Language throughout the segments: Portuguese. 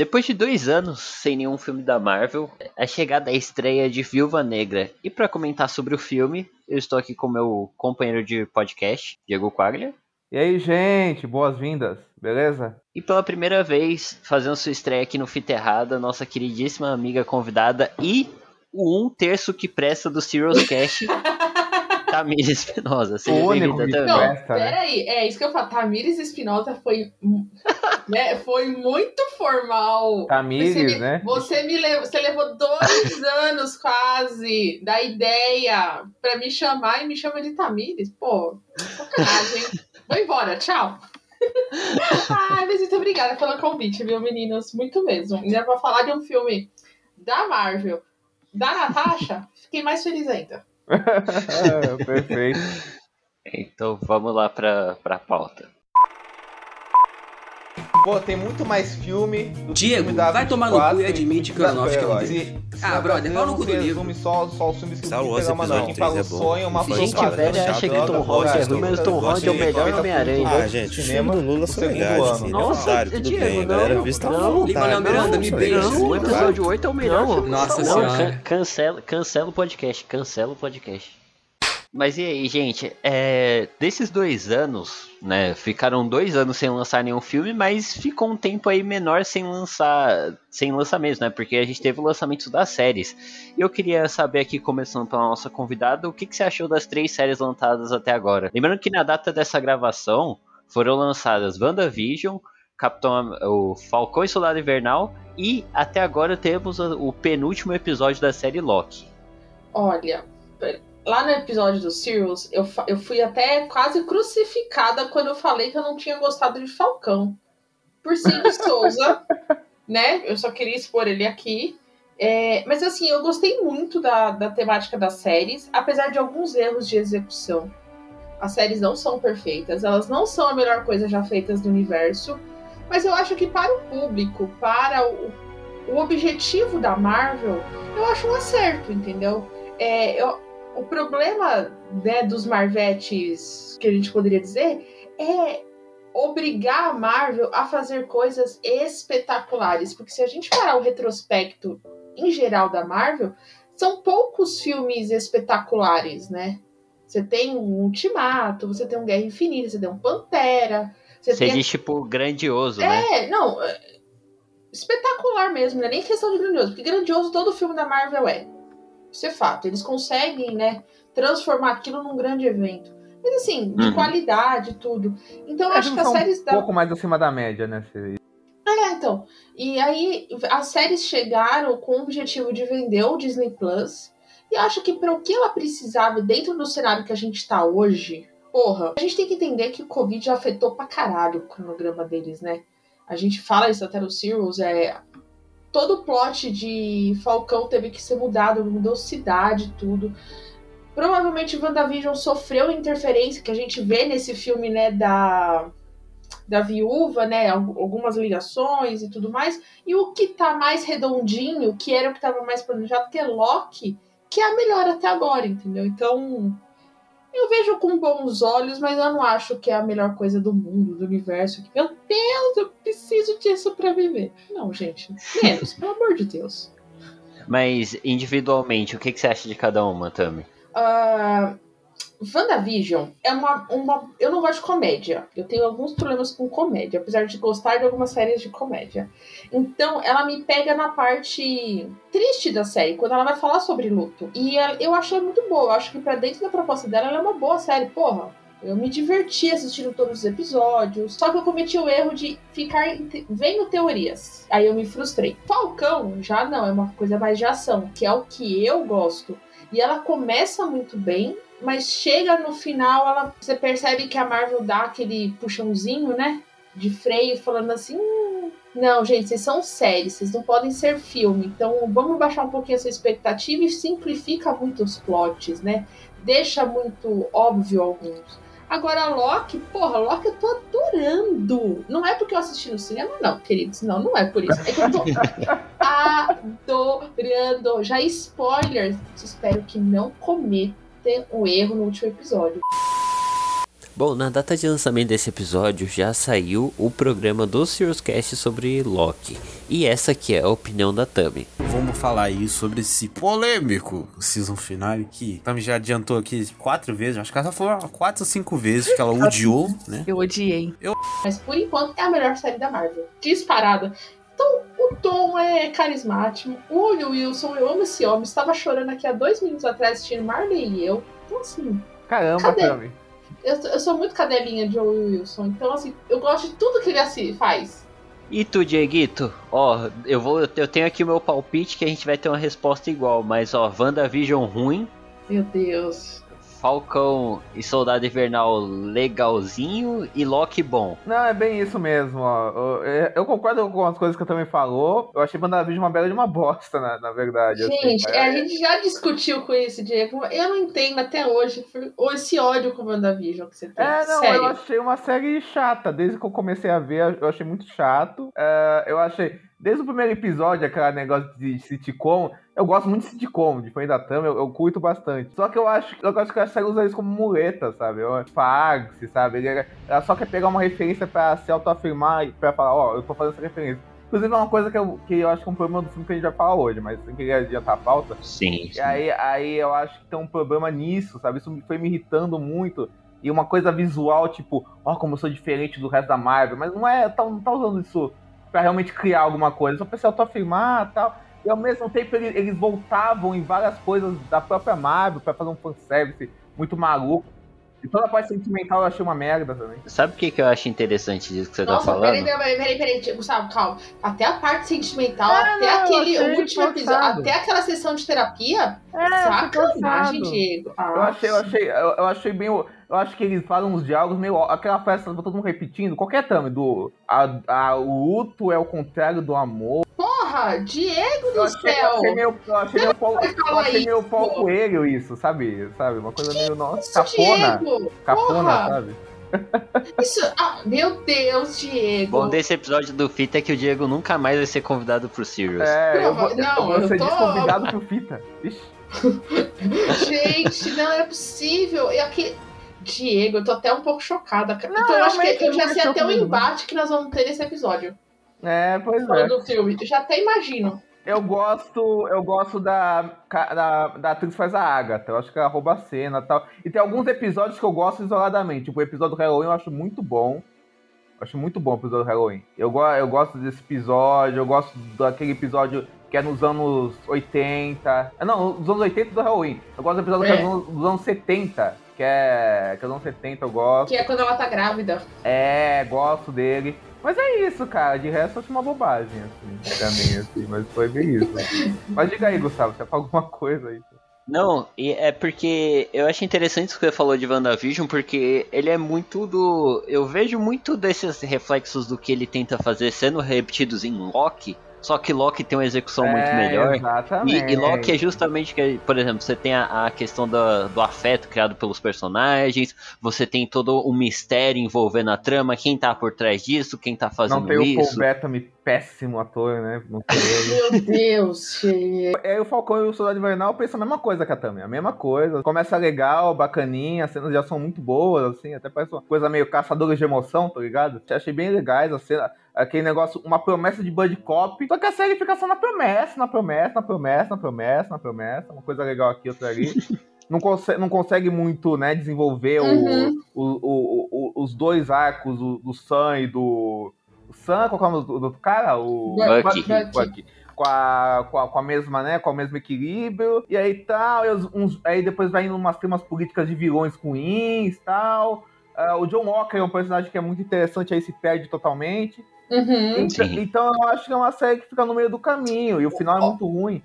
Depois de dois anos sem nenhum filme da Marvel, a chegada à estreia de Viúva Negra. E para comentar sobre o filme, eu estou aqui com meu companheiro de podcast, Diego Quaglia. E aí, gente, boas-vindas, beleza? E pela primeira vez, fazendo sua estreia aqui no Fita Errada, nossa queridíssima amiga convidada e o um terço que presta do Serious Cash, Tamires Espinosa. Seja bem-vinda também. Não, peraí, é isso que eu falo. Tamires Espinosa foi, né, foi muito formal. Tamires, você me, né? Você, me levou, você levou dois anos quase da ideia pra me chamar e me chama de Tamires. Pô, sacanagem. Vou embora, tchau. Ai, mas muito obrigada pelo convite, viu, meninos? Muito mesmo. Ainda pra falar de um filme da Marvel, da Natasha, fiquei mais feliz ainda. Perfeito. Então vamos lá pra, pra pauta. Pô, tem muito mais filme do Diego, filme da vai tomar no cu e admite que o Aronofsky é um Se, Ah, brother, pau no cu do livro. Só, só os filmes que Star o Wars programa não. Quem fala o 3 é bom. sonho, uma Gente, chato, acha que Tom Holland é ruim, mas Tom Holland é o melhor Homem-Aranha. Ah, gente, o filme do Lula são segundo legais. Nossa, tudo Diego. A não, vontade. Lin-Manuel Miranda, me beija. o episódio 8 é o melhor. Nossa senhora. can- cancela, cancela o podcast, cancela o podcast. Mas e aí, gente? É, desses dois anos, né? Ficaram dois anos sem lançar nenhum filme, mas ficou um tempo aí menor sem lançar, sem lançamento, né? Porque a gente teve o lançamento das séries. Eu queria saber aqui, começando pela nossa convidada, o que, que você achou das três séries lançadas até agora? Lembrando que na data dessa gravação foram lançadas WandaVision, Capitão, o Falcão e Soldado Invernal e até agora temos o penúltimo episódio da série Loki. Olha, lá no episódio do Sirius, eu, eu fui até quase crucificada quando eu falei que eu não tinha gostado de Falcão. Por Cid Souza, né? Eu só queria expor ele aqui. É, mas assim, eu gostei muito da, da temática das séries, apesar de alguns erros de execução. As séries não são perfeitas, elas não são a melhor coisa já feitas do universo, mas eu acho que para o público, para o, o objetivo da Marvel, eu acho um acerto, entendeu? É, eu- o problema né, dos Marvetes, que a gente poderia dizer, é obrigar a Marvel a fazer coisas espetaculares. Porque se a gente parar o retrospecto em geral da Marvel, são poucos filmes espetaculares, né? Você tem um Ultimato, você tem um Guerra Infinita, você tem um Pantera. Você Você tem diz tipo grandioso, né? é, não. é espetacular mesmo, não é nem questão de grandioso, porque grandioso todo filme da Marvel é. Isso é fato. Eles conseguem, né, transformar aquilo num grande evento. Mas assim, de Uhum. qualidade e tudo. Então eu É, acho que as séries um da. pouco mais acima da média, né? se- É, então. E aí, as séries chegaram com o objetivo de vender o Disney Plus. E eu acho que para o que ela precisava, dentro do cenário que a gente tá hoje, porra, a gente tem que entender que o Covid já afetou pra caralho o cronograma deles, né? A gente fala isso até no Sirius, é. Todo o plot de Falcão teve que ser mudado, mudou cidade, tudo. Provavelmente WandaVision sofreu interferência que a gente vê nesse filme, né, da da viúva, né? al- Algumas ligações e tudo mais. E o que tá mais redondinho, que era o que tava mais planejado, que é Loki, que é a melhor até agora, entendeu? Então. Eu vejo com bons olhos, mas eu não acho que é a melhor coisa do mundo, do universo. Meu Deus, eu preciso disso pra viver. Não, gente. Menos, pelo amor de Deus. Mas individualmente, o que, que você acha de cada uma, Tami? Ah, WandaVision é uma, uma. Eu não gosto de comédia. Eu tenho alguns problemas com comédia, apesar de gostar de algumas séries de comédia. Então, ela me pega na parte triste da série, quando ela vai falar sobre luto. E ela- eu acho ela muito boa. Eu acho que pra dentro da proposta dela, ela é uma boa série. Porra, eu me diverti assistindo todos os episódios. Só que eu cometi o erro de ficar vendo teorias. Aí eu me frustrei. Falcão já não, é uma coisa mais de ação, que é o que eu gosto. E ela começa muito bem, mas chega no final, ela, você percebe que a Marvel dá aquele puxãozinho, né? De freio, falando assim. "Hum, não, gente, vocês são séries, vocês não podem ser filme. Então vamos baixar um pouquinho essa expectativa e simplifica muito os plots, né? Deixa muito óbvio alguns. Agora, Loki, porra, Loki eu tô adorando. Não é porque eu assisti no cinema, não, queridos. Não, não é por isso. É que eu tô adorando. Já spoilers. Espero que não cometam o erro no último episódio. Bom, na data de lançamento desse episódio já saiu o programa do Cast sobre Loki. E essa aqui é a opinião da Tami. Vamos falar aí sobre esse polêmico season finale que Tami já adiantou aqui quatro vezes, acho que ela falou quatro ou cinco vezes que ela odiou, né? Eu odiei. Eu... Mas por enquanto é a melhor série da Marvel. Disparada. Então, o Tom é carismático. O Will Wilson, eu amo esse homem. Estava chorando aqui há dois minutos atrás assistindo Marley e eu. Então, assim. Caramba, Cadê? Eu, eu sou muito cadelinha de Will Wilson. Então, assim, eu gosto de tudo que ele assim, faz. E tu, Dieguito? Ó, eu vou. Eu tenho aqui o meu palpite que a gente vai ter uma resposta igual, mas ó, WandaVision ruim, Meu Deus. Falcão e Soldado Invernal legalzinho e Loki bom. Não, é bem isso mesmo, ó. Eu, é, eu concordo com as coisas que eu também falou. Eu achei WandaVision uma bela de uma bosta, na, na verdade. assim. Gente, É- a gente já discutiu com esse Diego. Eu não entendo até hoje ou esse ódio com o WandaVision que você tem. É, não, Sério. eu achei uma série chata. Desde que eu comecei a ver, eu achei muito chato. É, eu achei. Desde o primeiro episódio, aquele negócio de sitcom, eu gosto muito de sitcom, diferente da Tama, eu, eu curto bastante. Só que eu acho, eu acho que a série usa isso como muleta, sabe? Farce, sabe? Ele- ela só quer pegar uma referência pra se autoafirmar e pra falar, ó, eu tô fazendo essa referência. Inclusive é uma coisa que eu, que eu acho que é um problema do filme que a gente vai falar hoje, mas sem querer adiantar a pauta. Sim. E aí, aí eu acho que tem um problema nisso, sabe? Isso foi me irritando muito. E uma coisa visual, tipo, ó, como eu sou diferente do resto da Marvel. Mas não é, tá, não tá usando isso pra realmente criar alguma coisa. Só pra se autoafirmar e tal. E ao mesmo tempo eles, eles voltavam em várias coisas da própria Marvel pra fazer um fanservice muito maluco. E toda a parte sentimental eu achei uma merda também. Sabe o que, que eu acho interessante disso que você tá Nossa, falando? peraí, peraí, peraí, peraí, peraí, Gustavo, calma. Até a parte sentimental, É, até não, aquele último episódio, até aquela sessão de terapia, É, sacanagem, Diego. Ah, Eu achei, eu achei, eu, eu achei bem. Eu acho que eles falam uns diálogos meio. Aquela festa, todo mundo repetindo, qualquer thumb, do. A, a- o luto é o contrário do amor. Porra, Diego do achei, eu céu. achei meio. Eu achei meio falar achei meio Coelho isso, sabe? Sabe? Uma coisa meio. Nossa, Isso, cafona. Diego. Cafona, Porra. sabe? Isso, ah, meu Deus, Diego. Bom desse episódio do Fita é que o Diego nunca mais vai ser convidado pro Sirius. É, eu vou, Não, eu vou eu ser tô- desconvidado pro fita. Ixi. Gente, não é possível. Eu aqui... Diego, eu tô até um pouco chocada. Não, então eu acho que eu já sei até o não. embate que nós vamos ter nesse episódio. É, pois é. Falando do filme. Eu já até imagino. Eu gosto, eu gosto da, da, da atriz que faz a Agatha. Eu acho que ela rouba a cena e tal. E tem alguns episódios que eu gosto isoladamente. Tipo, o episódio do Halloween eu acho muito bom. Eu acho muito bom o episódio do Halloween. Eu, go eu gosto desse episódio, eu gosto daquele episódio que é nos anos 80. Ah, Não, nos anos 80 do Halloween. Eu gosto do episódio que é É. nos, nos anos 70. Que é. Que é nos anos 70 eu gosto. Que é quando ela tá grávida. É, gosto dele. Mas é isso, cara. De resto, eu acho uma bobagem, assim, pra mim, assim. Mas foi bem isso. Mas diga aí, Gustavo, você fala alguma coisa aí. Não, é porque eu acho interessante isso que você falou de WandaVision, porque ele é muito do. Eu vejo muito desses reflexos do que ele tenta fazer sendo repetidos em Loki, só que Loki tem uma execução muito É, melhor. E, Exatamente. e Loki é justamente que, por exemplo, você tem a, a questão da- do afeto criado pelos personagens, você tem todo o mistério envolvendo a trama, quem tá por trás disso, quem tá Não fazendo tem o Paul isso. Bettany, péssimo ator, né? Não. Meu Deus, gente. É, o Falcão e o Soldado Invernal pensam a mesma coisa que a Tami, a mesma coisa. Começa legal, bacaninha, as cenas já são muito boas, assim, até parece uma coisa meio caçadores de emoção, tá ligado? Achei bem legais a cena, aquele negócio, uma promessa de Bud Cop. Só que a série fica só na promessa, na promessa, na promessa, na promessa, na promessa, uma coisa legal aqui, outra ali. Não consegue, não consegue muito, né, desenvolver Uhum. o, o, o- os dois arcos, o, do Sam e do. O Sam, qual é o nome do, do outro cara? O Bucky. Bucky. Com a, com, a, com a mesma, né? Com o mesmo equilíbrio. E aí tal. e os- uns- aí depois vai indo umas temas políticas de vilões ruins e tal. Ah, o John Walker é um personagem que é muito interessante, aí se perde totalmente. Uhum. Então, então eu acho que é uma série que fica no meio do caminho. E o final é muito ruim.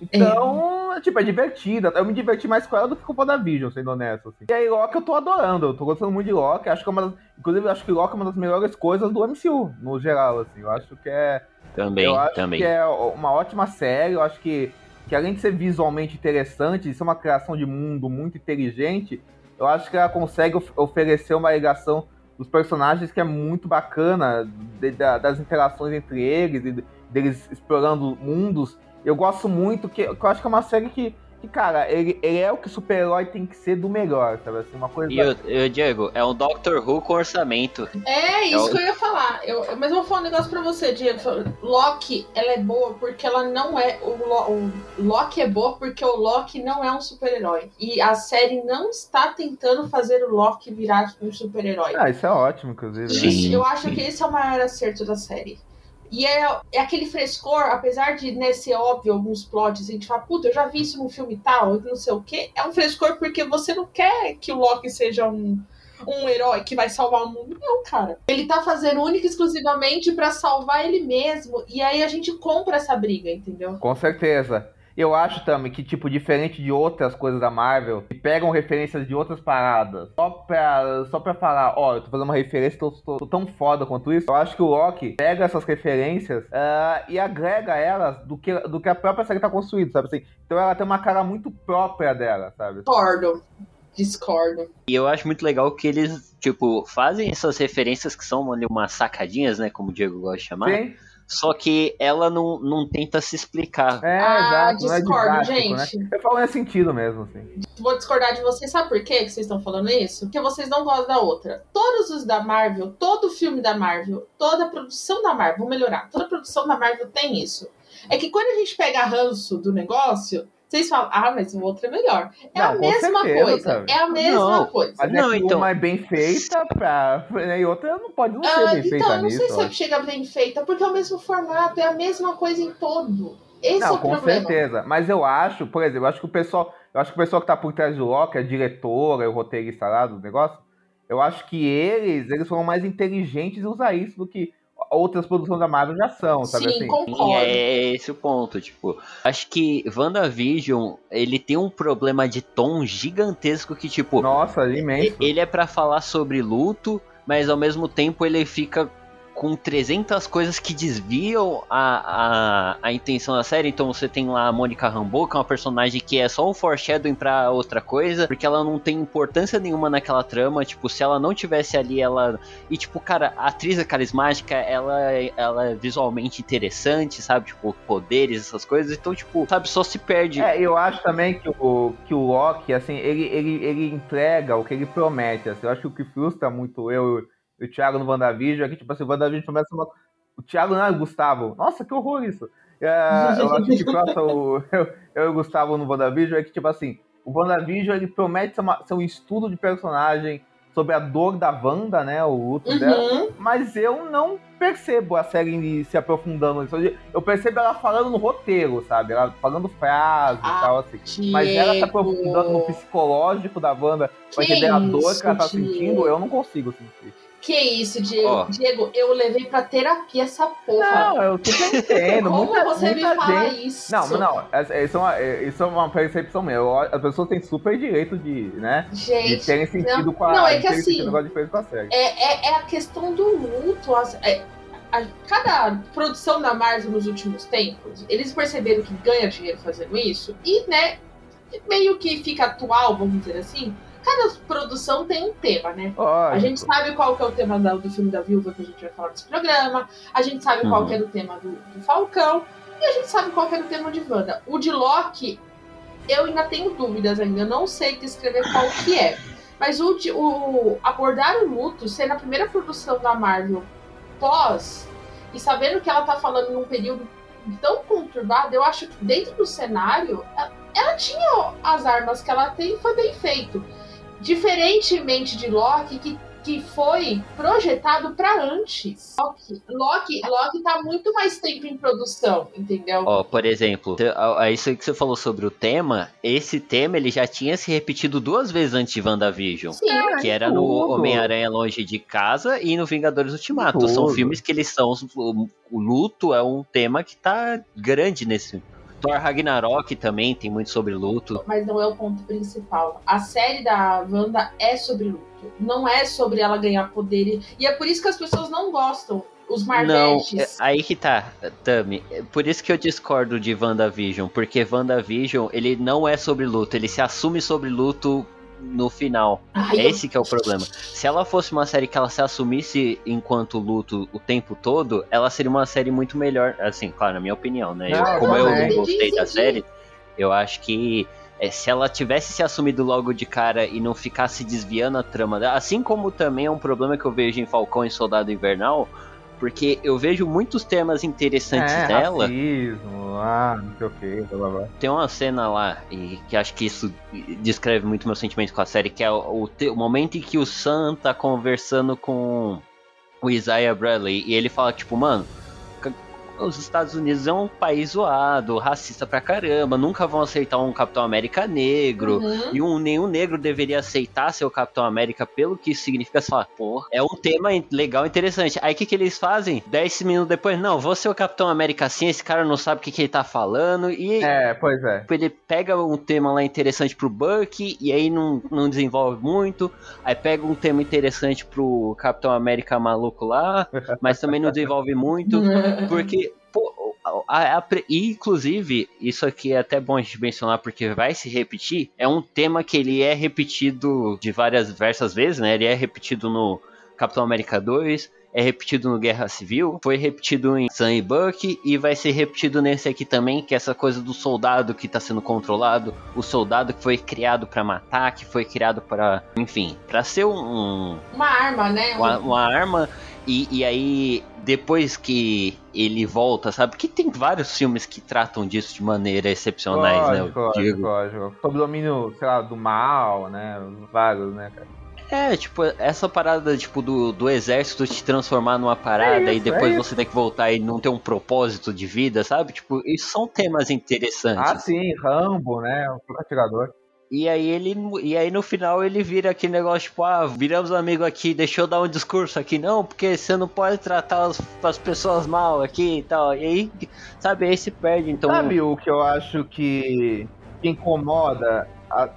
Então, tipo, é divertida. Eu me diverti mais com ela do que com o WandaVision, sendo honesto. Assim. E aí, Loki eu tô adorando. Eu tô gostando muito de Loki. Acho que é uma das, inclusive, eu acho que Loki é uma das melhores coisas do MCU, no geral, assim. Eu acho que é. Também, eu acho também. que é uma ótima série. Eu acho que, que além de ser visualmente interessante, de ser uma criação de mundo muito inteligente, eu acho que ela consegue of- oferecer uma ligação dos personagens que é muito bacana, de- da- das interações entre eles, de- deles explorando mundos. Eu gosto muito, que, que eu acho que é uma série que que, cara, ele, ele é o que super-herói tem que ser do melhor, sabe? Assim, uma coisa. E o, o Diego, é um Doctor Who com orçamento. É isso É o- que eu ia falar. Eu, mas eu vou falar um negócio pra você, Diego. Loki, ela é boa porque ela não é. O, Lo- o Loki é boa porque o Loki não é um super-herói. E a série não está tentando fazer o Loki virar um super-herói. Ah, isso é ótimo, inclusive. né? Sim. Eu acho que esse é o maior acerto da série. E é, é aquele frescor, apesar de né, ser óbvio alguns plots, a gente fala, puta, eu já vi isso num filme tal, não sei o quê. É um frescor porque você não quer que o Loki seja um, um herói que vai salvar o mundo. Não, cara. Ele tá fazendo única e exclusivamente pra salvar ele mesmo. E aí a gente compra essa briga, entendeu? Com certeza. Eu acho também que, tipo, diferente de outras coisas da Marvel, que pegam referências de outras paradas, só pra, só pra falar, ó, eu tô fazendo uma referência, tô, tô- tô tão foda quanto isso. Eu acho que o Loki pega essas referências ah, e agrega elas do que, do que a própria série tá construída, sabe assim? Então ela tem uma cara muito própria dela, sabe? Discordo. Discordo. E eu acho muito legal que eles, tipo, fazem essas referências que são ali umas sacadinhas, né? Como o Diego gosta de chamar. Sim? Só que ela não, não tenta se explicar. É, ah, exato, é discordo, né? gente. Eu falo nesse sentido mesmo, assim. Vou discordar de vocês, sabe por quê que vocês estão falando isso? Porque vocês não gostam da outra. Todos os da Marvel, todo filme da Marvel, toda a produção da Marvel, vou melhorar, toda a produção da Marvel tem isso. É que quando a gente pega ranço do negócio, vocês falam, ah, mas o outro é melhor. É a Não, com mesma certeza, coisa. sabe? É a mesma Não, coisa. Mas Não, é então- uma é bem feita pra, né, e outra não pode não ser Ah, bem feita então, eu não nisso. sei se chega bem feita, porque é o mesmo formato, é a mesma coisa em todo. Esse é Não, o com problema. certeza. Mas eu acho, por exemplo, eu acho que o pessoal. Eu acho que o pessoal que tá por trás do Loki, a diretora, o roteirista lá do negócio, eu acho que eles, eles foram mais inteligentes em usar isso do que outras produções da Marvel já são, sabe Sim, assim? Concordo. é esse o ponto, tipo, acho que WandaVision, ele tem um problema de tom gigantesco que, tipo, Nossa, imenso. ele é pra falar sobre luto, mas ao mesmo tempo ele fica com 300 coisas que desviam a, a, a intenção da série. Então você tem lá a Mônica Rambeau, que é uma personagem que é só um foreshadowing pra outra coisa, porque ela não tem importância nenhuma naquela trama. Tipo, se ela não tivesse ali, ela. E tipo, cara, a atriz é carismática, ela, ela é visualmente interessante, sabe? Tipo, poderes, essas coisas. Então, tipo, sabe, só se perde. É, eu acho também que o, que o Loki, assim, ele, ele, ele entrega o que ele promete. Assim, eu acho que o que frustra muito eu e o Thiago no WandaVision é que, tipo assim, o WandaVision começa uma. O Thiago não é o Gustavo. Nossa, que horror isso! É, eu acho que passa o. Eu, eu e o Gustavo no WandaVision é que, tipo assim, o WandaVision ele promete ser, uma- ser um estudo de personagem sobre a dor da Wanda, né? O luto dela. Uhum. Mas eu não percebo a série se aprofundando nisso. Eu percebo ela falando no roteiro, sabe? Ela falando frases Ah, e tal, assim. Mas ela tá aprofundando no Diego. psicológico da Wanda pra entender a dor que ela tá Diego? sentindo, eu não consigo sentir. Que isso, Diego? Ó. Diego, eu levei pra terapia essa porra. Não, eu super entendo. Como muita, você me muita fala gente. isso? Não, mas não, é- é- isso é, uma, é- isso é uma percepção minha. As pessoas têm super direito de, né? De Gente, terem sentido não- com a. não, é de que assim- um negócio diferente com a série. é, é, é a questão do luto. as- é- a- cada produção da Marvel nos últimos tempos, eles perceberam que ganha dinheiro fazendo isso e, né, meio que fica atual, vamos dizer assim. Cada produção tem um tema, né? A Lógico. gente sabe qual que é o tema do filme da Viúva que a gente vai falar nesse programa. A gente sabe qual Uhum. que era o tema do, do Falcão. E a gente sabe qual que era o tema de Wanda. O de Loki, eu ainda tenho dúvidas ainda. Eu não sei descrever qual que é. Mas o, o abordar o luto, ser na primeira produção da Marvel pós, e sabendo que ela tá falando num período tão conturbado, eu acho que dentro do cenário, ela, ela tinha as armas que ela tem e foi bem feito. Diferentemente de Loki, que, que foi projetado para antes. Loki, Loki, Loki tá muito mais tempo em produção, entendeu? Ó, por exemplo, isso aí que você falou sobre o tema, esse tema ele já tinha se repetido duas vezes antes de WandaVision. Sim, Que era no. Homem-Aranha Longe de Casa e no Vingadores Ultimato. São Tudo. filmes que eles são. O, o luto é um tema que tá grande nesse. Thor Ragnarok também tem muito sobre luto. mas não é o ponto principal. A série da Wanda é sobre luto. Não é sobre ela ganhar poder. E- é por isso que as pessoas não gostam. Os Não, Marvetes. é- aí que tá, Tami. É Por isso que eu discordo de WandaVision. Porque WandaVision, ele não é sobre luto. Ele se assume sobre luto no final. Ai, eu- Esse que é o problema. Se ela fosse uma série que ela se assumisse enquanto luto o tempo todo, ela seria uma série muito melhor. Assim, claro, na minha opinião, né? Eu- Não, como eu também. não gostei da série, eu acho que É, se ela tivesse se assumido logo de cara e não ficasse desviando a trama dela, assim como também é um problema que eu vejo em Falcão e Soldado Invernal, porque eu vejo muitos temas interessantes é, nela. Racismo, ah, não sei o que, blá, blá. Tem uma cena lá, e que acho que isso descreve muito meu sentimento com a série, que é o, o, o momento em que o Sam tá conversando com o Isaiah Bradley, e ele fala, tipo, mano, os Estados Unidos é um país zoado, racista pra caramba, nunca vão aceitar um Capitão América negro, uhum. e um, nenhum negro deveria aceitar ser o Capitão América pelo que isso significa. Você fala, pô, é um tema legal, interessante. Aí o que, que eles fazem? Dez minutos depois, não, vou ser o Capitão América assim, esse cara não sabe o que, que ele tá falando, e... É, pois é. Ele pega um tema lá interessante pro Buck, e aí não, não desenvolve muito, aí pega um tema interessante pro Capitão América maluco lá, mas também não desenvolve muito, porque a, a, inclusive, isso aqui é até bom a gente mencionar porque vai se repetir. É um tema que ele é repetido de várias diversas vezes, né? Ele é repetido no Capitão América 2, é repetido no Guerra Civil, foi repetido em Sun Buck e vai ser repetido nesse aqui também, que é essa coisa do soldado que está sendo controlado, o soldado que foi criado para matar, que foi criado para, enfim, para ser um uma arma, né? Uma, uma arma e, e aí, depois que ele volta, sabe? Porque tem vários filmes que tratam disso de maneira excepcionais, lógico, né? Lógico, lógico. Sob domínio, sei lá, do mal, né? Vários, né, cara? É, tipo, essa parada, tipo, do, do exército te transformar numa parada é isso, e depois é você tem que voltar e não ter um propósito de vida, sabe? Tipo, isso são temas interessantes. Ah, sim, Rambo, né? O atirador. E aí ele e aí no final ele vira aquele negócio tipo, ah, viramos amigo aqui, deixa eu dar um discurso aqui, não, porque você não pode tratar as, as pessoas mal aqui e tal. E aí, sabe, aí se perde, então. Sabe o que eu acho que, que incomoda,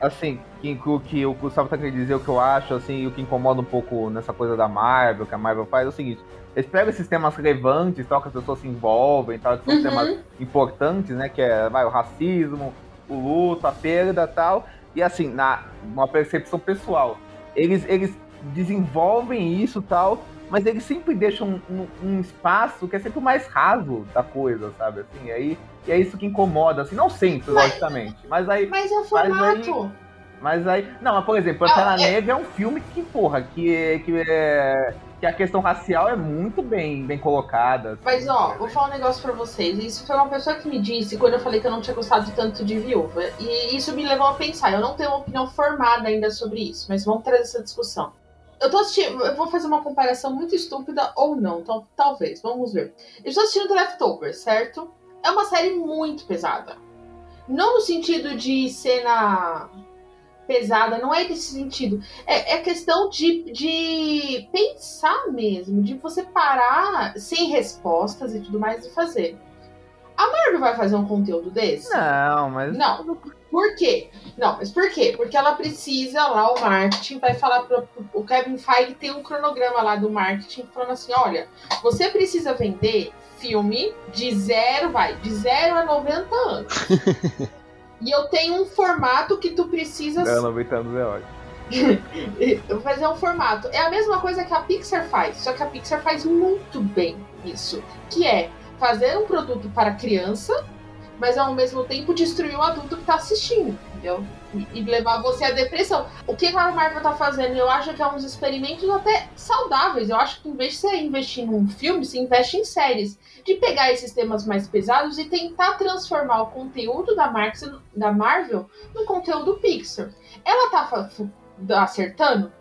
assim, que, que o Gustavo tá querendo dizer o que eu acho, assim, o que incomoda um pouco nessa coisa da Marvel, que a Marvel faz, é o seguinte, eles pegam esses temas relevantes, tal, que as pessoas se envolvem, tal, que são uhum. temas importantes, né, que é vai, o racismo, o luto, a perda tal, e assim, na uma percepção pessoal, eles, eles desenvolvem isso tal, mas eles sempre deixam um, um, espaço que é sempre o mais raso da coisa, sabe? Assim, e aí e é isso que incomoda, assim, não sempre, mas, logicamente. Mas aí. Mas é o formato. Mas aí. Não, mas por exemplo, Pantera ah, é... Negra é um filme que, porra, que, que é que a questão racial é muito bem, bem colocada. Assim, Mas ó, vou falar um negócio pra vocês. Isso foi uma pessoa que me disse quando eu falei que eu não tinha gostado tanto de viúva. E isso me levou a pensar. Eu não tenho uma opinião formada ainda sobre isso, mas vamos trazer essa discussão. Eu tô assistindo. Eu vou fazer uma comparação muito estúpida ou não, tal, talvez. Vamos ver. Eu estou assistindo The Leftovers, certo? É uma série muito pesada. Não no sentido de cena pesada, não é desse sentido. É, é questão de, de pensar mesmo, de você parar sem respostas e tudo mais e fazer. A Marvel vai fazer um conteúdo desse? Não, mas. Não. Por quê? Não, mas por quê? Porque ela precisa lá, o marketing vai falar pro, o Kevin Feige tem um cronograma lá do marketing falando assim: olha, você precisa vender filme de zero, vai, de zero a 90 anos. E eu tenho um formato que tu precisa. É, 90 anos é ótimo. fazer um formato. É a mesma coisa que a Pixar faz, só que a Pixar faz muito bem isso. Que é fazer um produto para criança, mas ao mesmo tempo destruir o adulto que está assistindo, entendeu? e levar você à depressão. O que a Marvel tá fazendo? Eu acho que é uns experimentos até saudáveis. Eu acho que em vez de você investir num filme, você investe em séries. De pegar esses temas mais pesados e tentar transformar o conteúdo da, Marx, da Marvel no conteúdo Pixar. Ela tá acertando?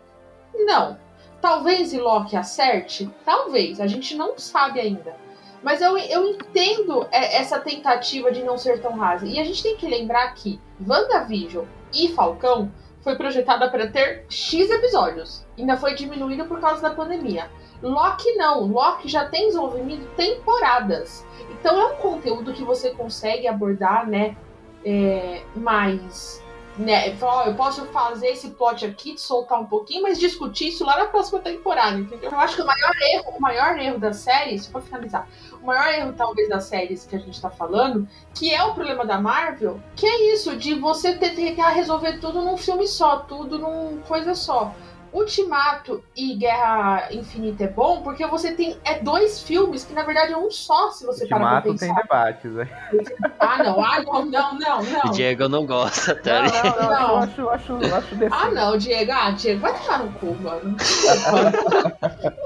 Não. Talvez Loki acerte? Talvez. A gente não sabe ainda. Mas eu, eu entendo é, essa tentativa de não ser tão rasa. E a gente tem que lembrar que WandaVision e Falcão foi projetada para ter X episódios. Ainda foi diminuído por causa da pandemia. Loki não. Loki já tem desenvolvimento temporadas. Então é um conteúdo que você consegue abordar, né? É, mais né, eu posso fazer esse plot aqui, soltar um pouquinho, mas discutir isso lá na próxima temporada, entendeu? Eu acho que o maior erro, o maior erro das séries, para finalizar, o maior erro talvez das séries que a gente tá falando, que é o problema da Marvel, que é isso, de você que resolver tudo num filme só, tudo num coisa só. Ultimato e Guerra Infinita é bom porque você tem é dois filmes que na verdade é um só, se você parar pra Ultimato pensar. tem debates, né? Ah, não, ah, não, não, não, O não. Diego não gosta, tá? não, não, Não. eu acho, acho, acho decente. Ah, não, Diego. Ah, Diego, vai tomar no cu, mano.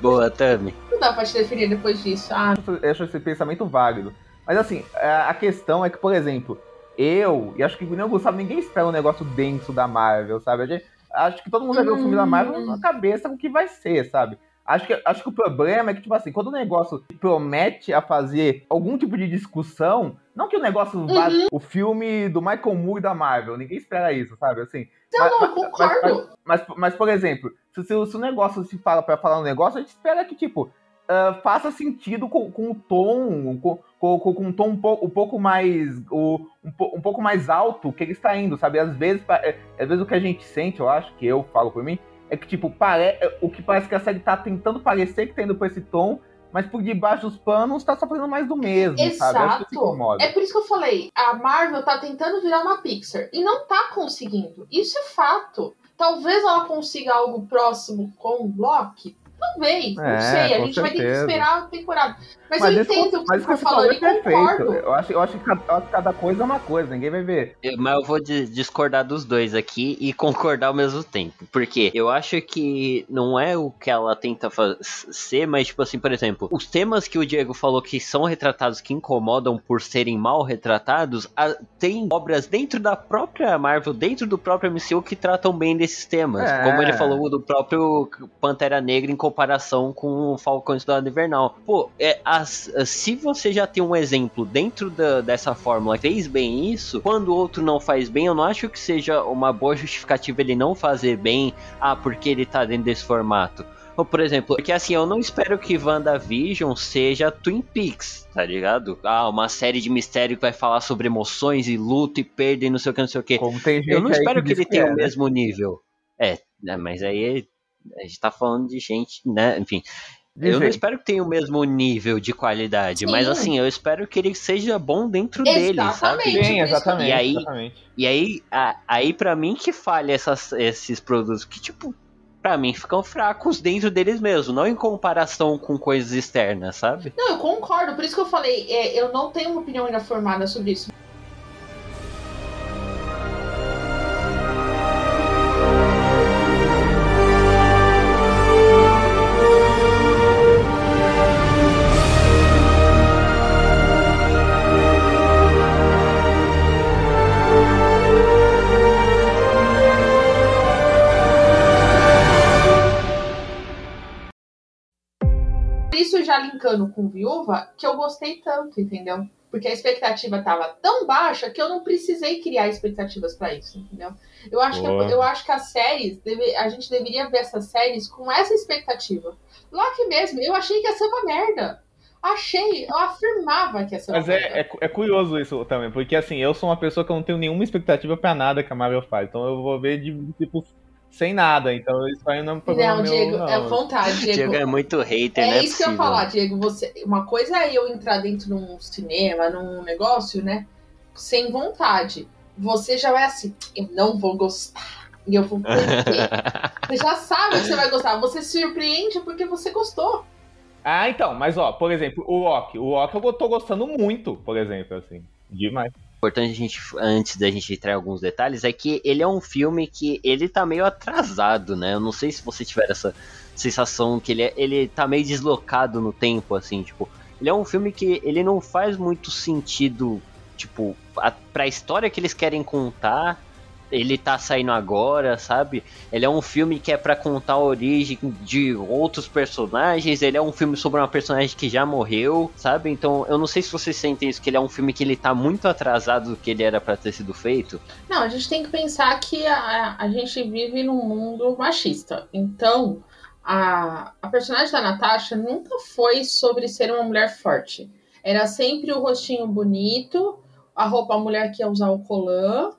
Boa, Tami. Não dá pra te definir depois disso. Ah, eu acho esse pensamento válido. Mas assim, a a questão é que, por exemplo, eu, e acho que nem o Gustavo, ninguém espera um negócio denso da Marvel, sabe? A gente- acho que todo mundo vai ver o filme da Marvel na cabeça o que vai ser, sabe? Acho que, acho que o problema é que, tipo assim, quando o negócio promete a fazer algum tipo de discussão, não que o negócio vá Uhum. o filme do Michael Moore da Marvel, ninguém espera isso, sabe? Assim, não, Mas- não, mas- concordo. mas, mas, por exemplo, se, se, o- se o negócio se fala pra falar um negócio, a gente espera que, tipo, ah, faça sentido com, com o tom, com, com, com um tom um, po- um pouco mais. O, um, um pouco mais alto que ele está indo, sabe? Às vezes, é, às vezes o que a gente sente, eu acho, que eu falo por mim, é que, tipo, pare, é, o que parece que a série tá tentando parecer que tá indo por esse tom, mas por debaixo dos panos tá sofrendo mais do mesmo, sabe? Isso Exato. incomoda. É por isso que eu falei, a Marvel tá tentando virar uma Pixar e não tá conseguindo. Isso é fato. Talvez ela consiga algo próximo com o Loki. Talvez, não É, sei. A gente vai ter que certeza. esperar a temporada. Mas, Mas eu entendo o que mas você tá falou é e perfeito. concordo. Eu acho, eu acho que cada, eu acho que cada coisa é uma coisa, ninguém vai ver. Eu- Mas eu vou di- discordar dos dois aqui e concordar ao mesmo tempo. Porque eu acho que não é o que ela tenta ser, mas, tipo assim, por exemplo, os temas que o Diego falou que são retratados, que incomodam por serem mal retratados, a- tem obras dentro da própria Marvel, dentro do próprio MCU, que tratam bem desses temas. É. Como ele falou do próprio Pantera Negra em comparação com o Falcão e Soldado Invernal. Pô, é, as- se você já tem um exemplo dentro da- dessa fórmula que fez bem isso, quando o outro não faz bem, eu não acho que seja uma boa justificativa ele não fazer bem, ah, porque ele tá dentro desse formato. Ou, por exemplo, porque assim, eu não espero que WandaVision seja Twin Peaks, tá ligado? Ah, uma série de mistério que vai falar sobre emoções e luta e perda e não sei o que, não sei o que. Eu não espero que diz ele tenha é, o né? mesmo nível. É, né, mas aí a gente tá falando de gente, né? Enfim, De eu não espero que tenha o mesmo nível de qualidade, Sim. mas assim, eu espero que ele seja bom dentro dele, sabe? Exatamente. Sim, exatamente. E aí- exatamente. E aí, a- aí para mim que falha essas- esses produtos que, tipo, pra mim ficam fracos dentro deles mesmo, não em comparação com coisas externas, sabe? Não, eu concordo. Por isso que eu falei, é, eu não tenho uma opinião ainda formada sobre isso. Com Viúva, que eu gostei tanto, entendeu? Porque a expectativa tava tão baixa que eu não precisei criar expectativas pra isso, entendeu? Eu acho, que, eu acho que as séries, deve- a gente deveria ver essas séries com essa expectativa. Loki mesmo, eu achei que ia ser uma merda. Achei, eu afirmava que ia ser uma Mas merda. é, é, é curioso isso também, porque assim, eu sou uma pessoa que eu não tenho nenhuma expectativa pra nada que a Marvel faz. Então eu vou ver de tipo sem nada. Então isso aí não é um problema Não, meu, Diego, não. é vontade, Diego. Diego é muito hater, É né? isso que eu ia falar, Diego. Você, uma coisa é eu entrar dentro de um cinema, num negócio, né? Sem vontade. Você já vai assim, eu não vou gostar. E eu vou por quê? Você já sabe que você vai gostar. Você se surpreende porque você gostou. Ah, então, mas ó, por exemplo, o Loki. O Loki eu tô gostando muito, por exemplo, assim. Demais. Importante a gente, antes da gente entrar em alguns detalhes, é que ele é um filme que ele tá meio atrasado, né? Eu não sei se você tiver essa sensação que ele, é, ele tá meio deslocado no tempo, assim, tipo. Ele é um filme que ele não faz muito sentido, tipo, a, pra história que eles querem contar. Ele tá saindo agora, sabe? Ele é um filme que é pra contar a origem de outros personagens. Ele é um filme sobre uma personagem que já morreu, sabe? Então, eu não sei se vocês sentem isso, que ele é um filme que ele tá muito atrasado do que ele era pra ter sido feito. Não, a gente tem que pensar que a, a gente vive num mundo machista. Então, a, a personagem da Natasha nunca foi sobre ser uma mulher forte. Era sempre o rostinho bonito, a roupa, a mulher que ia usar o colã,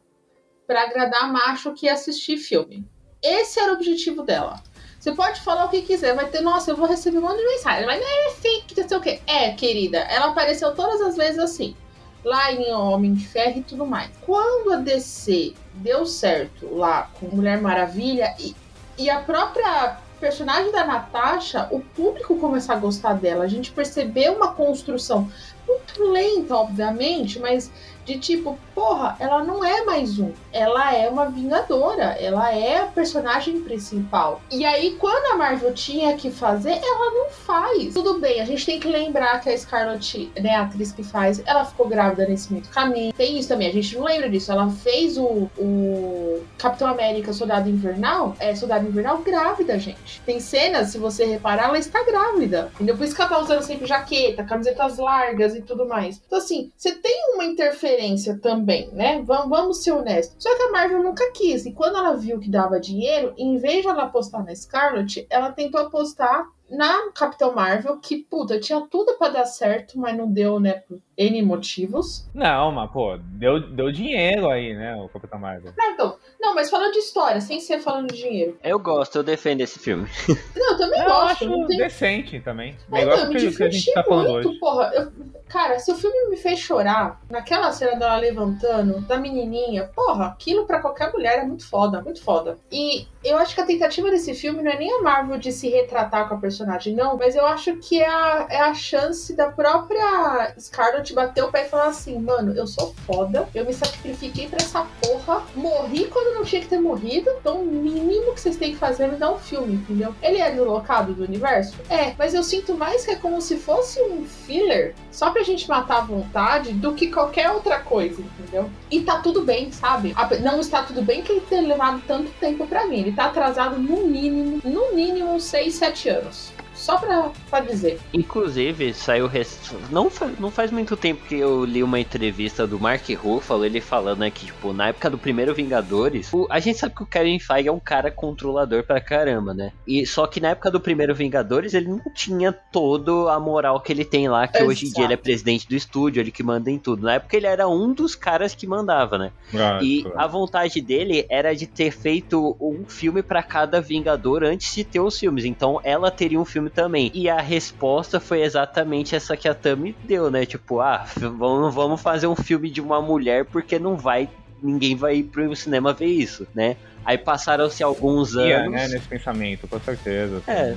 pra agradar macho que assistir filme. Esse era o objetivo dela. Você pode falar o que quiser, vai ter, nossa, eu vou receber um monte de mensagem, mas é fique, não sei o quê. É, querida, ela apareceu todas as vezes assim lá em Homem de Ferro e tudo mais. Quando a DC deu certo lá com Mulher Maravilha, e E a própria personagem da Natasha, o público começar a gostar dela. A gente percebeu uma construção muito lenta, obviamente, mas de tipo, porra, ela não é mais um. Ela é uma vingadora. Ela é a personagem principal. E aí, quando a Marvel tinha que fazer, ela não faz. Tudo bem, a gente tem que lembrar que a Scarlett, né, a atriz que faz, ela ficou grávida nesse meio caminho. Tem isso também, a gente não lembra disso. Ela fez o, o Capitão América Soldado Invernal, é Soldado Invernal grávida, gente. Tem cenas, se você reparar, ela está grávida. Entendeu? Por isso que ela tá usando sempre jaqueta, camisetas largas e tudo mais. Então, assim, você tem uma interferência também, né? Vamos, vamos ser honestos. Só que a Marvel nunca quis. E quando ela viu que dava dinheiro, em vez de ela apostar na Scarlet, ela tentou apostar na Capitão Marvel, que, puta, tinha tudo para dar certo, mas não deu, né? Por N motivos. Não, mas, pô, deu, deu dinheiro aí, né? O Capitão Marvel. Não, então. Não, mas falando de história, sem ser falando de dinheiro. Eu gosto, eu defendo esse filme. Não, eu também eu gosto. Eu acho tem... decente também. É, Negócio não, que, que a gente tá falando muito, hoje. Porra, eu, cara, se o filme me fez chorar, naquela cena dela levantando, da menininha, porra, aquilo pra qualquer mulher é muito foda, muito foda. E eu acho que a tentativa desse filme não é nem a Marvel de se retratar com a personagem, não, mas eu acho que é a, é a chance da própria Scarlett bater o pé e falar assim, mano, eu sou foda, eu me sacrifiquei pra essa porra, morri quando não tinha que ter morrido, então o mínimo que vocês têm que fazer é me dar um filme, entendeu? Ele é deslocado do universo? É, mas eu sinto mais que é como se fosse um filler, só pra gente matar à vontade, do que qualquer outra coisa, entendeu? E tá tudo bem, sabe? Não está tudo bem que ele tenha levado tanto tempo pra mim, ele tá atrasado no mínimo, no mínimo 6, 7 anos. Só pra, pra dizer. Inclusive, saiu. Rest... Não, faz, não faz muito tempo que eu li uma entrevista do Mark Ruffalo, ele falando né, que, tipo, na época do primeiro Vingadores, o... a gente sabe que o Kevin Feige é um cara controlador pra caramba, né? E só que na época do primeiro Vingadores, ele não tinha toda a moral que ele tem lá, que Exato. hoje em dia ele é presidente do estúdio, ele que manda em tudo. Na época ele era um dos caras que mandava, né? Ah, e claro. a vontade dele era de ter feito um filme para cada Vingador antes de ter os filmes. Então ela teria um filme também. E a resposta foi exatamente essa que a Tami deu, né? Tipo, ah, vamos, vamos fazer um filme de uma mulher porque não vai. Ninguém vai ir pro cinema ver isso, né? Aí passaram-se alguns anos. Yeah, né, nesse pensamento, com certeza. É.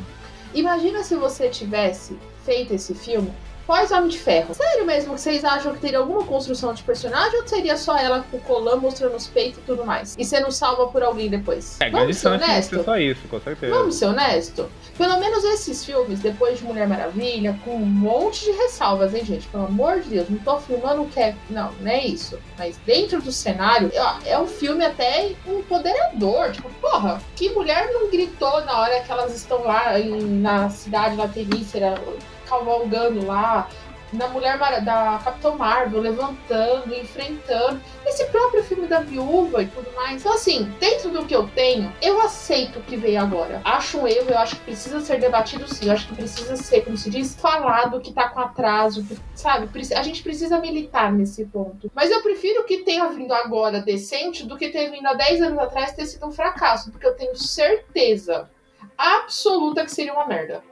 Imagina se você tivesse feito esse filme pós-Homem de Ferro. Sério mesmo que vocês acham que teria alguma construção de personagem ou seria só ela com o colã mostrando os peitos e tudo mais? E sendo salva por alguém depois? É, Vamos ser honesto? Só isso, com certeza. Vamos ser honesto? Pelo menos esses filmes, depois de Mulher Maravilha, com um monte de ressalvas, hein, gente? Pelo amor de Deus, não tô filmando o que é. Não, não é isso. Mas dentro do cenário, é um filme até empoderador. Tipo, porra, que mulher não gritou na hora que elas estão lá em, na cidade lá terrífera cavalgando lá, na Mulher Mar da Capitão Marvel, levantando, enfrentando. Esse próprio filme da viúva e tudo mais. Então, assim, dentro do que eu tenho, eu aceito o que veio agora. Acho um erro, eu acho que precisa ser debatido sim. Eu acho que precisa ser, como se diz, falado que tá com atraso, sabe? A gente precisa militar nesse ponto. Mas eu prefiro que tenha vindo agora decente do que ter vindo há 10 anos atrás ter sido um fracasso, porque eu tenho certeza absoluta que seria uma merda.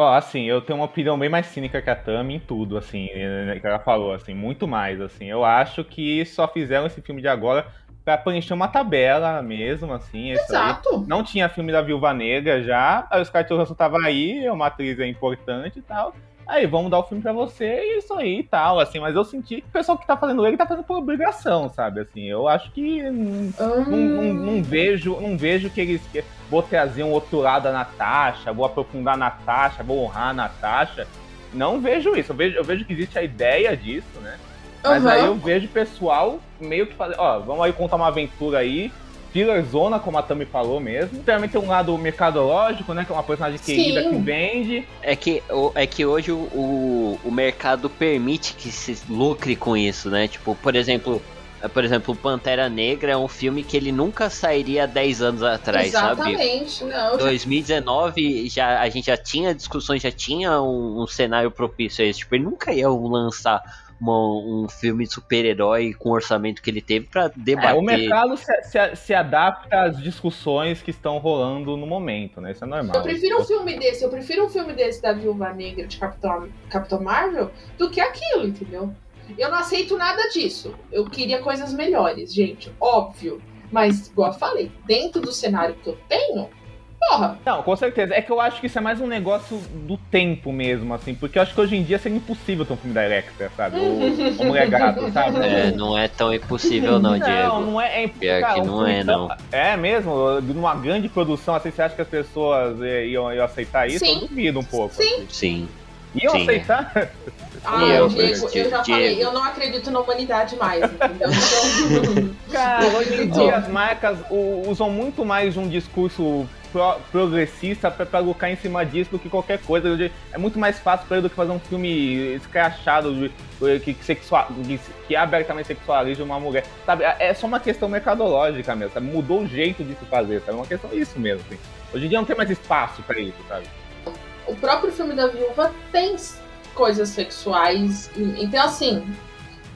Ó, assim, eu tenho uma opinião bem mais cínica que a Tami em tudo, assim, que ela falou, assim, muito mais, assim. Eu acho que só fizeram esse filme de agora pra preencher uma tabela mesmo, assim. Exato. Não tinha filme da Viúva Negra já, aí os Johansson tava aí, é uma atriz importante e tal. Aí, vamos dar o filme pra você e isso aí e tal, assim. Mas eu senti que o pessoal que tá fazendo ele tá fazendo por obrigação, sabe? Assim, eu acho que não, não, não, não vejo, não vejo que eles que, vou trazer um outro lado da Natasha, vou aprofundar a Natasha, vou honrar a Natasha. Não vejo isso. Eu vejo, eu vejo que existe a ideia disso, né? Mas uhum. aí eu vejo o pessoal meio que fazer, ó, vamos aí contar uma aventura aí, filler zona, como a Tami falou mesmo. Também tem um lado mercadológico, né? Que é uma personagem querida Sim. que vende. É que, é que hoje o, o mercado permite que se lucre com isso, né? Tipo, por exemplo, por exemplo, Pantera Negra é um filme que ele nunca sairia 10 anos atrás, Exatamente, sabe? não. 2019 já, a gente já tinha discussões, já tinha um, um cenário propício a isso. Tipo, ele nunca ia lançar uma, um filme de super-herói com o orçamento que ele teve para debater. É, o mercado se, se, se, adapta às discussões que estão rolando no momento, né? Isso é normal. Eu prefiro um filme desse, eu prefiro um filme desse da Viúva Negra de Capitão, Capitão Marvel do que aquilo, entendeu? Eu não aceito nada disso. Eu queria coisas melhores, gente. Óbvio. Mas, igual eu falei, dentro do cenário que eu tenho, Porra! Não, com certeza. É que eu acho que isso é mais um negócio do tempo mesmo, assim. Porque eu acho que hoje em dia seria impossível ter um filme da Electra, sabe? Ou o Mulher Gato, sabe? É, não é tão impossível não, Diego. Não, não é. é Pior cara, que um não é, tão- não. É mesmo? Numa grande produção, assim, você acha que as pessoas eh, iam, iam aceitar isso? Sim. Eu duvido um pouco. Sim. Sim. Iam Sim. aceitar? Ah, eu, Diego, eu já Diego. falei, eu não acredito na humanidade mais, entendeu? Então, Cara, hoje em dia as marcas usam muito mais um discurso pro- progressista pra lucrar em cima disso do que qualquer coisa. É muito mais fácil pra ele do que fazer um filme escrachado de- que, que, sexua- que, que abertamente sexualiza uma mulher. Sabe? É só uma questão mercadológica mesmo, sabe? Mudou o jeito de se fazer, sabe? É uma questão isso mesmo, assim. Hoje em dia não tem mais espaço pra isso, sabe? o próprio filme da viúva tem coisas sexuais. Então, assim.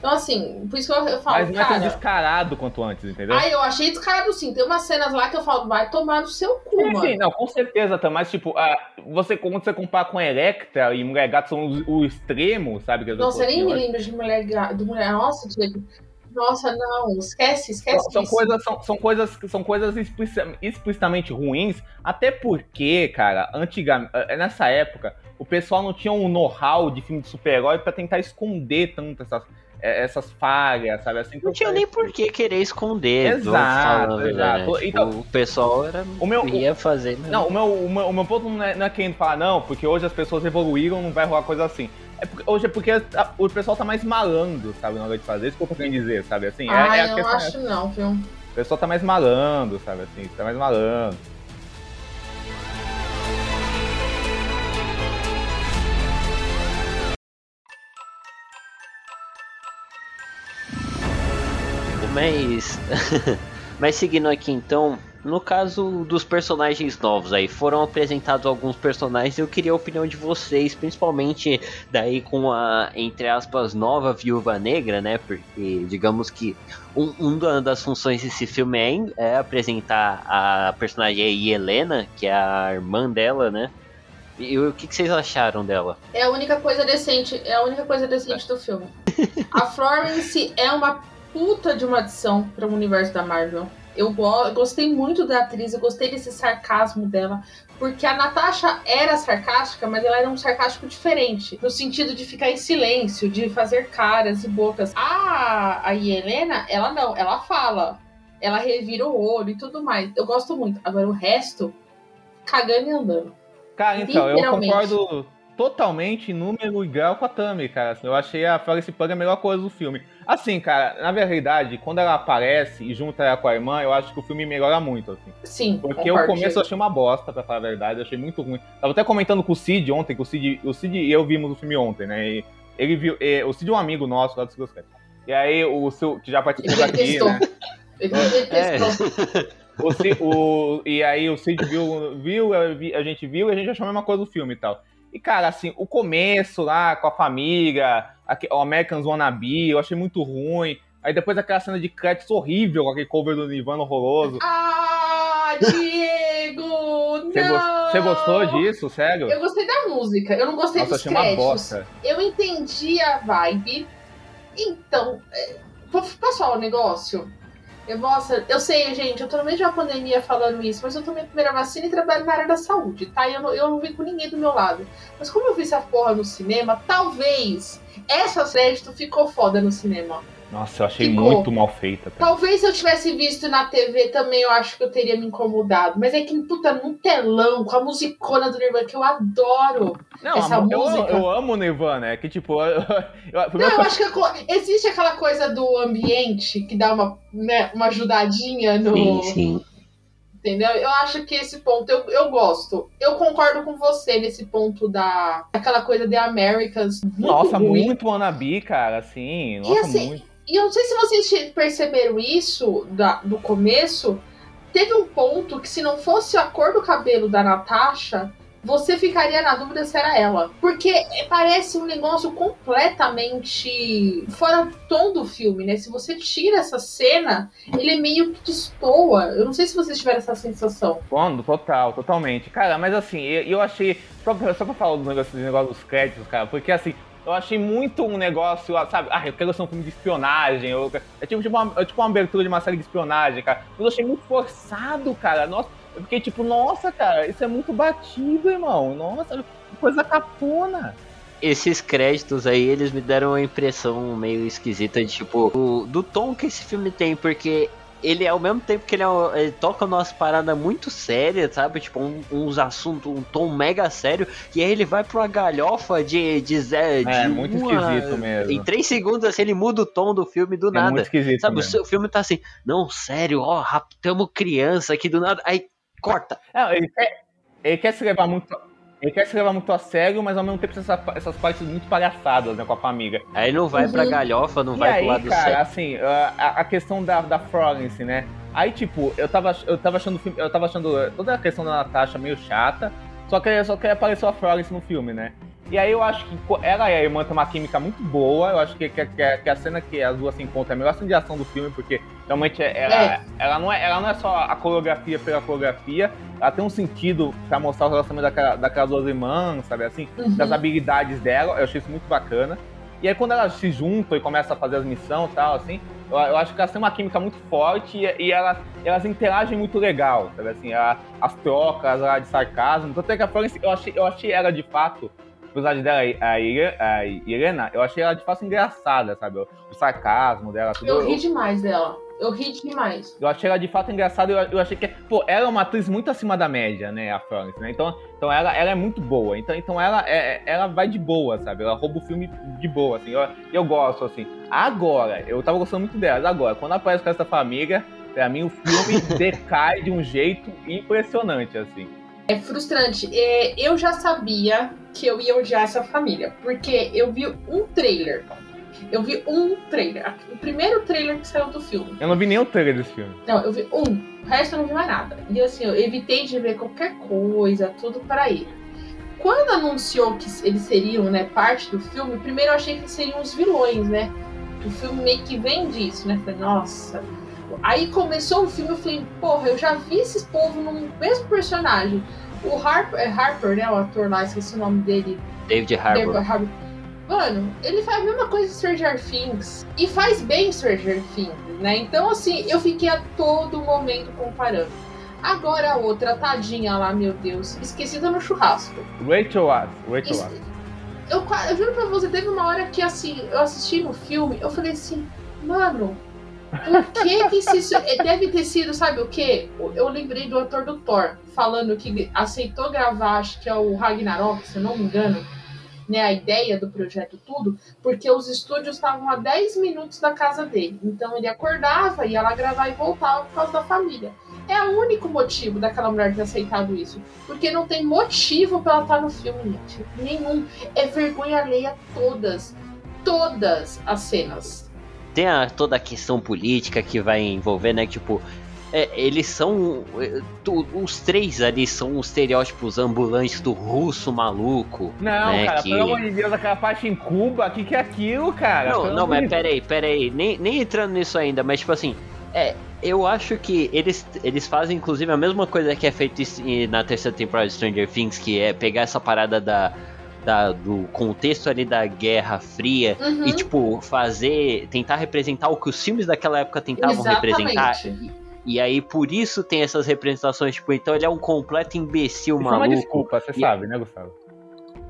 Então, assim, por isso que eu, eu falo, Mas não é tão cara. descarado quanto antes, entendeu? Ah, eu achei descarado sim. Tem umas cenas lá que eu falo, vai tomar no seu cu, Sim, mano. sim, não, com certeza, tá, mas tipo, ah, você, quando você compara com Electra e Mulher Gato são os- o extremo, sabe? que eu pessoas nem me lembro de mulher, ga- de mulher. Nossa, Diego. Nossa, não, esquece, esquece. São, isso. coisas, são, são coisas, são coisas explici- explicitamente ruins, até porque, cara, antigamente, nessa época, o pessoal não tinha um know-how de filme de super-herói pra tentar esconder tanto essas, eh, essas falhas, sabe? Assim, Não tinha nem por que querer esconder. Exato, falando verdade. exato. Tipo, Então, o pessoal era, o meu- ia fazer. mas- Não, o meu, o, meu, o meu ponto não é, não é querendo falar, não, porque hoje as pessoas evoluíram, não vai rolar coisa assim. É porque- hoje é porque a- o pessoal tá mais malandro, sabe, na hora de fazer. Isso que eu tô querendo dizer, sabe? Assim, é, Ah, é a eu não questão. acho não, viu? O pessoal tá mais malandro, sabe? Assim, tá mais malandro. Mas. Mas seguindo aqui então, no caso dos personagens novos aí, foram apresentados alguns personagens, eu queria a opinião de vocês, principalmente daí com a, entre aspas, nova viúva negra, né? Porque digamos que um, um da- das funções desse filme é, é apresentar a personagem aí, Helena, que é a irmã dela, né? E o que, que vocês acharam dela? É a única coisa decente, é a única coisa decente do filme. A Florence é uma puta de uma adição para o universo da Marvel. Eu, go- eu gostei muito da atriz, eu gostei desse sarcasmo dela, porque a Natasha era sarcástica, mas ela era um sarcástico diferente, no sentido de ficar em silêncio, de fazer caras e bocas. A, a Helena, ela não, ela fala, ela revira o olho e tudo mais. Eu gosto muito. Agora o resto, cagando e andando. Cara, então, eu concordo totalmente número igual com a Tami, cara. Eu achei a Florence Pug a melhor coisa do filme. Assim, cara, na verdade, quando ela aparece e junta ela com a irmã, eu acho que o filme melhora muito, assim. Sim, Porque concordo, o começo eu achei uma bosta, pra falar a verdade, eu achei muito ruim. Tava até comentando com o Cid ontem, que o Cid, o Cid e eu vimos o filme ontem, né? E ele viu. e o Cid é um amigo nosso lá do Cicloscat. E aí, o seu, que já participou daqui, detestou. né? Ele É. O, o- e aí o Cid viu, viu a gente viu e a gente achou a mesma coisa do filme e tal. E, cara, assim, o começo lá com a família, o Americans Wannabe, eu achei muito ruim. Aí depois aquela cena de créditos horrível, com aquele cover do Nirvana horroroso. Ah, Diego! Você, não! você gostou disso, sério? Eu gostei da música, eu não gostei Nossa, eu dos créditos. Eu entendi a vibe. Então, é, posso falar um negócio? Eu, nossa, eu sei, gente, eu tô no meio de uma pandemia falando isso, mas eu tomei a primeira vacina e trabalho na área da saúde, tá? E eu não, eu não vi com ninguém do meu lado. Mas como eu vi essa porra no cinema, talvez essa crédito ficou foda no cinema. Nossa, eu achei Ficou. muito mal feita. cara. Talvez se eu tivesse visto na TV também, eu acho que eu teria me incomodado. Mas é que, puta, num telão, com a musicona do Nirvana, que eu adoro. Não, essa eu, música- eu amo o Nirvana, é que tipo. Eu, eu, Não, eu acho que existe aquela coisa do ambiente que dá uma, né, uma ajudadinha no. Sim, sim. Entendeu? Eu acho que esse ponto eu, eu gosto. Eu concordo com você nesse ponto da. aquela coisa de Americans. muito Nossa, ruim. muito Wannabe, cara, assim. Nossa, assim, muito. E eu não sei se vocês perceberam isso da- do começo. Teve um ponto que, se não fosse a cor do cabelo da Natasha, você ficaria na dúvida se era ela. Porque parece um negócio completamente fora do tom do filme, né? Se você tira essa cena, ele meio que destoa. Eu não sei se vocês tiveram essa sensação. Quando? Total, totalmente. Cara, mas assim, eu, achei. Só pra, só pra falar do negócio, do negócio dos créditos, cara, porque assim, eu achei muito um negócio, sabe? Ah, eu quero ser um filme de espionagem. Eu, é tipo, tipo, uma, é tipo uma abertura de uma série de espionagem, cara. Mas eu achei muito forçado, cara. Nossa, Eu fiquei tipo, nossa, cara, isso é muito batido, irmão. Nossa, coisa capona esses créditos aí, eles me deram uma impressão meio esquisita de tipo, do, do tom que esse filme tem, porque ele ao mesmo tempo que ele, é, ele toca umas paradas muito sérias, sabe? Tipo, um, uns assuntos, um tom mega sério, e aí ele vai pra uma galhofa de, de Zé. É, de é, muito uma... esquisito mesmo. Em três segundos, assim, ele muda o tom do filme do é nada. Muito esquisito sabe? Mesmo. O filme tá assim, não, sério, ó, raptamos criança aqui do nada. Aí corta. Não, ele quer, ele quer se levar muito. Ele quer se levar muito a sério, mas ao mesmo tempo essa, essas partes muito palhaçadas, né, com a família. Aí não vai uhum. pra galhofa, não e vai aí, pro lado cara, sério. assim, a, a questão da, da Florence, né? Aí, tipo, eu tava, eu tava achando eu tava achando toda a questão da Natasha meio chata, só que só que apareceu a Florence no filme, né? E aí eu acho que ela e a irmã têm uma química muito boa. Eu acho que, que, que, a cena que as duas se encontram é a melhor cena de ação do filme, porque realmente ela, é. ela, não, é, ela não é só a coreografia pela coreografia, ela tem um sentido pra mostrar o relacionamento daquela, daquelas duas irmãs, sabe assim? Uhum. Das habilidades dela, eu achei isso muito bacana. E aí quando elas se juntam e começam a fazer as missões e tal, assim, eu, eu, acho que elas têm uma química muito forte e, e elas, elas interagem muito legal, sabe assim? A, as trocas lá de sarcasmo. Tanto é que a Florence, eu achei, eu achei ela de fato personagem dela, a, a Irena, eu achei ela de fato engraçada, sabe? O, o sarcasmo dela. Tudo. Eu ri demais dela. Eu ri demais. Eu achei ela de fato engraçada. Eu, eu achei que, pô, ela é uma atriz muito acima da média, né? A Florence, né? Então, então ela, ela é muito boa. Então, então ela, é, ela vai de boa, sabe? Ela rouba o filme de boa, assim. Eu, eu gosto, assim. Agora, eu tava gostando muito dela. Agora, quando aparece com essa família, pra mim o filme decai de um jeito impressionante, assim. É frustrante. É, eu já sabia que eu ia odiar essa família, porque eu vi um trailer. Eu vi um trailer. O primeiro trailer que saiu do filme. Eu não vi nem o trailer desse filme. Não, eu vi um. O resto eu não vi mais nada. E assim, eu evitei de ver qualquer coisa, tudo para ir. Quando anunciou que eles seriam, né, parte do filme, primeiro eu achei que seriam os vilões, né? O filme meio que vem disso, né? Falei, nossa, Aí começou o filme, eu falei, porra, eu já vi esses povos no mesmo personagem. O Harper, é Harper, né? O ator lá, esqueci o nome dele. David Harbour. David Harbour. Mano, ele faz a mesma coisa em Stranger Things. E faz bem Stranger Things, né? Então, assim, eu fiquei a todo momento comparando. Agora a outra, tadinha lá, meu Deus, esquecida no churrasco. Rachel Watts. Rachel Watts. Eu, eu juro pra você, teve uma hora que, assim, eu assisti no filme, eu falei assim, mano, por que que isso deve ter sido, sabe o que? Eu lembrei do ator do Thor falando que aceitou gravar, acho que é o Ragnarok, se eu não me engano, né, a ideia do projeto tudo, porque os estúdios estavam a 10 minutos da casa dele. Então ele acordava, ia lá gravar e voltava por causa da família. É o único motivo daquela mulher ter aceitado isso. Porque não tem motivo para ela estar no filme, gente. Nenhum. É vergonha alheia todas. Todas as cenas tem a, toda a questão política que vai envolver, né? Tipo, é, eles são. É, tu, os três ali são os estereótipos ambulantes do russo maluco. Não, né, cara, que... pelo amor de Deus, aquela parte em Cuba, o que, que é aquilo, cara? Não, pelo não, mas peraí, peraí, nem, nem entrando nisso ainda, mas tipo assim, é, eu acho que eles, eles fazem inclusive a mesma coisa que é feito na terceira temporada de Stranger Things, que é pegar essa parada da da, do contexto ali da Guerra Fria uhum. e, tipo, fazer. tentar representar o que os filmes daquela época tentavam Exatamente. representar. E, aí, por isso tem essas representações, tipo, então ele é um completo imbecil isso maluco. É uma desculpa, você e... sabe, né, Gustavo?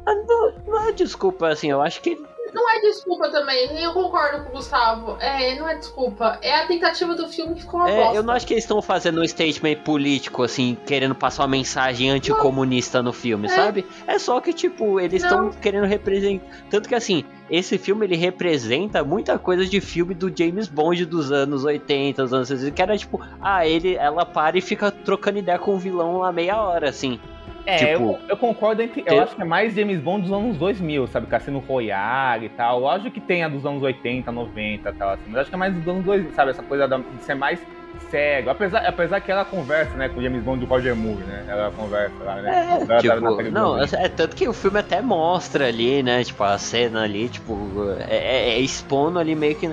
Ah, não, não é desculpa, assim, eu acho que não é desculpa também, eu concordo com o Gustavo. É, não é desculpa. É a tentativa do filme que ficou uma é, bosta. Eu não acho que eles estão fazendo um statement político, assim, querendo passar uma mensagem anticomunista no filme, é. sabe? É só que, tipo, eles estão querendo representar. Tanto que, assim, esse filme ele representa muita coisa de filme do James Bond dos anos 80, dos anos 60, que era tipo, ah, ele, ela para e fica trocando ideia com o vilão lá meia hora, assim. É, tipo, eu, eu, concordo entre. Eu acho que é mais James Bond dos anos 2000, sabe? Cassino Royale e tal. Lógico que tem a dos anos 80, 90 e tal, assim. Mas acho que é mais dos anos 2000, sabe? Essa coisa de ser mais cego. Apesar, apesar que ela conversa, né, com o James Bond do Roger Moore, né? Ela conversa lá, né? É, tipo, não, é tanto que o filme até mostra ali, né? Tipo, a cena ali, tipo, é, é, é expondo ali meio que.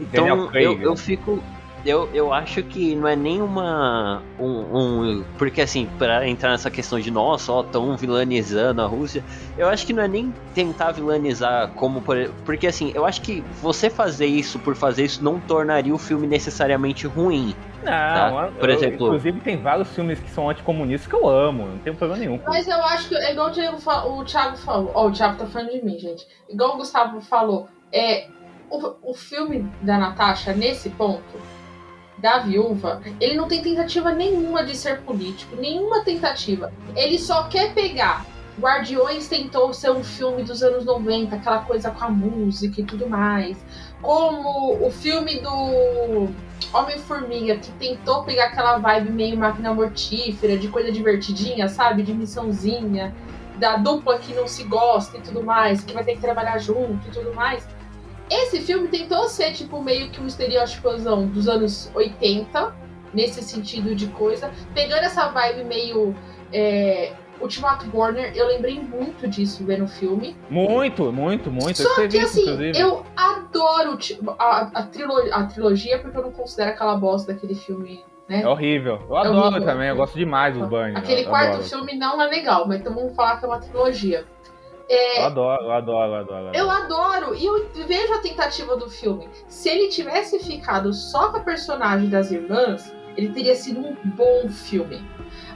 Então, eu, eu fico eu, eu acho que não é nenhuma. Um, um, porque assim, para entrar nessa questão de nossa, ó, tão vilanizando a Rússia, eu acho que não é nem tentar vilanizar como. Por, porque assim, eu acho que você fazer isso por fazer isso não tornaria o filme necessariamente ruim. Não, tá? por eu, exemplo. Inclusive, tem vários filmes que são anticomunistas que eu amo, não tem problema nenhum. Mas eu acho que, é igual o Thiago, o Thiago falou. Ó, oh, o Thiago tá falando de mim, gente. Igual o Gustavo falou, é. O, o filme da Natasha, nesse ponto, da viúva, ele não tem tentativa nenhuma de ser político, nenhuma tentativa. Ele só quer pegar. Guardiões tentou ser um filme dos anos 90, aquela coisa com a música e tudo mais. Como o filme do Homem-Formiga, que tentou pegar aquela vibe meio máquina mortífera, de coisa divertidinha, sabe? De missãozinha, da dupla que não se gosta e tudo mais, que vai ter que trabalhar junto e tudo mais. Esse filme tentou ser, tipo, meio que um estereótipozão dos anos 80, nesse sentido de coisa, pegando essa vibe meio. É, Ultimato Warner, eu lembrei muito disso vendo o filme. Muito, muito, muito. Só que assim, inclusive. eu adoro a, a, trilogia, a trilogia porque eu não considero aquela bosta daquele filme né? É horrível. Eu é adoro horrível. também, eu gosto demais dos Burn. Aquele quarto adoro. filme não é legal, mas então vamos falar que é uma trilogia. É, eu adoro, eu adoro, eu adoro, eu adoro. E eu vejo a tentativa do filme. Se ele tivesse ficado só com a personagem das irmãs, ele teria sido um bom filme.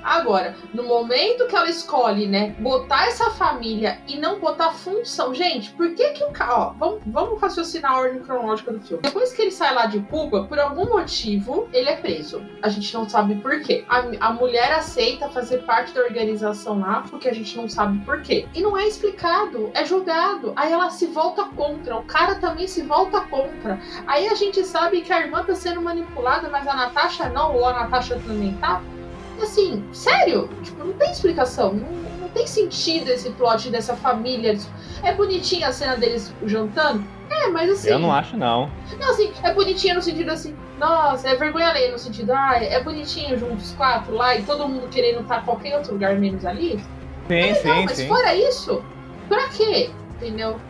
Agora, no momento que ela escolhe, né, botar essa família e não botar função. Gente, por que que o cara. Vamos, vamos raciocinar a ordem cronológica do filme. Depois que ele sai lá de Cuba, por algum motivo, ele é preso. A gente não sabe por quê. A, a mulher aceita fazer parte da organização lá, porque a gente não sabe por quê. E não é explicado, é jogado. Aí ela se volta contra, o cara também se volta contra. Aí a gente sabe que a irmã tá sendo manipulada, mas a Natasha não, ou a Natasha também tá assim, sério? Tipo, não tem explicação. Não, não tem sentido esse plot dessa família. É bonitinha a cena deles jantando? É, mas assim. Eu não acho, não. Não, assim, é bonitinha no sentido assim. Nossa, é vergonha ler no sentido, ah, é bonitinho juntos quatro lá e todo mundo querendo estar em qualquer outro lugar menos ali. Sim, é legal, sim, mas sim. fora isso, pra quê? Entendeu?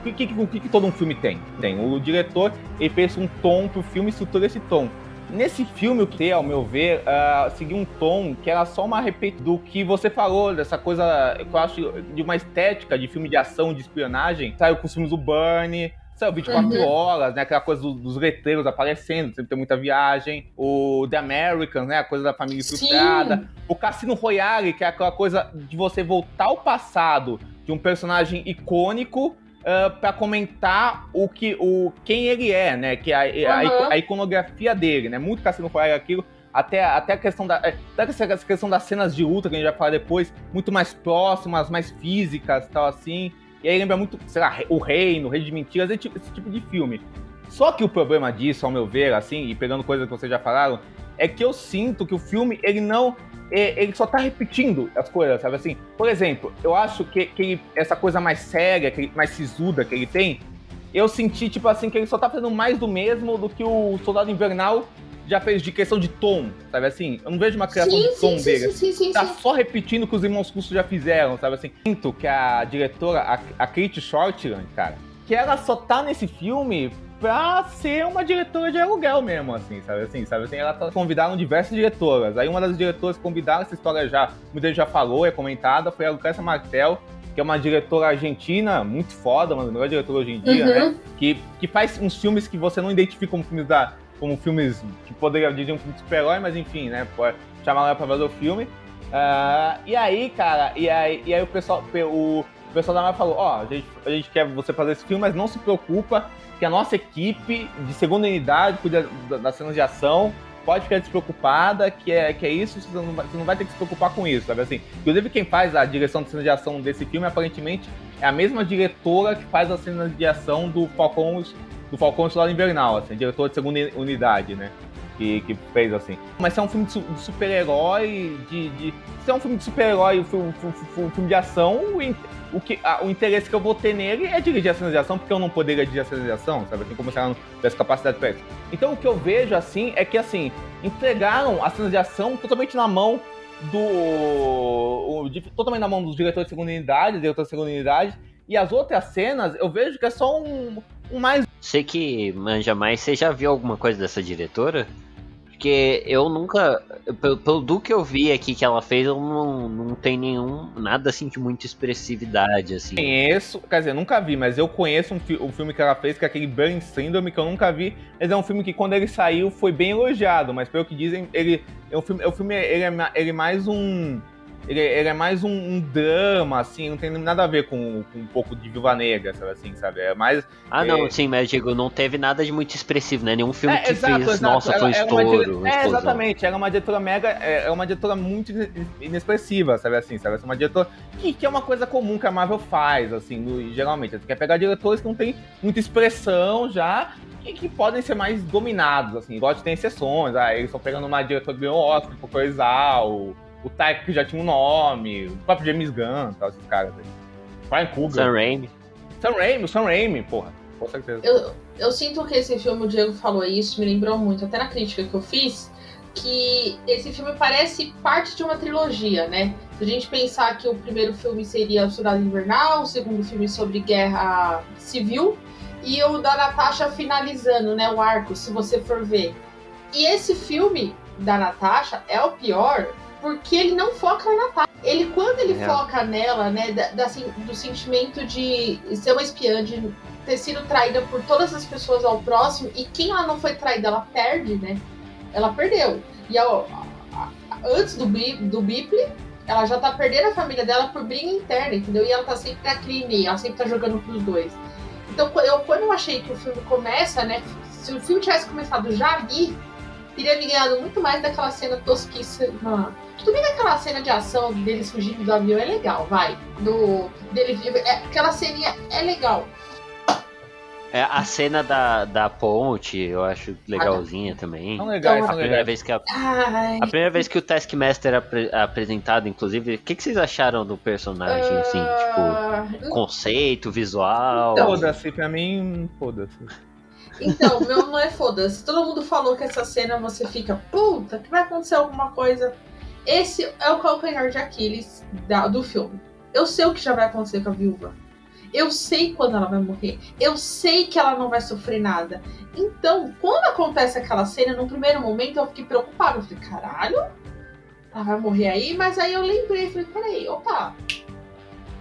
O que, que, que, que, todo um filme tem? Tem. O diretor, ele fez um tom pro filme e estrutura esse tom. Nesse filme, o que tem, ao meu ver, uh, seguiu um tom que era só uma repetição do que você falou, dessa coisa, eu acho, de uma estética de filme de ação, de espionagem. Saiu com os filmes do Burnie, saiu 24 uhum. horas, né? Aquela coisa do, dos letreiros aparecendo, sempre tem muita viagem. O The Americans, né? A coisa da família frustrada. O Cassino Royale, que é aquela coisa de você voltar ao passado de um personagem icônico uh, ah, para comentar o que, o, quem ele é, né? Que a, uhum. a, a, iconografia dele, né? Muito Cassino Royale aquilo. Até, até a questão da. Até essa questão das cenas de luta que a gente vai falar depois, muito mais próximas, mais físicas tal assim. E aí lembra muito, sei lá, o Reino, o Rei de Mentiras, esse tipo, esse tipo de filme. Só que o problema disso, ao meu ver, assim, e pegando coisas que vocês já falaram, é que eu sinto que o filme, ele não ele só tá repetindo as coisas, sabe assim? Por exemplo, eu acho que, que ele, essa coisa mais séria, que ele, mais sisuda que ele tem, eu senti, tipo assim, que ele só tá fazendo mais do mesmo do que o Soldado Invernal já fez de questão de tom, sabe assim? Eu não vejo uma criação sim, de tom sim, dele. Sim, sim, tá só repetindo o que os irmãos Russo já fizeram, sabe assim? Sinto que a diretora, a, a Kate Shortland, cara, que ela só tá nesse filme pra ser uma diretora de aluguel mesmo, assim, sabe? Assim, sabe? Assim, ela tá, convidaram diversas diretoras, aí uma das diretoras que convidaram essa história já, muita gente já falou, é comentada, foi a Lucrécia Martel, que é uma diretora argentina muito foda, uma das melhores diretoras hoje em dia, né, uhum. né, que, que faz uns filmes que você não identifica como filmes da, como filmes que poderia dizer um filme de super-herói, mas enfim, né, pode chamar ela pra fazer o filme, uh, e aí, cara, e aí, e aí o pessoal, o, o pessoal da Marvel falou, ó, oh, a, gente, a gente quer você fazer esse filme, mas não se preocupa que a nossa equipe de segunda unidade cuida das cenas de ação, pode ficar despreocupada, que é, que é isso, você não, vai, você não vai ter que se preocupar com isso, sabe assim? Inclusive quem faz a direção de cenas de ação desse filme, aparentemente, é a mesma diretora que faz as cenas de ação do Falcão, do Falcão Solar Invernal, assim, diretor de segunda unidade, né? Que, que, fez assim. Mas se é um filme de, super-herói, de, de, Se é um filme de super-herói, um, um, filme de ação, o, que, a, o interesse que eu vou ter nele é dirigir a cena de ação, porque eu não poderia dirigir a cena de ação, sabe? Assim, como se ela não tivesse capacidade para isso. Então o que eu vejo, assim, é que, assim, entregaram a cena de ação totalmente na mão do... O, de, totalmente na mão dos diretores de segunda unidade, diretor de segunda unidade, e as outras cenas, eu vejo que é só um, um mais Você que manja mais, você já viu alguma coisa dessa diretora? Porque eu nunca. Pelo, pelo do que eu vi aqui que ela fez, eu não, não tem nenhum. Nada assim de muita expressividade, assim. Conheço, quer dizer, nunca vi, mas eu conheço um, fi, um filme que ela fez, que é aquele Burn Syndrome, que eu nunca vi. Mas é um filme que quando ele saiu foi bem elogiado, mas pelo que dizem, ele. É um filme, é um filme ele, é, ele é mais um ele, ele é mais um, um, drama, assim, não tem nada a ver com, com, um pouco de Viúva Negra, sabe assim, sabe? É mais. Ah, não, é... sim, mas digo, não teve nada de muito expressivo, né? Nenhum filme é, que exato, fez, exato. nossa, foi um estouro. É, exatamente, era uma diretora mega, é, é uma diretora muito inexpressiva, sabe assim, sabe? Uma diretora que, que é uma coisa comum que a Marvel faz, assim, no, geralmente. Você quer pegar diretores que não tem muita expressão já, e que podem ser mais dominados, assim, igual tem exceções, ah, eles estão pegando uma diretora que ganhou Oscar por coisar, o Taika que já tinha um nome, o próprio James Gunn, tal, esses caras aí. Brian Cougar. Sam Raimi. Sam Raimi, o Sam Raimi, porra. Com certeza. Eu, eu sinto que esse filme, o Diego falou isso, me lembrou muito, até na crítica que eu fiz, que esse filme parece parte de uma trilogia, né? Se a gente pensar que o primeiro filme seria o Cidade Invernal, o segundo filme sobre guerra civil, e o da Natasha finalizando, né, o arco, se você for ver. E esse filme da Natasha é o pior, porque ele não foca na Natasha. Ele, quando ele é. foca nela, né, da, da, assim, do sentimento de ser uma espiã, de ter sido traída por todas as pessoas ao próximo, e quem ela não foi traída, ela perde, né? Ela perdeu. E antes do, do Biple, ela já tá perdendo a família dela por briga interna, entendeu? E ela tá sempre na crime, ela sempre tá jogando pros dois. Então, eu, quando eu achei que o filme começa, né? Se o filme tivesse começado já ali, teria me ganhado muito mais daquela cena tosquíssima tudo bem que aquela cena de ação deles fugindo do avião é legal, vai. Do, dele é, aquela ceninha é legal. É, a cena da, da ponte eu acho legalzinha também. São legais, são a primeira vez que a, a, primeira vez que o Taskmaster é apresentado, inclusive, o que, que vocês acharam do personagem, uh... assim, tipo, conceito, visual? Então, foda-se, pra mim, foda-se. Então, meu não é foda-se. Todo mundo falou que essa cena você fica, puta, que vai acontecer alguma coisa. Esse é o calcanhar de Aquiles da, do filme. Eu sei o que já vai acontecer com a viúva. Eu sei quando ela vai morrer. Eu sei que ela não vai sofrer nada. Então, quando acontece aquela cena, no primeiro momento eu fiquei preocupada. Eu falei, caralho, ela vai morrer aí? Mas aí eu lembrei, falei, peraí, opa.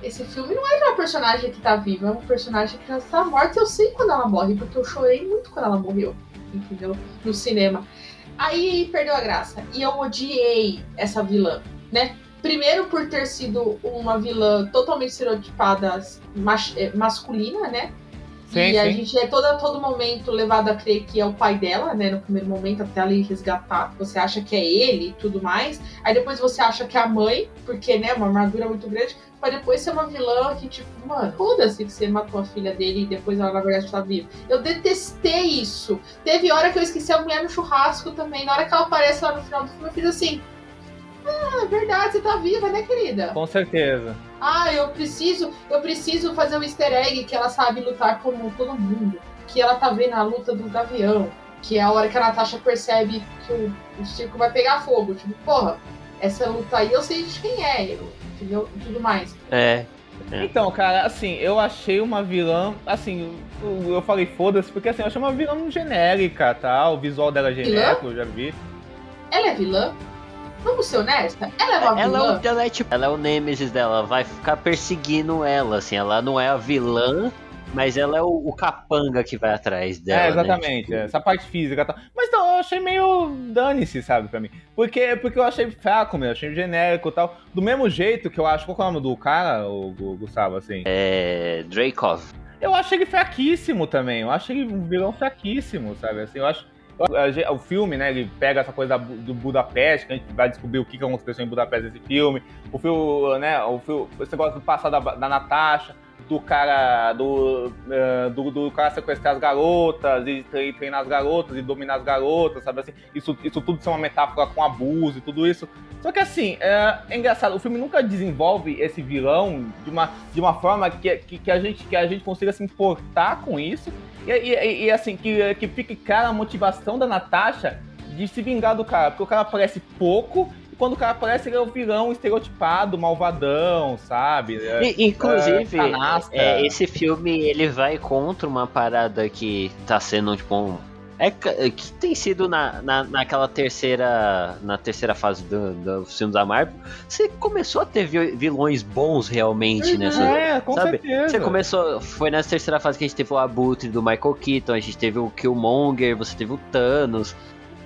Esse filme não é de uma personagem que tá viva, é uma personagem que já está morta. Eu sei quando ela morre, porque eu chorei muito quando ela morreu, entendeu? No cinema. Aí perdeu a graça. E eu odiei essa vilã, né? Primeiro por ter sido uma vilã totalmente estereotipada mas, é, masculina, né? Sim, e sim. a gente é toda, todo momento levado a crer que é o pai dela, né? No primeiro momento, até ela ir resgatar. Você acha que é ele e tudo mais. Aí depois você acha que é a mãe, porque, né, uma armadura muito grande. Pra depois ser uma vilã que, tipo, mano, foda-se que você matou a filha dele e depois ela, na verdade, tá viva. Eu detestei isso. Teve hora que eu esqueci a mulher no churrasco também. Na hora que ela aparece lá no final do filme, eu fiz assim. Ah, é verdade, você tá viva, né, querida? Com certeza. Ah, eu preciso, eu preciso fazer um easter egg que ela sabe lutar como todo mundo. Que ela tá vendo a luta do gavião. Que é a hora que a Natasha percebe que o, o circo vai pegar fogo. Tipo, porra, essa luta aí eu sei de quem é, entendeu? E tudo mais. É. É. Então, cara, assim, eu achei uma vilã, assim, eu, eu falei foda-se, porque assim, eu achei uma vilã genérica, tá? O visual dela é genérico, vilã? eu já vi. Ela é vilã? Vamos ser honesta? Ela é uma ela, vilã. Ela é, tipo, ela é o Nemesis dela, vai ficar perseguindo ela, assim, ela não é a vilã, mas ela é o, o capanga que vai atrás dela. É, né, exatamente, né? tipo... essa parte física. Tá... Mas então, eu achei meio dane-se, sabe, pra mim. Porque, porque eu achei fraco mesmo, achei genérico e tal. Do mesmo jeito que eu acho. Qual é o nome do cara, o, o Gustavo, assim? É. Dracov. Eu acho ele fraquíssimo também. Eu acho ele um vilão fraquíssimo, sabe? Assim, eu acho o filme, né, ele pega essa coisa do Budapeste, que a gente vai descobrir o que aconteceu em Budapeste nesse filme. O filme, né, o filme, esse negócio do passado da, da Natasha, do cara do, uh, do, do, cara sequestrar as garotas e treinar as garotas e dominar as garotas, sabe assim? Isso, isso tudo é uma metáfora com abuso e tudo isso. Só que assim, é, é, engraçado, o filme nunca desenvolve esse vilão de uma, de uma forma que, que, que a gente, que a gente consiga se importar com isso e, e, e, assim, que, que fique clara a motivação da Natasha de se vingar do cara, porque o cara aparece pouco quando o cara aparece, ele é o vilão estereotipado, malvadão, sabe? É, e, inclusive, é, esse filme ele vai contra uma parada que tá sendo tipo um é que tem sido na, na, naquela terceira na terceira fase do, do filme da Marvel, você começou a ter vilões bons realmente uhum, nessa, é, com sabe? Certeza. Você começou, foi nessa terceira fase que a gente teve o Abutre do Michael Keaton, a gente teve o Killmonger, você teve o Thanos.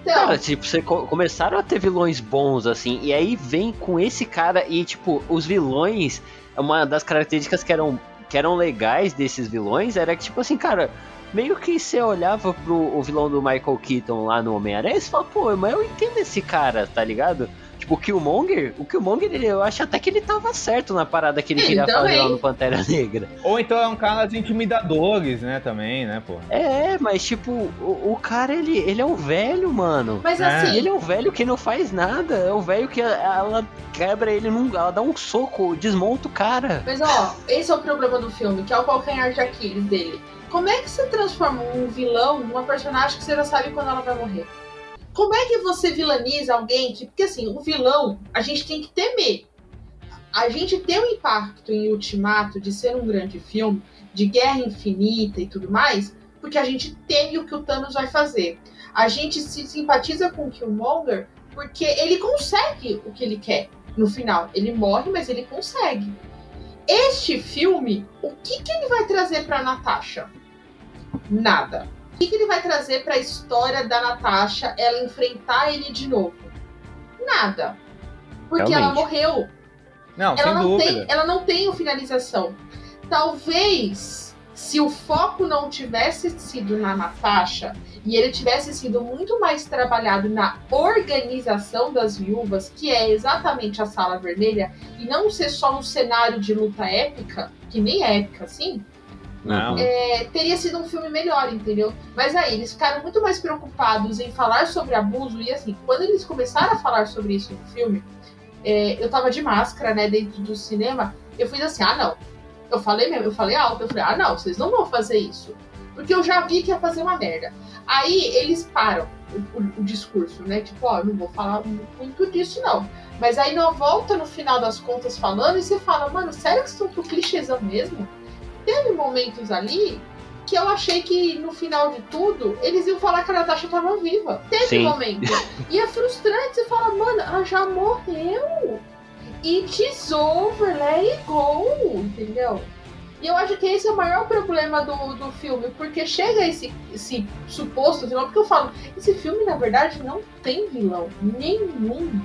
Então, cara, tipo, você co começaram a ter vilões bons assim, e aí vem com esse cara e tipo, os vilões, uma das características que eram que eram legais desses vilões era que tipo assim, cara, meio que você olhava pro o vilão do Michael Keaton lá no Homem-Aranha e você fala, pô, mas eu entendo esse cara, tá ligado? Tipo, o Killmonger, o Killmonger, ele, eu acho até que ele tava certo na parada que ele queria fazer lá no Pantera Negra. Ou então é um cara de intimidadores, né, também, né, pô. É, mas tipo, o, o cara, ele, ele é um velho, mano. Mas é. assim... Ele é um velho que não faz nada, é um velho que ela quebra ele, num, ela dá um soco, desmonta o cara. Mas ó, esse é o problema do filme, que é o calcanhar de Aquiles dele como é que você transforma um vilão numa personagem que você já sabe quando ela vai morrer? Como é que você vilaniza alguém que. Porque assim, o vilão, a gente tem que temer. A gente tem um impacto em Ultimato de ser um grande filme, de guerra infinita e tudo mais, porque a gente teme o que o Thanos vai fazer. A gente se simpatiza com o Killmonger porque ele consegue o que ele quer no final. Ele morre, mas ele consegue. Este filme, o que, que ele vai trazer para Natasha? Nada. O que, que ele vai trazer para a história da Natasha ela enfrentar ele de novo? Nada. Porque Realmente. ela morreu. Não, ela não dúvida. tem, ela não tem finalização. Talvez se o foco não tivesse sido na Natasha e ele tivesse sido muito mais trabalhado na organização das viúvas, que é exatamente a Sala Vermelha, e não ser só um cenário de luta épica, que nem é épica assim, não. É, teria sido um filme melhor, entendeu? Mas aí, eles ficaram muito mais preocupados em falar sobre abuso, e assim, quando eles começaram a falar sobre isso no filme, é, eu tava de máscara, né, dentro do cinema, eu fiz assim, ah, não. Eu falei mesmo, eu falei alto, eu falei, ah, não, vocês não vão fazer isso. Porque eu já vi que ia fazer uma merda. Aí eles param o, o, o discurso, né? Tipo, ó, não vou falar muito disso, não. Mas aí não volta no final das contas falando e você fala, mano, sério que estão pro clichêzão mesmo? Teve momentos ali que eu achei que no final de tudo eles iam falar que a Natasha tava viva. Teve Sim. momento. E é frustrante, você fala, mano, ela já morreu. It's over, let it go, entendeu? E eu acho que esse é o maior problema do, do filme, porque chega esse, esse suposto vilão, porque eu falo, esse filme na verdade não tem vilão nenhum.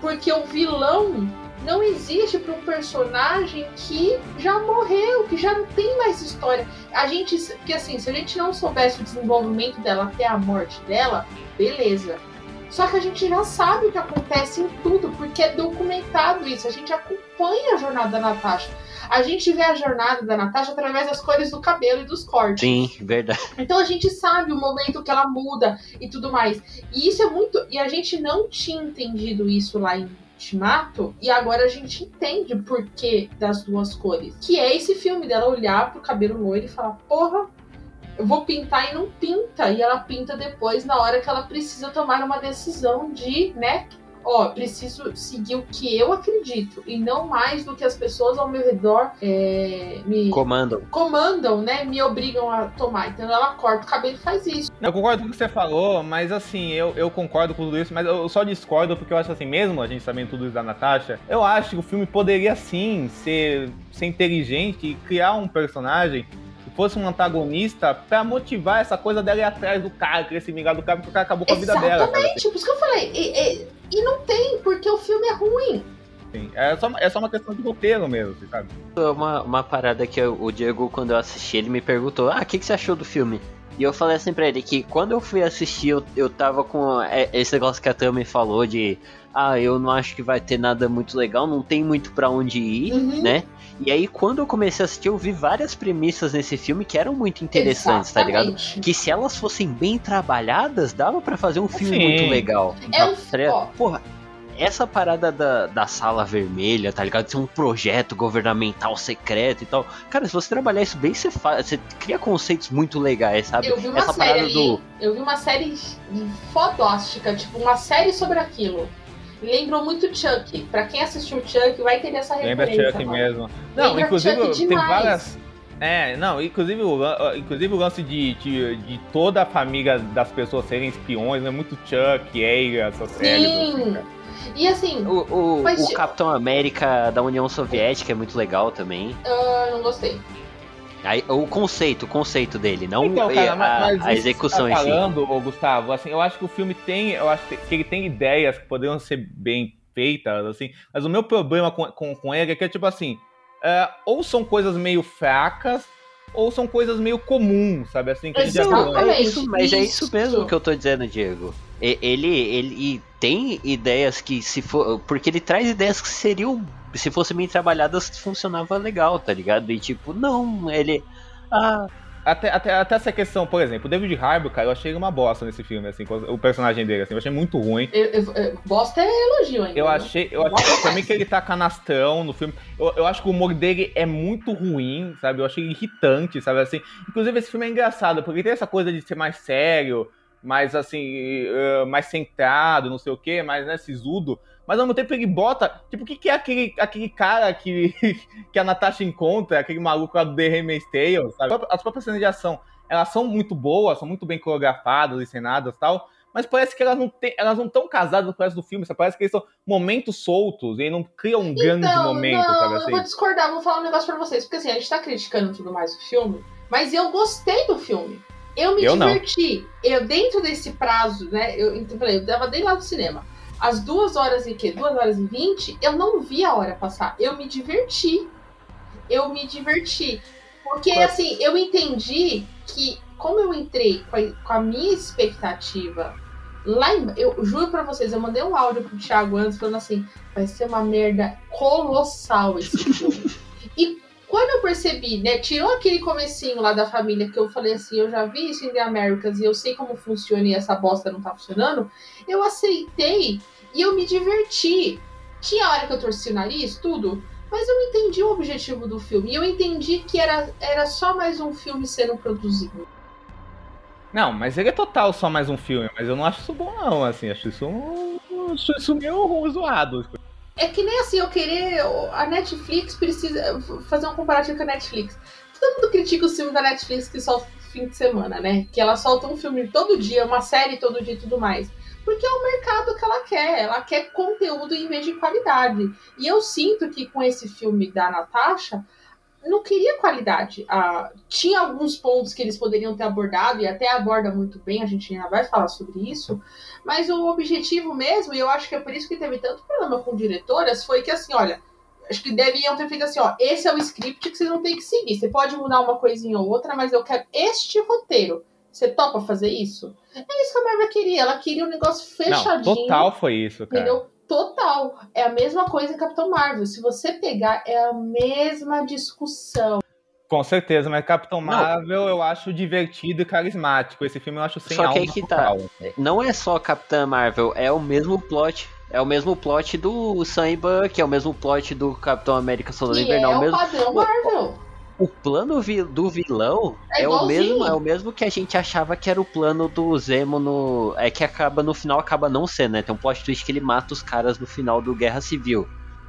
Porque o vilão não existe para um personagem que já morreu, que já não tem mais história. A gente, que assim, se a gente não soubesse o desenvolvimento dela até a morte dela, beleza. Só que a gente já sabe o que acontece em tudo, porque é documentado isso. A gente acompanha a jornada da Natasha. A gente vê a jornada da Natasha através das cores do cabelo e dos cortes. Sim, verdade. Então a gente sabe o momento que ela muda e tudo mais. E isso é muito. E a gente não tinha entendido isso lá em Ultimato, e agora a gente entende o porquê das duas cores. Que é esse filme dela olhar pro cabelo loiro e falar: porra, eu vou pintar e não pinta. E ela pinta depois na hora que ela precisa tomar uma decisão de, né, ó, preciso seguir o que eu acredito e não mais do que as pessoas ao meu redor é, me comandam. Comandam, né? Me obrigam a tomar. Então ela corta o cabelo e faz isso. Eu concordo com o que você falou, mas assim, eu, eu concordo com tudo isso, mas eu só discordo porque eu acho assim, mesmo a gente sabendo tudo isso da Natasha, eu acho que o filme poderia sim ser, ser inteligente e criar um personagem fosse um antagonista pra motivar essa coisa dela ir atrás do cara, querer se vingar do cara, porque o cara acabou com a vida dela. Exatamente, por isso que eu falei. E, e, e, não tem, porque o filme é ruim. Sim, é só, é só uma questão de roteiro mesmo, sabe? Uma, uma parada que o Diego, quando eu assisti, ele me perguntou: Ah, o que, que você achou do filme? E eu falei assim pra ele que quando eu fui assistir, eu, eu tava com é, esse negócio que a Tami falou de ah, eu não acho que vai ter nada muito legal, não tem muito para onde ir, uhum. né? E aí, quando eu comecei a assistir, eu vi várias premissas nesse filme que eram muito interessantes, Exatamente. tá ligado? Que se elas fossem bem trabalhadas, dava para fazer um filme Sim. muito legal. É um... Tá Porra, essa parada da, da sala vermelha, tá ligado? De ser um projeto governamental secreto e tal. Cara, se você trabalhar isso bem, você, faz, você cria conceitos muito legais, sabe? Eu vi uma essa série ali, do... eu vi uma série fodástica, tipo, uma série sobre aquilo. lembrou muito Chuck. Pra quem assistiu Chuck, vai ter essa Lembra referência. Chuck mano. mesmo. Não, Lembra inclusive Chuck tem demais. várias. É, não, inclusive o, inclusive o lance de, de, de toda a família das pessoas serem espiões, é muito Chuck, Eira, essas séries. assim, Sim. cara. E assim, O, o, Mas, o Capitão América da União Soviética é muito legal também. ah, não gostei. Aí, o conceito, o conceito dele, não Então, cara, a, a que execução tá em si. falando, ô, Gustavo, assim, eu acho que o filme tem, eu acho que ele tem ideias que poderiam ser bem feitas, assim, mas o meu problema com, com, com ele é que é tipo assim, é, ou são coisas meio fracas, ou são coisas meio comuns, sabe, assim, que a gente já falou. É isso, mas é isso Isso. mesmo que eu tô dizendo, Diego. E- Ele, ele tem ideias que se for. Porque ele traz ideias que seriam. Se fossem bem trabalhadas, funcionava legal, tá ligado? E tipo, não, ele. Ah, Até, até, até essa questão, por exemplo, o David Harbour, cara, eu achei ele uma bosta nesse filme, assim, o personagem dele, assim, eu achei muito ruim. Eu, eu- eu- bosta é elogio ainda. Eu né? achei, eu achei também que ele tá canastrão no filme. Eu, eu acho que o humor dele é muito ruim, sabe? Eu achei irritante, sabe? Assim, inclusive esse filme é engraçado, porque tem essa coisa de ser mais sério, mais assim, eh, mais centrado, não sei o quê, mais né, sisudo. Mas ao mesmo tempo ele bota. Tipo, o que, que é aquele, aquele cara que, que a Natasha encontra, aquele maluco lá do The Handmaid's Tale, sabe? As próprias cenas de ação, elas são muito boas, são muito bem coreografadas, encenadas e tal. Mas parece que elas não têm, elas não estão casadas com o resto do filme? Parece que eles são momentos soltos e não criam um grande Então, momento, não, sabe eu assim? vou discordar, vou falar um negócio pra vocês. Porque assim, a gente tá criticando tudo mais o filme, mas eu gostei do filme. Eu me Eu não. diverti. Eu, dentro desse prazo, né? Eu, então, eu falei, eu tava desde lá do cinema. Às duas horas e quê? Duas horas e vinte, eu não vi a hora passar. Eu me diverti. Eu me diverti. Porque, Mas- assim, eu entendi que, como eu entrei com a, com a minha expectativa lá em, Eu juro pra vocês, eu mandei um áudio pro Thiago antes falando assim: vai ser uma merda colossal esse filme. e quando eu percebi, né, tirou aquele comecinho lá da família que eu falei assim, eu já vi isso em The Americas e eu sei como funciona e essa bosta não tá funcionando, eu aceitei e eu me diverti. Tinha hora que eu torci o nariz, tudo, mas eu entendi o objetivo do filme. E eu entendi que era, era só mais um filme sendo produzido. Não, mas ele é total só mais um filme, mas eu não acho isso bom, não, assim, acho isso, um- acho isso meio zoado. É que nem assim, eu querer. A Netflix precisa fazer um comparativo com a Netflix. Todo mundo critica os filmes da Netflix que soltam fim de semana, né? Que ela solta um filme todo dia, uma série todo dia e tudo mais. Porque é o mercado que ela quer. Ela quer conteúdo em vez de qualidade. E eu sinto que com esse filme da Natasha, não queria qualidade. Ah, tinha alguns pontos que eles poderiam ter abordado, e até aborda muito bem, a gente ainda vai falar sobre isso. Mas o objetivo mesmo, e eu acho que é por isso que teve tanto problema com diretoras, foi que assim, olha, acho que deviam ter feito assim, ó, esse é o script que vocês vão ter que seguir. Você pode mudar uma coisinha ou outra, mas eu quero este roteiro. Você topa fazer isso? É isso que a Marvel queria. Ela queria um negócio Não, fechadinho. total foi isso, cara. Entendeu? Total. É a mesma coisa em Capitão Marvel. Se você pegar, é a mesma discussão. Com certeza, mas Capitão Não. Marvel eu acho divertido e carismático. Esse filme eu acho sem Só que aí que tá. total. não é só Capitã Marvel, é o mesmo plot. É o mesmo plot do Sam Buck, é o mesmo plot do Capitão América Soldado Que é Invernal. o mesmo, padrão Marvel. O plano vi- do vilão É é, o mesmo, é o mesmo que a gente achava que era o plano do Zemo no. É que acaba no final acaba não sendo, né? Tem um plot twist que ele mata os caras no final do Guerra Civil.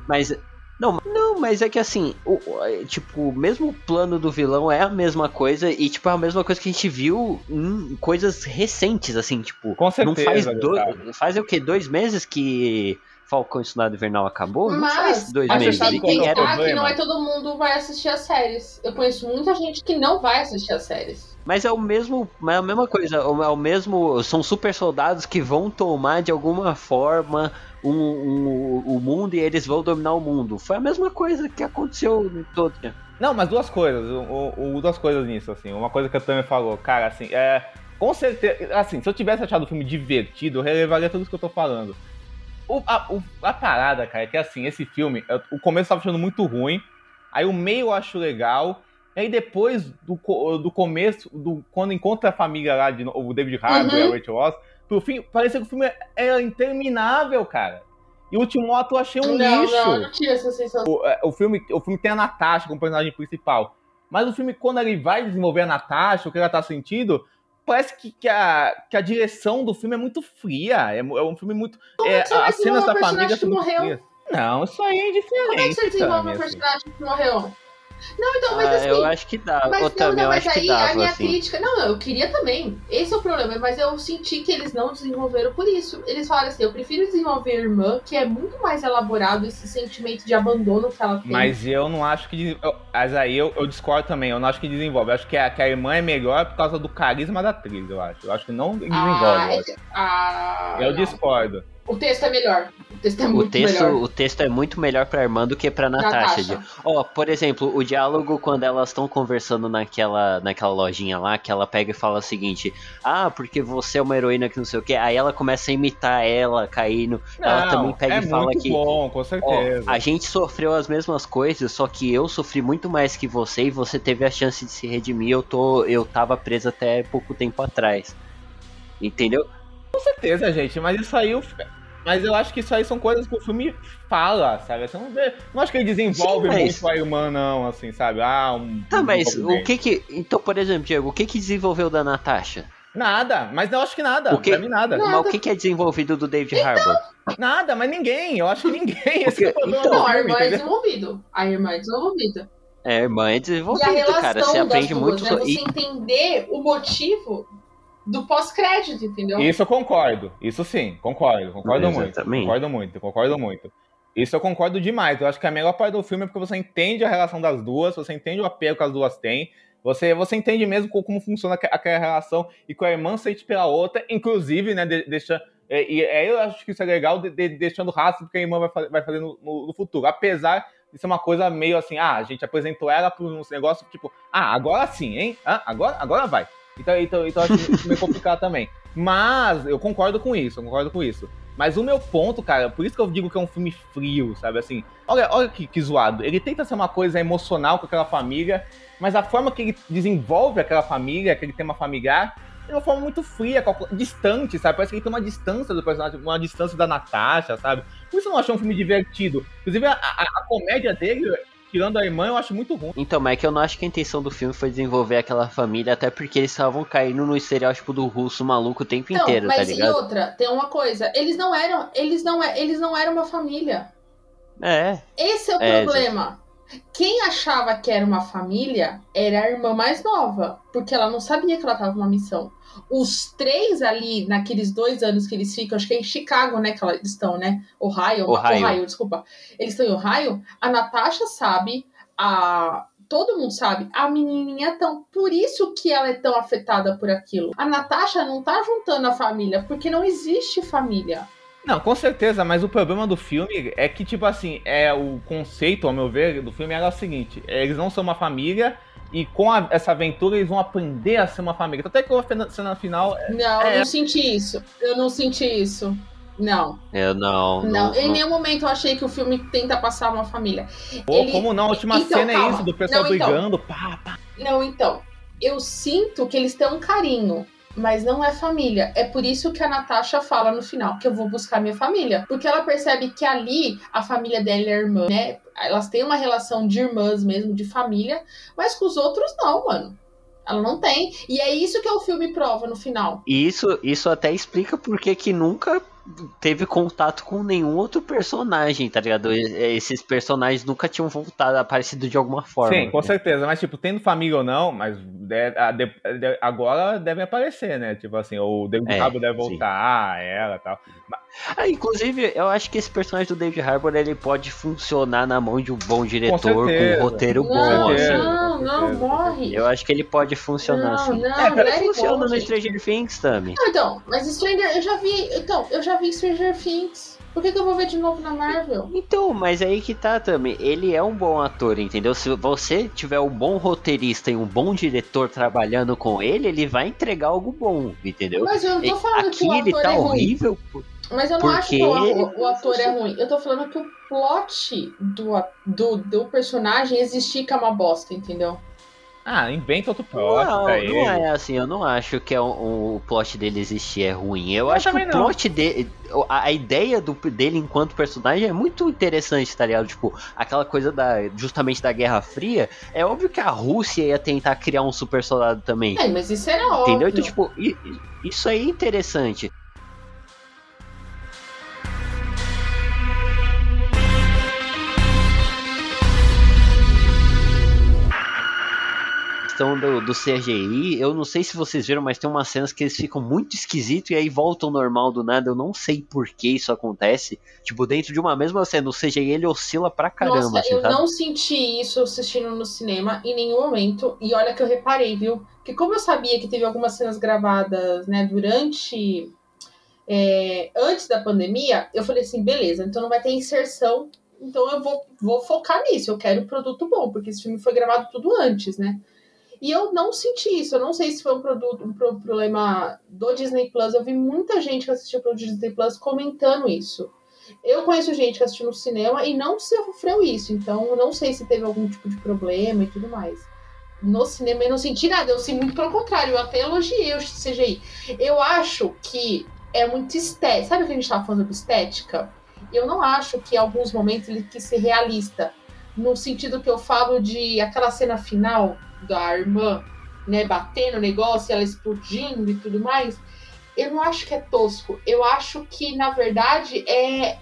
Mas. Não, não, mas é que assim, o, o- é, tipo, mesmo o plano do vilão é a mesma coisa e, tipo, é a mesma coisa que a gente viu em coisas recentes, assim, tipo. Com não certeza, faz Gustavo. dois. Faz o quê? Dois meses que Falcão e Soldado Invernal acabou? não Mas, faz dois meses. sabe qual é o era que não é todo mundo vai assistir as séries. Eu conheço muita gente que não vai assistir as séries. Mas é o mesmo, é a mesma coisa, é o mesmo, são super soldados que vão tomar de alguma forma um, um- o mundo e eles vão dominar o mundo. Foi a mesma coisa que aconteceu em todo. Não, mas duas coisas. O, o- duas coisas nisso, assim. Uma coisa que a Tami falou, cara, assim, é. Com certeza. Assim, se eu tivesse achado o filme divertido, eu relevaria tudo isso que eu tô falando. O- a, o- a parada, cara, é que assim, esse filme, eu- o começo eu tava achando muito ruim. Aí o meio eu acho legal. E aí depois do, do começo, do, quando encontra a família lá, de novo, o David Harbour Uhum. e a Rachel Ross, pro fim, parecia que o filme era interminável, cara. E o último ato eu achei um não, lixo. não, não tive essa sensação. É, o filme, o filme tem a Natasha como personagem principal. Mas o filme, quando ele vai desenvolver a Natasha, o que ela tá sentindo, parece que, que, a, que a direção do filme é muito fria. É, é um filme muito. Como é, vai as cenas da família personagem são que morreu? frias. Não, isso aí é Como é indiferente. que você desenvolve um assim. personagem que morreu? Não, então, mas Ah, assim. eu acho que dá. Mas Ô, não, não, eu mas aí a dava, minha assim. crítica. Não, eu queria também. Esse é o problema, mas eu senti que eles não desenvolveram por isso. Eles falaram assim: eu prefiro desenvolver a irmã, que é muito mais elaborado esse sentimento de abandono que ela tem. Mas eu não acho que. eu- Mas aí eu, eu discordo também. Eu não acho que desenvolve. Eu acho que a, que a irmã é melhor por causa do carisma da atriz, eu acho. Eu acho que não desenvolve. ah, eu é- ah, eu não. discordo. O texto é melhor. O texto é O muito texto, melhor. o texto é muito melhor pra irmã do que pra Natasha. Ó, por exemplo, o diálogo quando elas estão conversando naquela, naquela lojinha lá, que ela pega e fala o seguinte: Ah, porque você é uma heroína que não sei o que. Aí ela começa a imitar ela caindo. ela Não, também pega é e fala muito que. bom, com certeza. a gente sofreu as mesmas coisas, só que eu sofri muito mais que você e você teve a chance de se redimir. Eu tô, eu tava preso até pouco tempo atrás. Entendeu? Com certeza, gente, mas isso aí. o fi- Mas eu acho que isso aí são coisas que o filme fala, sabe? Você não vê. Não acho que ele desenvolve Sim, mas- muito a irmã, não, assim, sabe? Ah, um. Tá, um mas o desenvolvimento. que que. Então, por exemplo, Diego, o que que desenvolveu da Natasha? Nada, mas eu acho que nada. O quê? Pra mim, nada. Mas o que que é desenvolvido do David Harbour? Nada, mas ninguém. Eu acho que ninguém. Esse é o problema então- do a irmã é entendeu? desenvolvido. A irmã é desenvolvida. É, irmã é E a desenvolvido, relação cara. Você aprende duas, muito. né? Você e- entender o motivo do pós-crédito, entendeu? Isso eu concordo. Isso sim, concordo. Concordo muito. Exatamente. Concordo muito, concordo muito. Isso eu concordo demais. Eu acho que a melhor parte do filme é porque você entende a relação das duas, você entende o apego que as duas têm. Você, você entende mesmo co- como funciona aque- aquela relação e com a irmã sente pela outra, inclusive, né, de- deixa, é, e aí eu acho que isso é legal, de, de- deixando rastro que a irmã vai, fa- vai fazer no, no- no futuro. Apesar de ser uma coisa meio assim, ah, a gente apresentou ela para uns negócios tipo, ah, agora sim, hein? Ah, agora, agora vai. Então, então, então acho isso meio complicado também. Mas eu concordo com isso, eu concordo com isso. Mas o meu ponto, cara, por isso que eu digo que é um filme frio, sabe? Assim, olha, olha que, que zoado. Ele tenta ser uma coisa emocional com aquela família, mas a forma que ele desenvolve aquela família, aquele tema familiar, é uma forma muito fria, distante, sabe? Parece que ele tem uma distância do personagem, uma distância da Natasha, sabe? Por isso eu não achei um filme divertido. Inclusive, a, a- a comédia dele, tirando a irmã, eu acho muito ruim. Então, mas é que eu não acho que a intenção do filme foi desenvolver aquela família, até porque eles estavam caindo no estereótipo do russo maluco o tempo Então, inteiro, tá mas e ligado? outra, tem uma coisa, eles não eram, eles não, é- eles não eram uma família. É, Esse é o É, problema. Quem achava que era uma família era a irmã mais nova, porque ela não sabia que ela tava numa missão. Os três ali, naqueles dois anos que eles ficam, acho que é em Chicago, né, que elas estão, né? Ohio, Ohio. Ohio, desculpa. Eles estão em Ohio. A Natasha sabe, a todo mundo sabe, a menininha é tão, por isso que ela é tão afetada por aquilo. A Natasha não tá juntando a família, porque não existe família. Não, com certeza, mas o problema do filme é que, tipo assim, é o conceito, ao meu ver, do filme era o seguinte: é, eles não são uma família e com a- essa aventura eles vão aprender a ser uma família. Até que a cena final. é- Não, É. eu não senti isso. Eu não senti isso. Não. eu não. Não, não, em não. nenhum momento eu achei que o filme tenta passar uma família. Pô, Ele- como não? A última Então, cena é calma. isso, do pessoal Não, então. brigando, pá, pá. Não, então, eu sinto que eles têm um carinho, mas não é família. É por isso que a Natasha fala no final que eu vou buscar minha família. Porque ela percebe que ali a família dela é irmã, né? Elas têm uma relação de irmãs mesmo, de família, mas com os outros não, mano. Ela não tem. E é isso que o filme prova no final. E isso, isso até explica por que nunca teve contato com nenhum outro personagem, tá ligado? E- Esses personagens nunca tinham voltado, aparecido de alguma forma. Sim, com certeza. Mas, tipo, tendo família ou não, mas de- a- de- de- agora devem aparecer, né? Tipo assim, o David É, Harbour deve voltar, ah, ela e tal. Ah, inclusive, eu acho que esse personagem do David Harbour ele pode funcionar na mão de um bom diretor com, certeza. um roteiro não, bom, certeza, assim. não, com não, com morre. Eu acho que ele pode funcionar Não, assim. não, é, it funciona no. Stranger Things também. Não, então, mas Stranger, eu já vi. Então, eu já vi Stranger Things. Por que, que eu vou ver de novo na Marvel? Então, mas aí que tá também. Ele é um bom ator, entendeu? Se você tiver um bom roteirista e um bom diretor trabalhando com ele, ele vai entregar algo bom, entendeu? Mas eu não tô falando Aqui que o ele ator tá é ruim. horrível. Mas eu não acho Porque que o, ele- o- ator é ruim. Eu tô falando que o plot do, do, do personagem existir que é uma bosta, entendeu? Ah, inventa outro plot. Não, pra não ele. é assim, eu não acho que é um- o plot dele existir é ruim. Eu, Eu acho que o não. plot dele. A, a ideia do, dele enquanto personagem é muito interessante, tá ligado? Tipo, aquela coisa da. justamente da Guerra Fria. É óbvio que a Rússia ia tentar criar um super soldado também. É, mas isso era óbvio. Entendeu? Então, tipo, isso aí é interessante. Questão do, do CGI, eu não sei se vocês viram, mas tem umas cenas que eles ficam muito esquisitos e aí voltam ao normal do nada. Eu não sei por que isso acontece. Tipo, dentro de uma mesma cena, o CGI ele oscila pra caramba, Nossa, assim, eu sabe? não senti isso assistindo no cinema em nenhum momento. E olha que eu reparei, viu? Que como eu sabia que teve algumas cenas gravadas, né, durante. é, antes da pandemia, eu falei assim, beleza, então não vai ter inserção. Então eu vou, vou focar nisso. Eu quero produto bom, porque esse filme foi gravado tudo antes, né? E eu não senti isso. Eu não sei se foi um produto, um pro- problema do Disney Plus. Eu vi muita gente que assistiu pro Disney Plus comentando isso. Eu conheço gente que assistiu no cinema e não sofreu isso, então não sei se teve algum tipo de problema e tudo mais. No cinema eu não senti nada, eu sinto muito pelo contrário, eu até elogiei o CGI. Eu acho que é muito estético. Sabe o que a gente tava falando de estética? Eu não acho que em alguns momentos ele quis ser realista. No sentido que eu falo de aquela cena final da irmã, né, batendo o negócio, ela explodindo e tudo mais. Eu não acho que é tosco. Eu acho que, na verdade, é,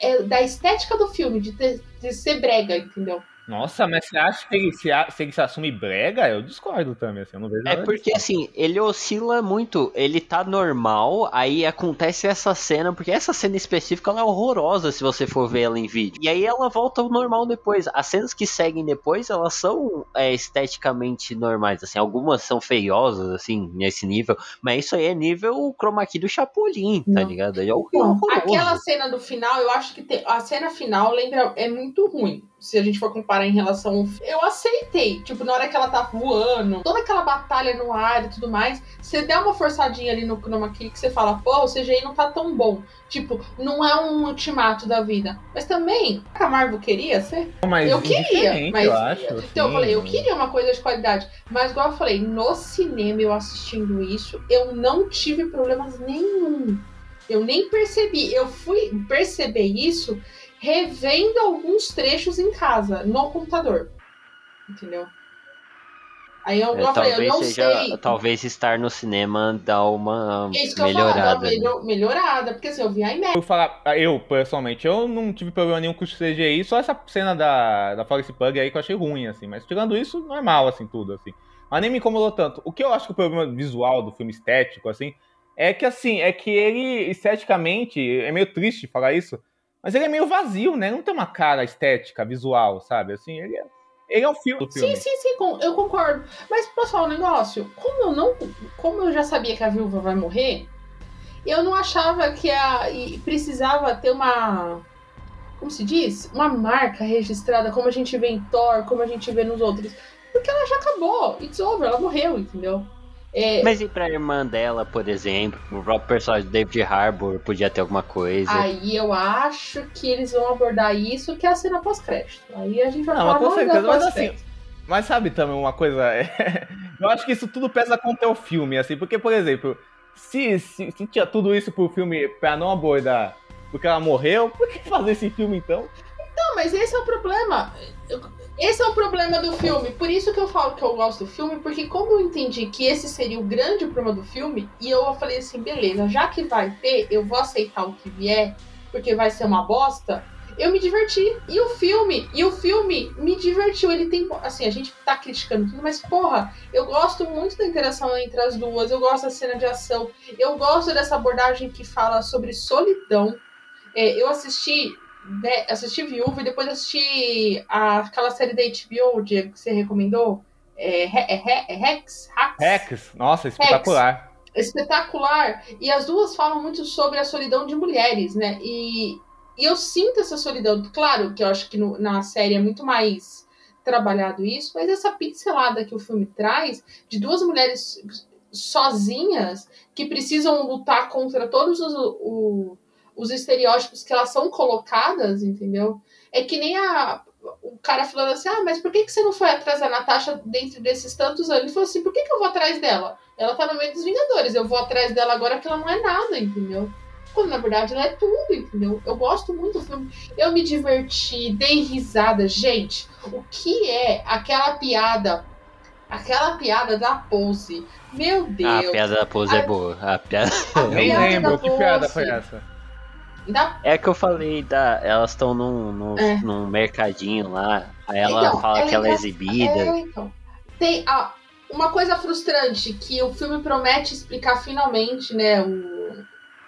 é da estética do filme, de, de ser brega, entendeu? Nossa, mas você acha que ele se, se ele se assume brega? Eu discordo também, assim, eu não vejo É porque disso. assim, ele oscila muito, ele tá normal, aí acontece essa cena, porque essa cena específica ela é horrorosa se você for ver ela em vídeo. E aí ela volta ao normal depois. As cenas que seguem depois, elas são é, esteticamente normais, assim, algumas são feiosas, assim, nesse nível, mas isso aí é nível chroma key do Chapolin, tá Não. ligado? É horroroso. aquela cena do final, eu acho que tem- a cena final lembra é muito ruim. Se a gente for comparar em relação Eu aceitei. Tipo, na hora que ela tá voando, toda aquela batalha no ar e tudo mais, você der uma forçadinha ali no Chroma Key que você fala, pô, o CGI não tá tão bom. Tipo, não é um ultimato da vida. Mas também, a Marvel queria ser. Mas eu queria, diferente, mas- eu acho. Então eu falei, eu queria uma coisa de qualidade. Mas igual eu falei, no cinema eu assistindo isso, eu não tive problemas nenhum. Eu nem percebi. Eu fui perceber isso revendo alguns trechos em casa, no computador. Entendeu? Aí eu, É, eu falei, eu talvez não seja, sei. talvez estar no cinema dá uma É isso que eu falo, dá uma melhorada. né? melhor- melhorada, porque assim, eu vi a IMAX. Eu falar, eu, pessoalmente, eu não tive problema nenhum com o CGI, só essa cena da, da Forest Pug aí que eu achei ruim, assim. Mas tirando isso, normal, assim, tudo, assim. Mas nem me incomodou tanto. O que eu acho que o problema visual do filme estético, assim, é que, assim, é que ele, esteticamente, é meio triste falar isso, mas ele é meio vazio, né? Não tem uma cara estética, visual, sabe? Assim, ele é, ele é um filme. Sim, sim, sim, eu concordo. Mas posso falar um negócio? Como eu não. Como eu já sabia que a viúva vai morrer, eu não achava que a. precisava ter uma. Como se diz? Uma marca registrada, como a gente vê em Thor, como a gente vê nos outros. Porque ela já acabou. It's over, ela morreu, entendeu? É, Mas e pra irmã dela, por exemplo, o próprio personagem do David Harbour podia ter alguma coisa. Aí eu acho que eles vão abordar isso, que é a cena pós-crédito. Aí a gente vai Não, falar mas com certeza, mas pós-crédito. Mas sabe também uma coisa? é, eu acho que isso tudo pesa contra o filme, assim, porque, por exemplo, se, se, se tinha tudo isso pro filme pra não abordar porque ela morreu, por que fazer esse filme então? Não, mas esse é o problema. Esse é o problema do filme. Por isso que eu falo que eu gosto do filme, porque como eu entendi que esse seria o grande problema do filme, e eu falei assim, beleza, já que vai ter, eu vou aceitar o que vier, porque vai ser uma bosta. Eu me diverti. E o filme, e o filme me divertiu. Ele tem, assim, a gente tá criticando tudo, mas porra, eu gosto muito da interação entre as duas. Eu gosto da cena de ação. Eu gosto dessa abordagem que fala sobre solidão. É, eu assisti né, assisti Viúva e depois assisti a- aquela série da HBO, Diego, que você recomendou. É, é é Rex? Rex, nossa, espetacular. Espetacular. E as duas falam muito sobre a solidão de mulheres, né? E, e eu sinto essa solidão. Claro que eu acho que no- na série é muito mais trabalhado isso, mas essa pincelada que o filme traz de duas mulheres sozinhas que precisam lutar contra todos os, o- os estereótipos que elas são colocadas, entendeu? É que nem a, o cara falando assim: ah, mas por que, que você não foi atrás da Natasha dentro desses tantos anos? Ele falou assim: por que, que eu vou atrás dela? Ela tá no meio dos Vingadores, eu vou atrás dela agora que ela não é nada, entendeu? Quando na verdade ela é tudo, entendeu? Eu gosto muito do filme. Eu me diverti, dei risada. Gente, o que é aquela piada? Aquela piada da pose. Meu Deus. A piada da pose é A- boa. A piada... Nem lembro da que piada foi essa. Da É que eu falei da. Elas estão num, num, É. num mercadinho lá. Aí ela Então, fala ela que ela é exibida. É, então. Tem ah, uma coisa frustrante que o filme promete explicar finalmente, né? O,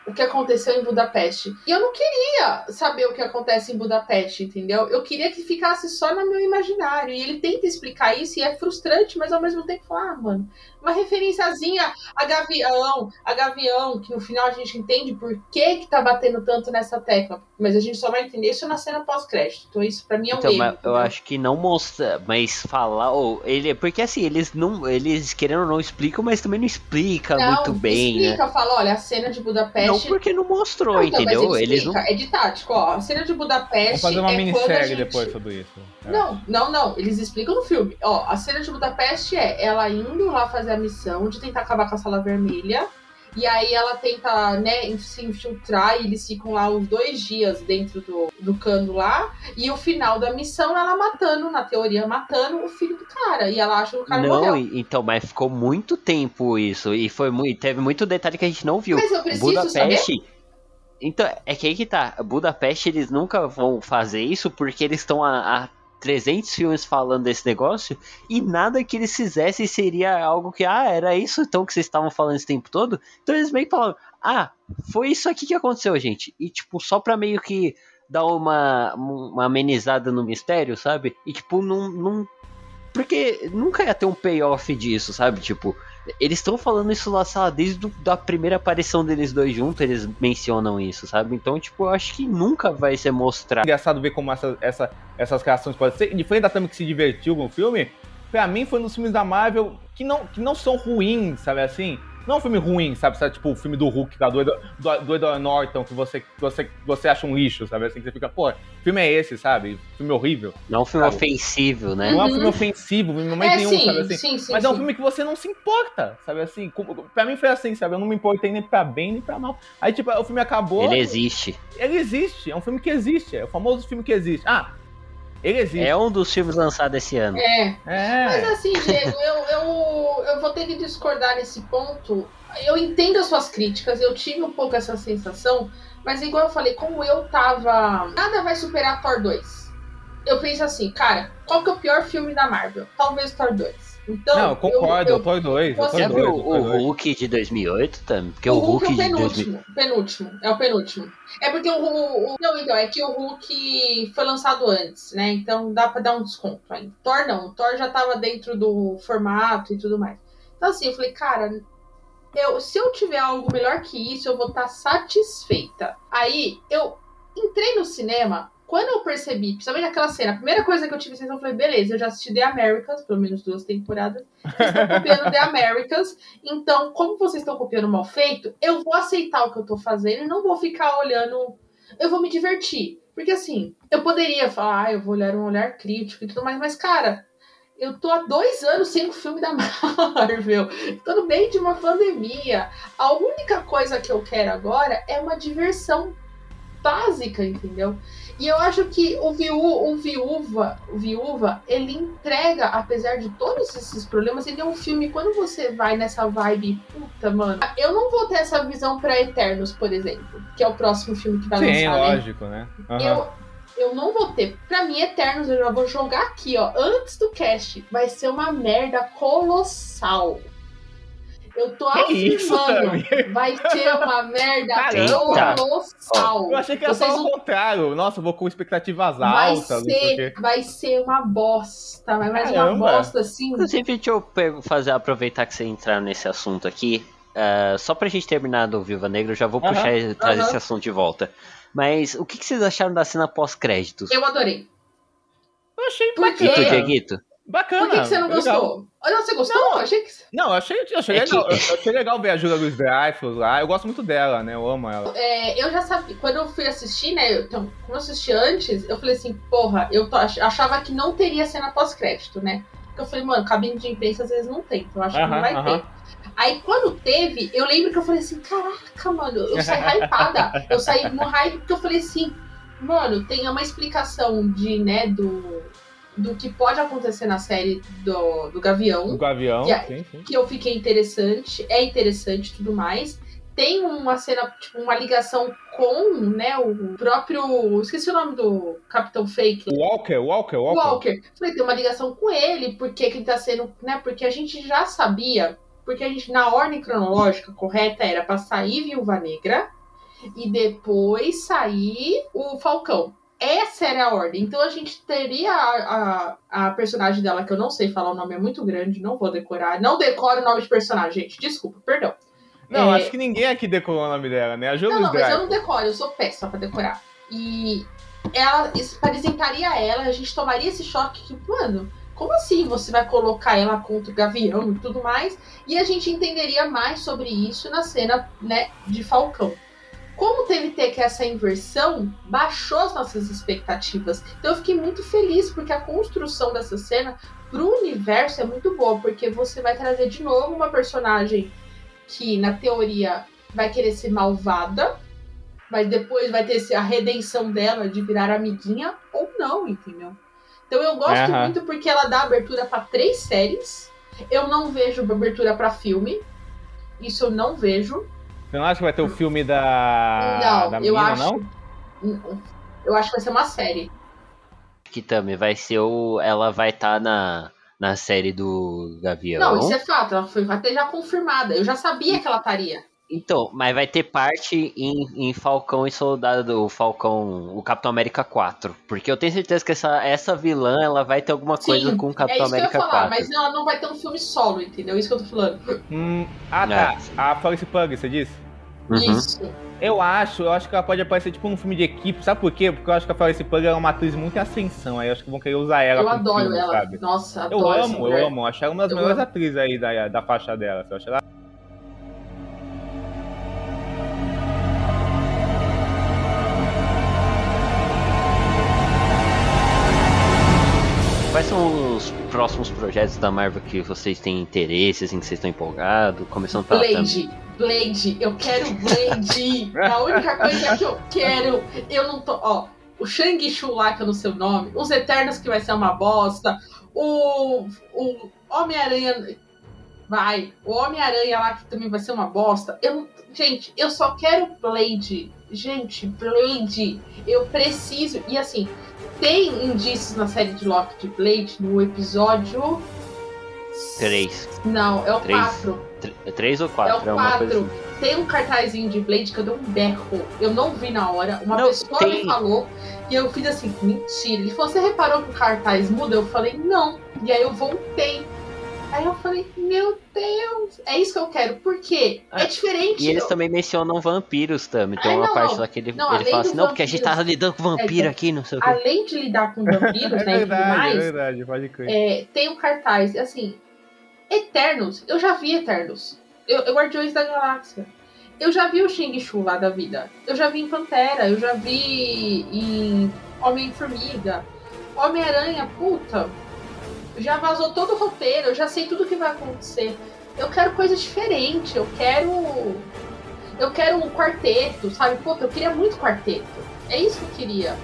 o que aconteceu em Budapeste. E eu não queria saber o que acontece em Budapeste, entendeu? Eu queria que ficasse só no meu imaginário. E ele tenta explicar isso e é frustrante, mas ao mesmo tempo, fala, ah, mano, uma referenciazinha a Gavião, a Gavião, que no final a gente entende por que que tá batendo tanto nessa tecla. Mas a gente só vai entender isso na cena pós-crédito. Então isso pra mim é um Então, erro. eu acho que não mostra, mas falar, ou ele, porque assim, eles não, eles querendo ou não explicam, mas também não explica Não, muito bem, né? explica, fala, olha, a cena de Budapeste. Não porque não mostrou, Não, então, mas entendeu? ele Eles não explica, É de tático, ó. A cena de Budapeste. Vamos fazer uma é quando a minissérie gente- depois sobre isso. É. Não, não, não. Eles explicam no filme. Ó, a cena de Budapeste é ela indo lá fazer a missão de tentar acabar com a sala vermelha. E aí ela tenta, né, se infiltrar e eles ficam lá os dois dias dentro do, do cano lá. E o final da missão, ela matando, na teoria, matando o filho do cara. E ela acha que o cara Não, morreu. então, mas ficou muito tempo isso. E foi muito. Teve muito detalhe que a gente não viu. Mas eu preciso Budapeste. Então, é que aí que tá. Budapeste, eles nunca vão fazer isso porque eles estão há, há 300 filmes falando desse negócio e nada que eles fizessem seria algo que, ah, era isso então que vocês estavam falando esse tempo todo. Então eles meio que falaram, ah, foi isso aqui que aconteceu, gente. E tipo, só pra meio que dar uma, uma amenizada no mistério, sabe? E tipo, não. não porque nunca ia ter um payoff disso, sabe? Tipo, eles estão falando isso lá, lá, desde a primeira aparição deles dois juntos, eles mencionam isso, sabe? Então, tipo, eu acho que nunca vai ser mostrado. engraçado ver como essa, essa- essas reações podem ser. Diferente da Tami que se divertiu com o filme, pra mim foi nos filmes da Marvel que não, que não são ruins, sabe assim? Não é um filme ruim, sabe? sabe? Tipo o filme do Hulk, da do, do, do Edward Norton, que você, que você, que você acha um lixo, sabe? Assim, que você fica, pô, filme é esse, sabe? Filme horrível. Não é um filme Sabe? ofensivo, né? Não é um Uhum. filme ofensivo, em momento É, nenhum, sim, sabe assim? sim, sim, Mas é um filme que você não se importa, sabe assim? Pra mim foi assim, sabe? Eu não me importei nem pra bem nem pra mal. Aí, tipo, o filme acabou. Ele existe. ele existe, é um filme que existe, é o famoso filme que existe. Ah, ele existe. É um dos filmes lançados esse ano. É. Mas É. assim, Diego, eu, eu, eu vou ter que discordar nesse ponto. Eu entendo as suas críticas, eu tive um pouco essa sensação, mas igual eu falei, como eu tava. Nada vai superar Thor 2. Eu penso assim, cara, qual que é o pior filme da Marvel? Talvez Thor 2. Então, não, eu concordo, eu, eu, Thor 2, eu Você Thor Já 2, viu eu o Thor 2. Hulk de 2008 também? Porque o o Hulk, Hulk é o de 2000... penúltimo. Penúltimo. É o penúltimo. É porque o, o, Não, então, é que o Hulk foi lançado antes, né? Então dá pra dar um desconto ainda. Thor não. O Thor já tava dentro do formato e tudo mais. Então, assim, eu falei, cara. Eu, se eu tiver algo melhor que isso, eu vou estar satisfeita. Aí, eu entrei no cinema. Quando eu percebi, principalmente aquela cena, a primeira coisa que eu tive sensação, eu falei, beleza, eu já assisti The Americans, pelo menos duas temporadas. Vocês estão copiando The Americans. Então, como vocês estão copiando mal feito, eu vou aceitar o que eu tô fazendo e não vou ficar olhando. Eu vou me divertir. Porque assim, eu poderia falar, ah, eu vou olhar um olhar crítico e tudo mais, mas, cara, eu tô há dois anos sem o filme da Marvel. Tô no meio de uma pandemia. A única coisa que eu quero agora é uma diversão básica, entendeu? E eu acho que o, viú, o Viúva, o Viúva, ele entrega, apesar de todos esses problemas, ele é um filme, quando você vai nessa vibe, puta, mano, eu não vou ter essa visão pra Eternos, por exemplo, que é o próximo filme que vai Sim, lançar, né? lógico, né? Aham. Eu, eu não vou ter. Pra mim, Eternos, eu já vou jogar aqui, ó, antes do cast. Vai ser uma merda colossal. Eu tô Que isso, afirmando. vai ser uma merda colossal. Eu achei que era Vocês só o contrário. Nossa, eu vou com expectativas Vai altas, ser, vai ser uma bosta, mas mais uma bosta assim. Inclusive, deixa eu fazer, aproveitar que você entrar nesse assunto aqui. ah, só pra gente terminar do Viva Negra, eu já vou Aham, puxar e trazer aham. esse assunto de volta. Mas o que, que vocês acharam da cena pós-créditos? Eu adorei. Eu achei Por quê? E tu, bacana. Dieguito? Bacana. Por que, que você não legal. gostou? Olha, você gostou? Não. Achei que. Não, eu achei, eu achei É legal. que- Eu achei legal ver a Julia Luiz Dreyfus lá. Eu gosto muito dela, né? Eu amo ela. É, eu já sabia, quando eu fui assistir, né? Então, como eu assisti antes, eu falei assim, porra, eu tô- achava que não teria cena pós-crédito, né? Porque eu falei, mano, cabine de imprensa às vezes não tem, então eu acho que não vai aham. ter. Aí quando teve, eu lembro que eu falei assim, caraca, mano, eu saí hypada. Eu saí no hype porque eu falei assim, mano, tem uma explicação de, né, do, do que pode acontecer na série do, do Gavião O Gavião, Yeah. sim, sim. que eu fiquei interessante, é interessante e tudo mais. Tem uma cena, tipo, uma ligação com, né, o próprio. Esqueci o nome do Capitão Fake. Walker, Walker, Walker. Walker. Falei, tem uma ligação com ele, porque que ele tá sendo, né? Porque a gente já sabia, porque a gente, na ordem cronológica correta, era pra sair Viúva Negra e depois sair o Falcão. Essa era a ordem. Então a gente teria a, a, a personagem dela, que eu não sei falar o nome, é muito grande, não vou decorar. Não decoro o nome de personagem, gente. Desculpa, perdão. Não, É. acho que ninguém aqui decorou o nome dela, né? A Julia Não, não, mas eu não decoro, eu sou péssima pra decorar. E ela apresentaria ela, a gente tomaria esse choque que, mano, como assim você vai colocar ela contra o Gavião e tudo mais? E a gente entenderia mais sobre isso na cena, né, de Falcão. Como teve que ter que essa inversão, baixou as nossas expectativas. Então eu fiquei muito feliz porque a construção dessa cena pro universo é muito boa, porque você vai trazer de novo uma personagem que, na teoria, vai querer ser malvada, mas depois vai ter a redenção dela de virar amiguinha ou não, entendeu? Então eu gosto Aham. muito porque ela dá abertura pra três séries. Eu não vejo abertura pra filme. Isso eu não vejo. Você não acha que vai ter o filme da, não, da eu menina, acho. não? Eu acho que vai ser uma série. Que também vai ser o. Ela vai estar na, na série do Gavião. Não, isso é fato. Ela foi até já confirmada. Eu já sabia que ela estaria. Então, mas vai ter parte em, em Falcão e Soldado do Falcão, o Capitão América 4. Porque eu tenho certeza que essa, essa vilã ela vai ter alguma coisa Sim, com o É Capitão isso que eu ia América falar, 4. mas ela não vai ter um filme solo, entendeu? Isso que eu tô falando. Hum, ah, tá. A Florence Pug, você disse? Uhum. Isso. Eu acho, eu acho que ela pode aparecer tipo num filme de equipe. Sabe por quê? Porque eu acho que a Florence Pug é uma atriz muito em ascensão. Aí eu acho que vão querer usar ela eu adoro filme, ela. sabe? Nossa, Eu adoro essa amo, mulher. eu amo. Acho ela uma das Eu melhores amo. atrizes aí da, da faixa dela. Eu acho ela projetos da Marvel que vocês têm interesse, assim, que vocês estão empolgados? Começando pela. Blade, Blade, eu quero Blade. É a única coisa que eu quero. Eu não tô. Ó, o Shang-Chu lá, que é no seu nome, os Eternos que vai ser uma bosta, o, o Homem-Aranha. Vai, o Homem-Aranha lá que também vai ser uma bosta. Eu não, gente, eu só quero Blade. Gente, Blade, eu preciso. E assim, tem indícios na série de Loki de Blade no episódio. Três. Não, é o Três. 4. Tr- Três ou É quatro? o uma coisa 4. assim. Tem um cartazinho de Blade que eu dei um berro. Eu não vi na hora. Uma Não, pessoa tem- me falou e eu fiz assim, mentira. Ele falou, você reparou que o cartaz muda? Eu falei, não. E aí eu voltei. Aí eu falei, meu Deus, é isso que eu quero. Por quê? Ah, é diferente. E eles Eu- também mencionam vampiros também. Tem Ai, uma não, parte não. lá que ele, Não, ele fala assim, não, porque a gente tava lidando com vampiro É, aqui, não sei o quê. Além de lidar com vampiros, É né, e verdade, é mais, verdade, pode crer. é, tem um cartaz, assim, Eternos, eu já vi Eternos. Eu, eu Guardiões da Galáxia. Eu já vi o Shang-Chu lá da vida. Eu já vi em Pantera, eu já vi em Homem-Formiga. Homem-Aranha, puta. Já vazou todo o roteiro, eu já sei tudo o que vai acontecer. Eu quero coisa diferente, eu quero. Eu quero um quarteto, sabe? Puta, eu queria muito quarteto. É isso que eu queria.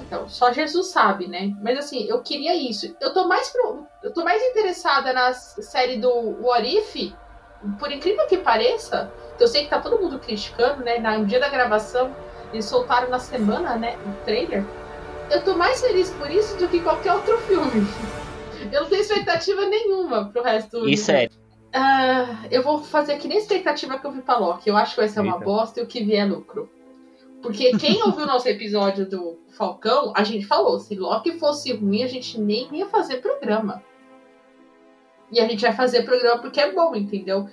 Então, só Jesus sabe, né? Mas assim, eu queria isso. Eu tô mais pro... eu tô mais interessada na série do What If, por incrível que pareça. Eu sei que tá todo mundo criticando, né? No dia da gravação, eles soltaram na semana, né? O trailer. Eu tô mais feliz por isso do que qualquer outro filme. Eu não tenho expectativa nenhuma pro resto do E sério, ah, eu vou fazer que nem a expectativa que eu vi pra Loki. Eu acho que vai ser uma Eita. bosta e o que vier é lucro. Porque quem ouviu o nosso episódio do Falcão, a gente falou, se Loki fosse ruim, a gente nem ia fazer programa. E a gente vai fazer programa porque é bom, entendeu?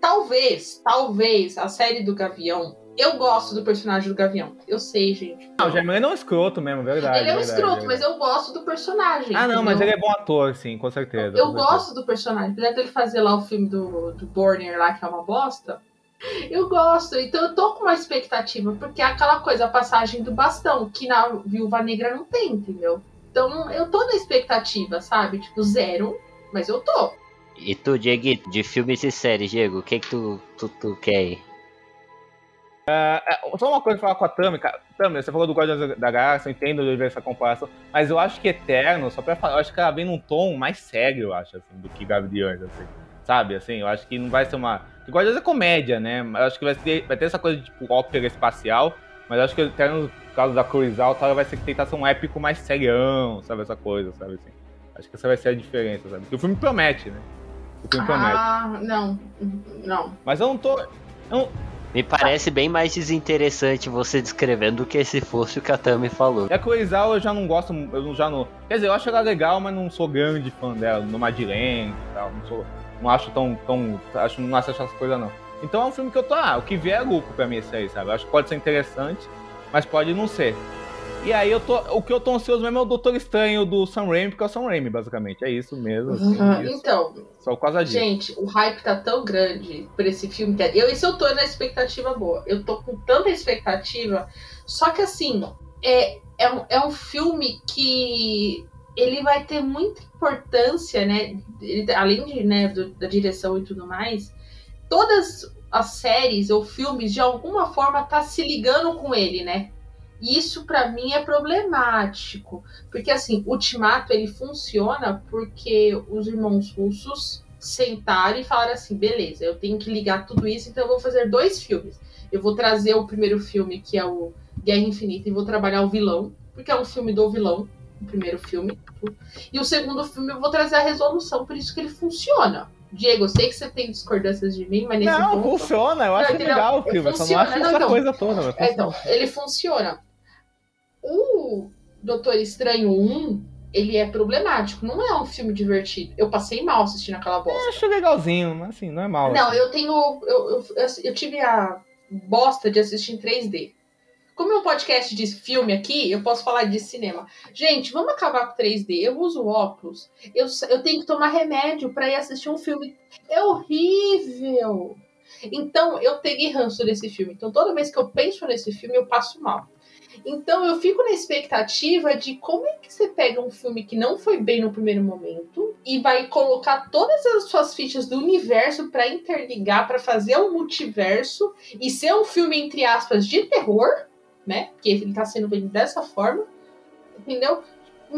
Talvez, talvez a série do Gavião Eu gosto do personagem do Gavião. Eu sei, gente. Não, o não é um escroto mesmo, verdade. Ele é um verdade, escroto, verdade. mas eu gosto do personagem. Ah, não, entendeu? mas ele é bom ator, sim, com certeza. Eu com certeza. gosto do personagem. Apesar dele fazer lá o filme do, do Borner lá, que é uma bosta. Eu gosto. Então eu tô com uma expectativa. Porque é aquela coisa, a passagem do bastão, que na Viúva Negra não tem, entendeu? Então eu tô na expectativa, sabe? Tipo, zero. Mas eu tô. E tu, Diego, de filmes e séries, Diego, o que que tu, tu, tu quer É, só uma coisa pra falar com a Tami, cara. Tami, você falou do Guardiões da Galáxia, eu entendo de ver essa comparação, mas eu acho que Eterno, só pra falar, eu acho que ela vem num tom mais sério, eu acho, assim, do que Gaviões, assim. Sabe, assim, eu acho que não vai ser uma. Porque Guardiões é comédia, né? Mas eu acho que vai ter, vai ter essa coisa de tipo ópera espacial, mas eu acho que Eterno, por causa da Cruz Alta, ela vai ser que tentar ser um épico mais serião, sabe, essa coisa, sabe, assim. Acho que essa vai ser a diferença, sabe? Porque o filme promete, né? O filme promete. Ah, não. Não. Mas eu não tô. eu não- Me parece bem mais desinteressante você descrevendo do que se fosse o que a Tami falou. E a Coisal eu já não gosto, eu já não. Quer dizer, eu acho ela legal, mas não sou grande fã dela, no Madeleine e tal. Não, sou, não acho tão. tão acho, não acho essas coisas, não. Então é um filme que eu tô. Ah, o que vier é lucro pra mim esse aí, sabe? Eu acho que pode ser interessante, mas pode não ser. E aí eu tô. O que eu tô ansioso mesmo é o Doutor Estranho do Sam Raimi, porque é o Sam Raimi, basicamente. É isso mesmo. assim, isso. Então, Só por causa disso. Gente, o hype tá tão grande por esse filme que eu, isso eu tô na expectativa boa. Eu tô com tanta expectativa. Só que assim, é, é, um, é um filme que ele vai ter muita importância, né? Ele- além de, né, do- da direção e tudo mais, todas as séries ou filmes de alguma forma tá se ligando com ele, né? Isso pra mim é problemático. Porque assim, Ultimato ele funciona porque os irmãos russos sentaram e falaram assim: beleza, eu tenho que ligar tudo isso, então eu vou fazer dois filmes. Eu vou trazer o primeiro filme, que é o Guerra Infinita, e vou trabalhar o vilão, porque é um filme do vilão, o primeiro filme. E o segundo filme eu vou trazer a resolução, por isso que ele funciona. Diego, eu sei que você tem discordâncias de mim, mas nesse Não, ponto. funciona, eu acho entendeu? legal o filme, eu só não acho não, essa então. coisa toda. É, então, ele funciona. O Doutor Estranho 1, ele é problemático. Não é um filme divertido. Eu passei mal assistindo aquela Eu bosta. acho legalzinho, mas assim, não é mal. Não, assim. eu tenho. Eu, eu, eu tive a bosta de assistir em 3D. Como é um podcast de filme aqui, eu posso falar de cinema. Gente, vamos acabar com 3D. Eu uso óculos. Eu, eu tenho que tomar remédio pra ir assistir um filme. É horrível. Então, eu peguei ranço desse filme. Então, toda vez que eu penso nesse filme, eu passo mal. Então, eu fico na expectativa de como é que você pega um filme que não foi bem no primeiro momento e vai colocar todas as suas fichas do universo pra interligar, pra fazer um multiverso e ser um filme, entre aspas, de terror, né? Porque ele tá sendo vendido dessa forma, entendeu?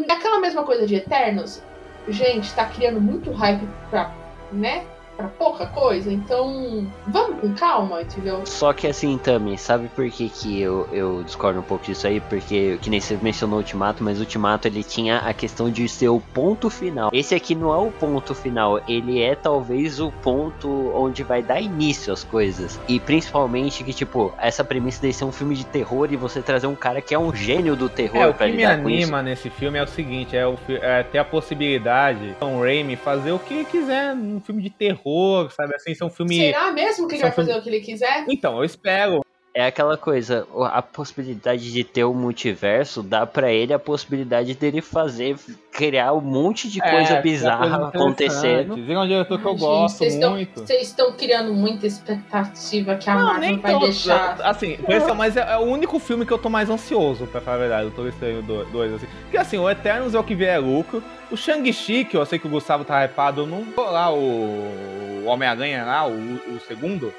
Aquela mesma coisa de Eternos, gente, tá criando muito hype pra, né? Pra pouca coisa, então vamos com calma, entendeu? Só que assim, Tami, sabe por que, que eu, eu discordo um pouco disso aí? Porque, que nem você mencionou o Ultimato, mas o Ultimato ele tinha a questão de ser o ponto final. Esse aqui não é o ponto final, ele é talvez o ponto onde vai dar início às coisas. E principalmente que, tipo, essa premissa de ser um filme de terror e você trazer um cara que é um gênio do terror É, o pra que me lidar com isso. anima nesse filme é o seguinte, é, o, é ter a possibilidade Tom Raimi fazer o que quiser num filme de terror, sabe? Assim, ser um filme... Será mesmo que ele vai fazer o que ele quiser? Então, eu espero. É aquela coisa, a possibilidade de ter o multiverso dá pra ele a possibilidade dele fazer, criar um monte de coisa É, bizarra coisa acontecendo. é um diretor que eu Gente, gosto vocês estão- muito. Vocês estão criando muita expectativa que a Não, Marvel vai tanto. deixar. Assim, por isso, mas é, é o único filme que eu tô mais ansioso, pra falar a verdade, o Doutor Estranho 2, assim. Porque assim, o Eternos é o que vier é lucro. O Shang-Chi, que eu sei que o Gustavo tá hypado, eu não vou lá, o, o Homem-Aranha lá, o, o segundo.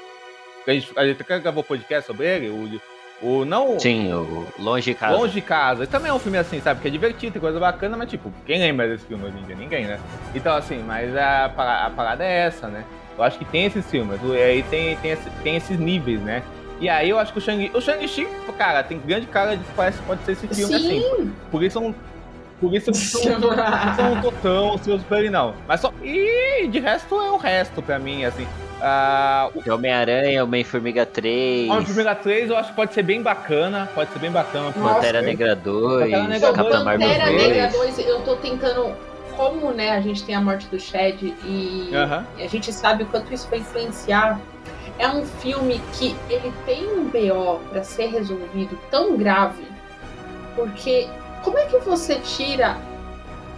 A gente, a gente até gravou podcast sobre ele, o, o não... Sim, o Longe de Casa. Longe de casa. Esse também é um filme assim, sabe? Que é divertido, tem coisa bacana, mas tipo, quem lembra desse filme hoje em dia? Ninguém, né? Então, assim, mas a, a parada é essa, né? Eu acho que tem esses filmes, e aí tem, tem, esse- tem esses níveis, né? E aí eu acho que o Shang, o Shang-Chi, cara, tem grande cara de que parece que pode ser esse filme assim. Sim! Por isso eu não. Por isso eu não, tô tão ansioso pra ele, não. Mas só. E de resto é o resto pra mim, assim. Ah, o Tem Homem-Aranha, Homem-Formiga 3, Homem-Formiga 3 eu acho que pode ser bem bacana. Pode ser bem bacana. Pantera? Negra 2, Pantera Negra Capitão 2, Marvel Pantera 2. Negra 2, eu tô tentando. Como, né, a gente tem a morte do Shed e Aham. a gente sabe o quanto isso vai influenciar. é um filme que ele tem um BO para ser resolvido tão grave, porque como é que você tira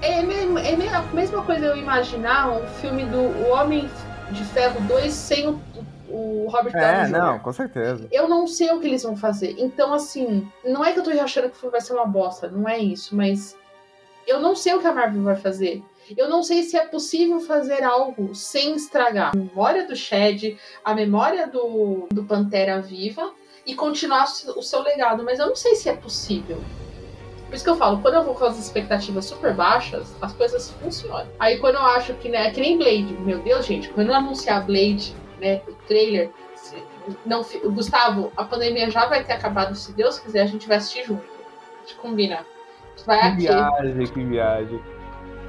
é, é a mesma coisa eu imaginar um filme do o Homem de Ferro 2 sem o, o Robert Downey É, Jr. não, com certeza. Eu não sei o que eles vão fazer. Então, assim, não é que eu tô achando que o filme vai ser uma bosta, não é isso, mas eu não sei o que a Marvel vai fazer. Eu não sei se é possível fazer algo sem estragar a memória do Shed, a memória do, do Pantera Viva e continuar o seu legado, mas eu não sei se é possível. Por isso que eu falo, quando eu vou com as expectativas super baixas, as coisas funcionam. Aí quando eu acho que, né, é que nem Blade, meu Deus, gente, quando eu anunciar Blade, né, o trailer, não, Gustavo, a pandemia já vai ter acabado, se Deus quiser, a gente vai assistir junto. A gente combina. Vai Que aqui. viagem, que viagem.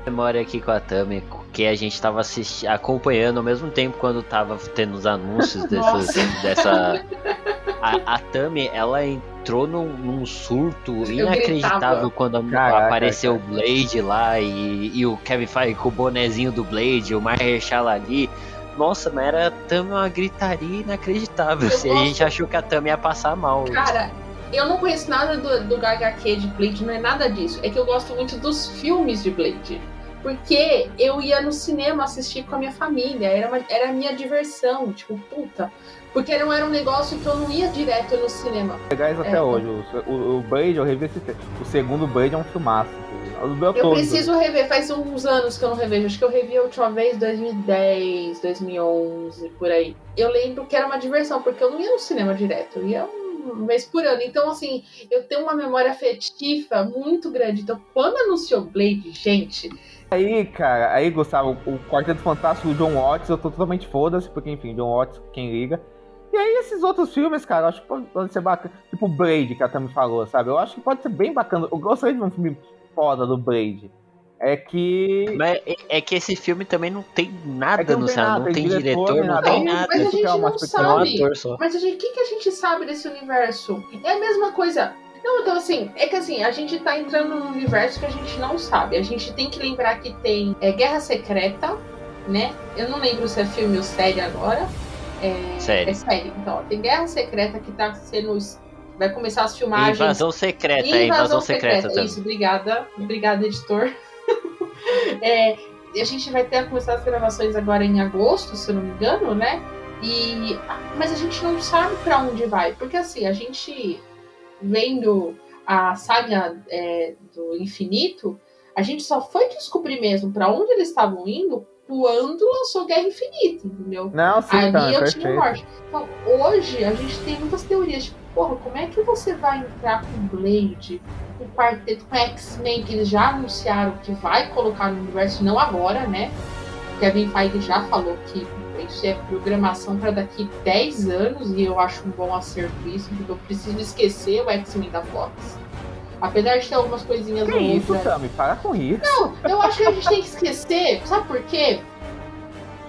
Memória aqui com a Tami, que a gente tava assisti- acompanhando ao mesmo tempo quando tava tendo os anúncios dessas, dessa. A, a Tami, ela entrou num, num surto inacreditável gritava. quando Caraca, apareceu o Blade lá e, e o Kevin Feige com o bonezinho do Blade, o Mahershala ali. Nossa, mas era a Tami uma gritaria inacreditável. Eu assim, a gente achou que a Tami ia passar mal. Cara, eu não conheço nada do, do HQ de Blade, não é nada disso. É que eu gosto muito dos filmes de Blade. Porque eu ia no cinema assistir com a minha família, era, uma- era a minha diversão, tipo, puta. Porque não era um negócio que eu não ia direto no cinema. Legais até É. hoje. O, o, o Blade, eu revi esse. O segundo Blade é um filmaço. O meu Eu preciso rever, faz uns anos que eu não revejo. Acho que eu revi a última vez 2010, 2011, por aí. Eu lembro que era uma diversão, porque eu não ia no cinema direto, eu ia uma vez por ano. Então, assim, eu tenho uma memória afetiva muito grande. Então, quando anunciou Blade, gente, Aí, cara, aí, Gustavo, o Quarteto Fantástico do John Watts, eu tô totalmente foda-se, porque, enfim, John Watts, quem liga. E aí, esses outros filmes, cara, eu acho que pode, ser bacana. Tipo o Blade, que a Tami falou, sabe? Eu acho que pode ser bem bacana. Eu gostaria de ver um filme foda do Blade. É que. Mas é- é que esse filme também não tem nada É não no tem nada, não tem tem diretor, diretor, não tem nada. mas a gente é uma não. É um sabe. ator só. Mas gente, o que, que a gente sabe desse universo? É a mesma coisa. Não, então assim, é que assim, a gente tá entrando num universo que a gente não sabe. A gente tem que lembrar que tem é, Guerra Secreta, né? Eu não lembro se é filme ou série agora. É, Série. É série. Então, ó, tem Guerra Secreta que tá sendo. Vai começar as filmagens. Invasão secreta, é invasão secreta também. Isso, obrigada. Obrigada, editor. É, a gente vai ter a começar as gravações agora em agosto, se eu não me engano, né? E, mas a gente não sabe pra onde vai. Porque assim, a gente vendo a saga é, do infinito, a gente só foi descobrir mesmo pra onde eles estavam indo quando lançou Guerra Infinita, entendeu? Não, sim, Ali tá, eu perfeito. tinha morte. Então, hoje a gente tem muitas teorias, tipo, porra, como é que você vai entrar com Blade, com quarteto, com X-Men, que eles já anunciaram que vai colocar no universo, não agora, né? Kevin Feige já falou que isso é programação para daqui 10 anos, e eu acho um bom acerto isso, porque eu preciso esquecer o X-Men da Fox. Apesar de ter algumas coisinhas Que isso, outras. Tami? Para com isso. Não, eu acho que a gente tem que esquecer. Sabe por quê?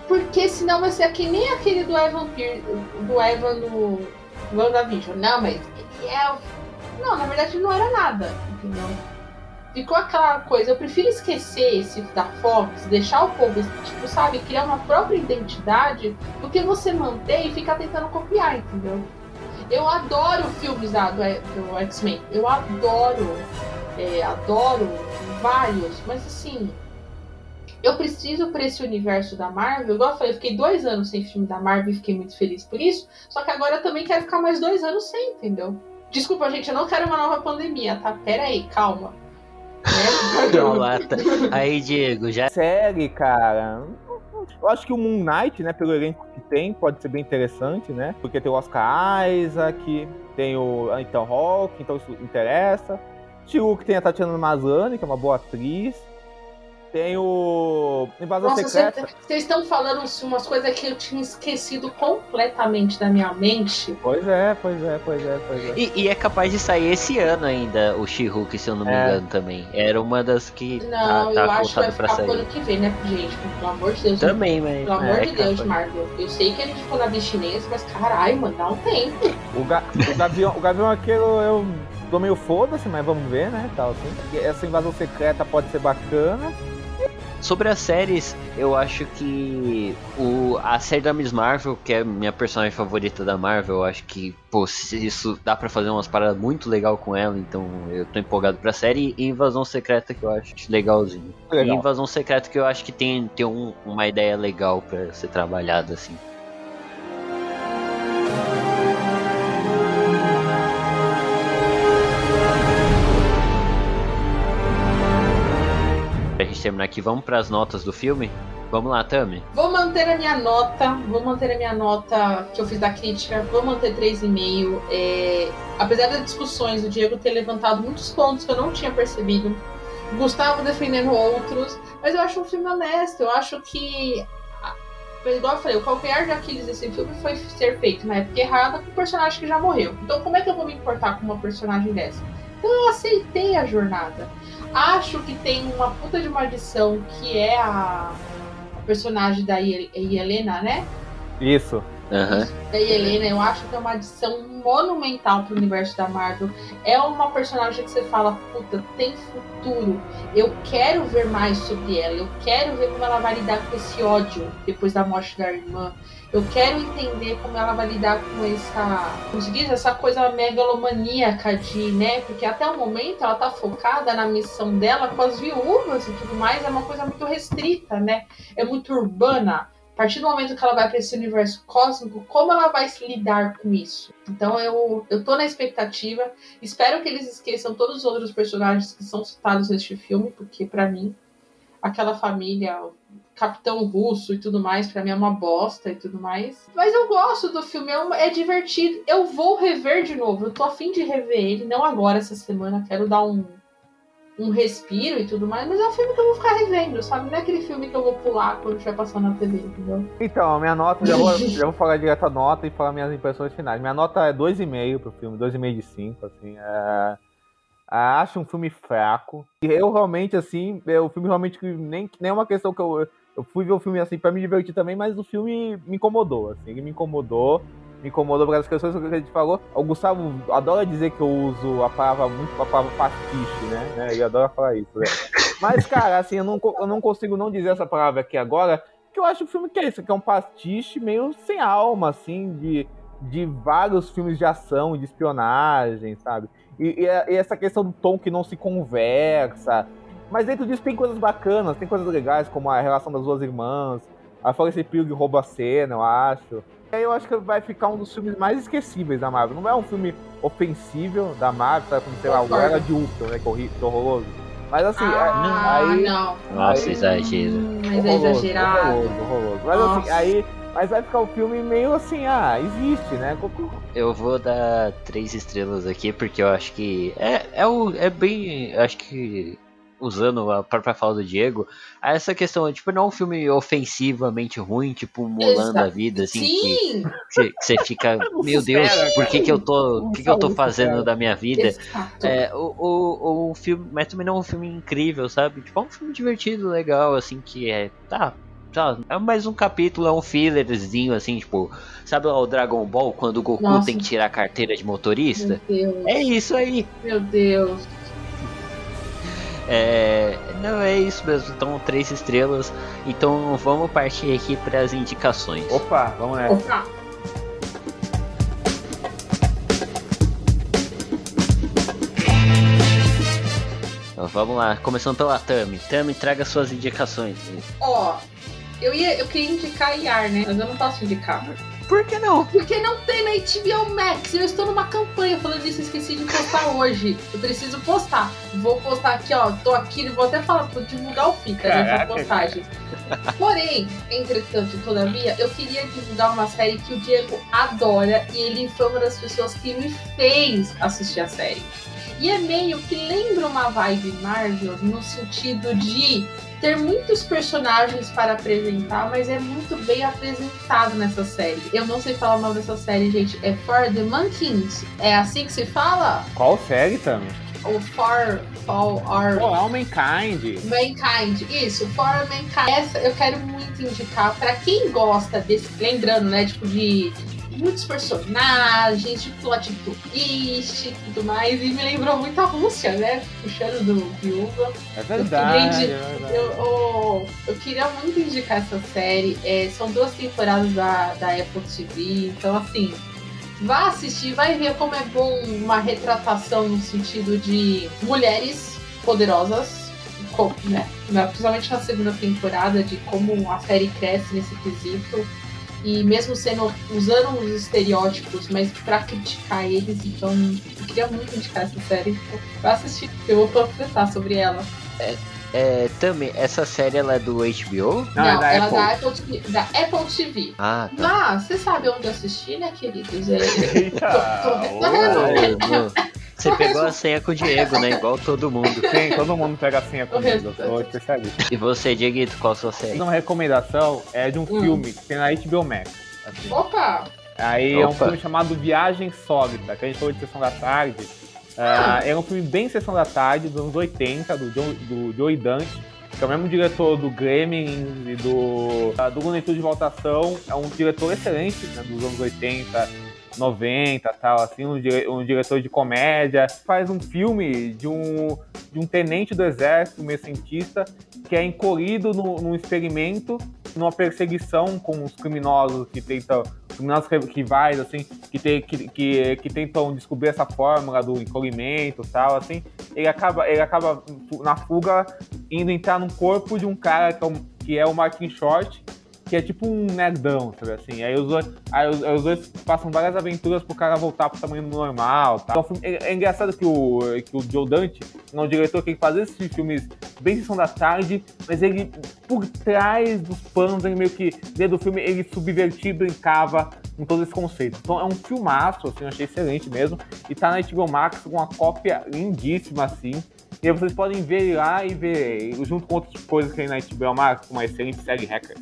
Porque senão vai ser que nem aquele do Evan Pier, do Evan no WandaVision. Não, mas ele é o. Não, na verdade não era nada, entendeu? Ficou aquela coisa, eu prefiro esquecer esse da Fox, deixar o povo, tipo, sabe, criar uma própria identidade, do que você manter e ficar tentando copiar, entendeu? Eu adoro filmes da, do, do X-Men, eu adoro é, adoro vários, mas assim, eu preciso para esse universo da Marvel. Igual eu falei, eu fiquei dois anos sem filme da Marvel e fiquei muito feliz por isso. Só que agora eu também quero ficar mais dois anos sem, entendeu? Desculpa, gente, eu não quero uma nova pandemia, tá? Pera aí, calma. Né? Não, lata. Aí, Diego, já Série, cara. Eu acho que o Moon Knight, né, pelo elenco que tem, pode ser bem interessante, né? Porque tem o Oscar Isaac, tem o Ethan Hawke, então isso interessa. She-Hulk tem a Tatiana Maslany, que é uma boa atriz. Tem o Invasão Nossa, Secreta. cê- vocês estão falando umas coisas que eu tinha esquecido completamente da minha mente. Pois é, pois é, pois é, pois é. E, e é capaz de sair esse ano ainda, o She-Hulk, se eu não me É. engano também. Era uma das que Não, tá, eu tá acho que vai ficar pro sair. ano que vem, né, gente? Pelo amor de Deus. Também, mas. Pelo amor é, de Deus, capaz. Marvel. Eu sei que a gente ficou na chinês, mas caralho, mano, dá um tempo. O, Ga o Gavião, o Gavião Arqueiro eu tô meio foda-se, mas vamos ver, né? Tal, assim. Essa invasão secreta pode ser bacana. Sobre as séries, eu acho que o, a série da Miss Marvel, que é minha personagem favorita da Marvel, eu acho que, pô, isso dá para fazer umas paradas muito legal com ela, então eu tô empolgado pra série. E Invasão Secreta, que eu acho legalzinho. Legal. E Invasão Secreta, que eu acho que tem, tem um, uma ideia legal para ser trabalhada, assim. Pra gente terminar aqui, vamos para as notas do filme? Vamos lá, Tami. Vou manter a minha nota, vou manter a minha nota que eu fiz da crítica, vou manter 3,5. É, apesar das discussões, o Diego ter levantado muitos pontos que eu não tinha percebido, Gustavo defendendo outros, mas eu acho um filme honesto, eu acho que igual eu falei, o calcanhar de Aquiles desse filme foi ser feito na época errada com um personagem que já morreu. Então, como é que eu vou me importar com uma personagem dessa? Então, eu aceitei a jornada. Acho que tem uma puta de uma adição que é a, a personagem da Helena, né? Isso. Uhum. Da Helena, eu acho que é uma adição monumental pro universo da Marvel. É uma personagem que você fala, puta, tem futuro. Eu quero ver mais sobre ela. Eu quero ver como ela vai lidar com esse ódio depois da morte da irmã. Eu quero entender como ela vai lidar com essa, como se diz, essa coisa megalomaníaca de, né? Porque até o momento ela tá focada na missão dela com as viúvas e tudo mais, é uma coisa muito restrita, né? É muito urbana. A partir do momento que ela vai para esse universo cósmico, como ela vai se lidar com isso? Então eu, eu tô na expectativa. Espero que eles esqueçam todos os outros personagens que são citados neste filme, porque para mim, aquela família, Capitão Russo e tudo mais, para mim é uma bosta e tudo mais. Mas eu gosto do filme, é, é, divertido. Eu vou rever de novo, eu tô afim de rever ele, não agora essa semana, quero dar um, um respiro e tudo mais, mas é um filme que eu vou ficar revendo, sabe? Não é aquele filme que eu vou pular quando estiver passando na TV, entendeu? Então, a minha nota, já vou, já vou falar direto a nota e falar minhas impressões finais. Minha nota é 2,5 pro filme, 2,5 de 5, assim, é acho um filme fraco. E eu realmente, assim, é o filme realmente nem, nem é uma questão que eu, eu fui ver o filme assim para me divertir também, mas o filme me incomodou, assim, ele me incomodou, me incomodou por essas questões que a gente falou. O Gustavo adora dizer que eu uso a palavra muito a palavra pastiche, né? né? Ele adora falar isso, né? Mas, cara, assim, eu não, eu não consigo não dizer essa palavra aqui agora, que eu acho o filme que é isso, que é um pastiche meio sem alma, assim, de, de vários filmes de ação, de espionagem, sabe? E, e, e essa questão do tom que não se conversa, mas dentro disso tem coisas bacanas, tem coisas legais, como a relação das duas irmãs. A Florence Pugh rouba a cena, eu acho. E aí eu acho que vai ficar um dos filmes mais esquecíveis da Marvel. Não é um filme ofensível da Marvel, sabe? Como, sei lá, o Era de Ultron, né? Que é horroroso. Mas assim, ah, aí. Não. Nossa, exagero. Mas é exagerado. Horroroso, horroroso. Mas assim, Nossa. assim, aí. Mas vai ficar o filme meio assim, ah, existe, né? Eu vou dar três estrelas aqui, porque eu acho que é, é, o, é bem. Acho que usando a própria fala do Diego, essa questão, tipo, não é um filme ofensivamente ruim, tipo Mulan da vida, assim, Sim. que você fica, meu Deus, por que que eu tô, o que que eu tô fazendo da minha vida? É, o, o, o filme, mas também não é um filme incrível, sabe? Tipo, é um filme divertido, legal, assim, que é, tá, tá, é mais um capítulo, é um fillerzinho, assim, tipo, sabe o Dragon Ball, quando o Goku Nossa. tem que tirar a carteira de motorista? É isso aí. Meu Deus. É, não é isso mesmo, então três estrelas. Então vamos partir aqui para as indicações. Opa, vamos nessa. Opa. Então, vamos lá, começando pela Tami. Tami, traga suas indicações. Ó, oh, eu, ia, eu queria indicar IAR, né? Mas eu não posso indicar. Por que não? Porque não tem na HBO Max. Eu estou numa campanha falando disso, esqueci de postar hoje. Eu preciso postar. Vou postar aqui, ó. Tô aqui, vou até falar, vou divulgar o fita dessa postagem. Porém, entretanto, todavia, eu queria divulgar uma série que o Diego adora e ele foi uma das pessoas que me fez assistir a série. E é meio que lembra uma vibe Marvel no sentido de ter muitos personagens para apresentar, mas é muito bem apresentado nessa série. Eu não sei falar o nome dessa série, gente. É For the Monkeys. É assim que se fala? Qual série, também? O For Fall Our. Oh, Mankind. Mankind, isso, For Mankind. Essa eu quero muito indicar para quem gosta desse. Lembrando, né? Tipo, de muitos personagens, de plot twist e tudo mais. E me lembrou muito a Rússia, né? Puxando do Viúva. É verdade. Eu, é verdade. eu, eu, eu queria muito indicar essa série. É, são duas temporadas da, da Apple TV, então assim. Vá assistir, vai ver como é bom uma retratação no sentido de mulheres poderosas, com- né? Principalmente na segunda temporada, de como a série cresce nesse quesito. E mesmo sendo usando os estereótipos, mas pra criticar eles, então eu queria muito indicar essa série. Vá assistir, eu vou panfletar sobre ela. É, também, essa série ela é do HBO? Não, é da ela Apple. da Apple TV. Da Apple TV. Ah, tá. Ah, você sabe onde assistir, né, queridos? É, Eita! tô- tô- ô, Ô, Você pegou a senha com o Diego, né? Igual todo mundo. Sim, todo mundo pega a senha comigo, eu sou resto- especialista. E você, Dieguito, qual a sua série? Uma recomendação é de um Hum. filme que tem na HBO Max. assim. Opa! Aí é um Opa. filme chamado Viagem Sólida, que a gente falou de Sessão da Tarde. Ah, é um filme bem Sessão da Tarde, dos anos 80, do, John, do Joey Dante, que é o mesmo diretor do Gremlins e do, ah, do Lunetude de Voltação. É um diretor excelente, né, dos anos 80, 90 tal, assim, um, um diretor de comédia. Faz um filme de um, de um tenente do exército, meio cientista, que é incorrido no- num experimento, numa perseguição com os criminosos que tentam criminosos ri- rivais, assim, que, tem, que, que, que tentam descobrir essa fórmula do encolhimento tal, assim, ele acaba, ele acaba na fuga indo entrar no corpo de um cara que é o, que é o Martin Short, que é tipo um nerdão, sabe assim? Aí os, dois, aí os, aí os dois passam várias aventuras pro cara voltar pro tamanho normal, tá? Então, o é, é engraçado que o, que o Joe Dante é um diretor que faz esses filmes bem sessão da tarde, mas ele, por trás dos panos, ele meio que, dentro do filme, ele subvertia e brincava com todos esses conceitos. Então é um filmaço, assim, eu achei excelente mesmo, e tá na HBO Max com uma cópia lindíssima, assim, e vocês podem ver lá e ver, junto com outras coisas que tem na HBO Max, uma excelente série hacker.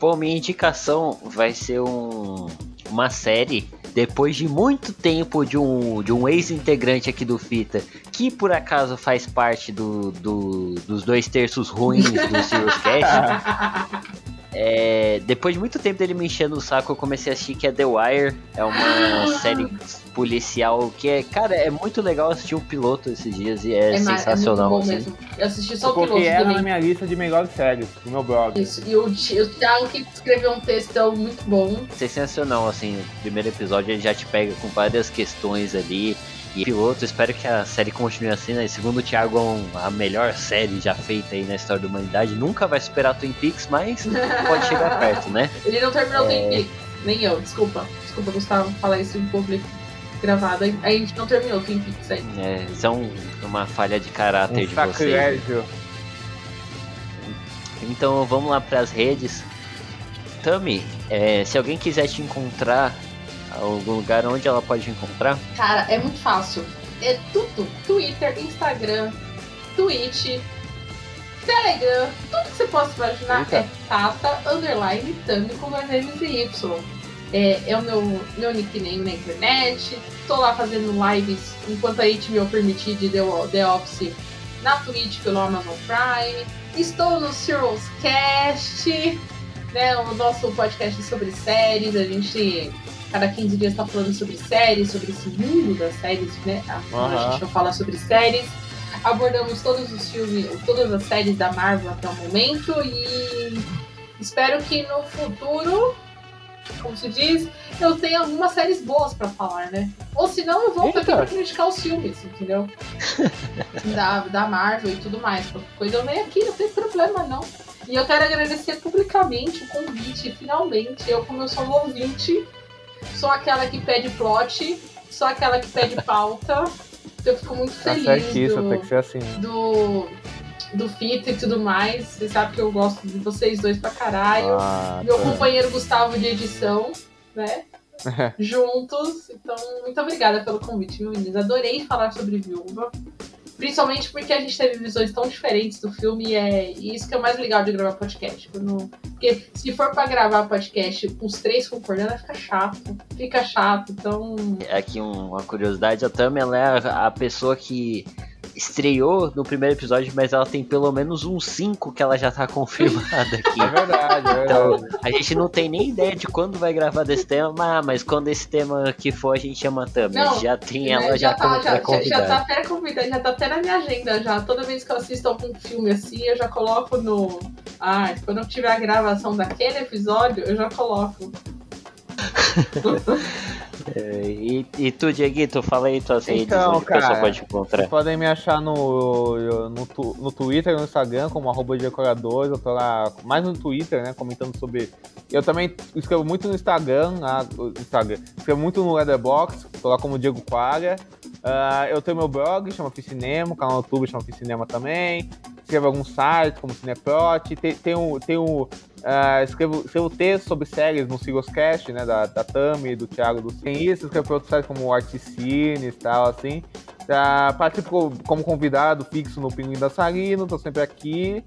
Bom, minha indicação vai ser um, uma série depois de muito tempo de um, de um ex-integrante aqui do Fita, que por acaso faz parte do, do- dos dois terços ruins do Serious Cast. É, depois de muito tempo dele me enchendo o saco, eu comecei a assistir que é The Wire. É uma série policial que é, cara, é muito legal assistir o piloto esses dias e é, ma- sensacional. muito bom assim. mesmo. Eu assisti só Eu o piloto coloquei ela na também. minha lista de melhores séries do meu blog. Isso. E o, o Thiago que escreveu um textão muito bom. sensacional, assim, o primeiro episódio ele já te pega com várias questões ali. E piloto, espero que a série continue assim, né? Segundo o Thiago, é a melhor série já feita aí na história da humanidade. Nunca vai superar Twin Peaks, mas pode chegar perto, né? Ele não terminou o É. Twin Peaks. Nem eu, desculpa. Desculpa, Gustavo, falar isso em público gravado. A gente não terminou o Twin Peaks ainda. É, isso é um- uma falha de caráter Um de vocês. sacrilégio. Então vamos lá para as redes. Tami, é, se alguém quiser te encontrar, algum lugar onde ela pode encontrar? Cara, é muito fácil. É tudo. Twitter, Instagram, Twitch, Telegram, tudo que você possa imaginar Eita. é Tata Underline Tami com dois e Y. É, é o meu, meu nickname na internet. Tô lá fazendo lives enquanto a HBO permitir de The, The Office na Twitch pelo Amazon Prime. Estou no Serials Cast, né, o nosso podcast sobre séries. A gente cada 15 dias tá falando sobre séries, sobre esse mundo das séries, né? A, a gente vai falar sobre séries. Abordamos todos os filmes, todas as séries da Marvel até o momento e espero que no futuro, como se diz, eu tenha algumas séries boas pra falar, né? Ou senão eu volto aqui Eita. pra criticar os filmes, entendeu? da, da Marvel e tudo mais. Qualquer coisa eu venho aqui, não tem problema não. E eu quero agradecer publicamente o convite, finalmente. Eu, como eu sou um ouvinte, sou aquela que pede plot, sou aquela que pede pauta. Eu fico muito Tá feliz certíssimo, do, tem que ser assim. do, do Fita e tudo mais. Você sabe que eu gosto de vocês dois pra caralho. Ah, Meu tá. companheiro Gustavo de edição, né? Juntos. Então, muito obrigada pelo convite, meu meninos. Adorei falar sobre Viúva. Principalmente porque a gente teve visões tão diferentes do filme e é isso que é o mais legal de gravar podcast. Porque se for pra gravar podcast os três concordando, fica chato. Fica chato. Então, Aqui um- uma curiosidade, a ela é a pessoa que estreou no primeiro episódio, mas ela tem pelo menos uns 5 que ela já tá confirmada aqui. É verdade, é Então, verdade. a gente não tem nem ideia de quando vai gravar desse tema, mas- mas quando esse tema que for, a gente chama. Não, Já tem Né, ela já, tá, como já, já, já tá até convidada, já tá até na minha agenda já. Toda vez que eu assisto algum filme assim, eu já coloco no. Ah, quando eu tiver a gravação daquele episódio, eu já coloco. E, e tu, Dieguito, fala aí tuas redes Então, onde o pessoal cara, pode encontrar. Vocês podem me achar no, no, no Twitter e no Instagram como arroba decoradores. Eu tô lá mais no Twitter, né? Comentando sobre. Eu também escrevo muito no Instagram, ah, o Instagram. Escrevo muito no Letterboxd, tô lá como Diego Qualia. Ah, eu tenho meu blog, chama Ficinema, o canal no YouTube chama Ficinema também. Escrevo alguns sites, como Cineprot. Tem, tem um. Tem um ah, escrevo, escrevo texto sobre séries no Sigoscast, né? Da, da Tami, do Thiago do Tem isso, escrevo para outros sites como Articines e tal, assim. Ah, participo como convidado fixo no Pinguim Dançarino, tô sempre aqui.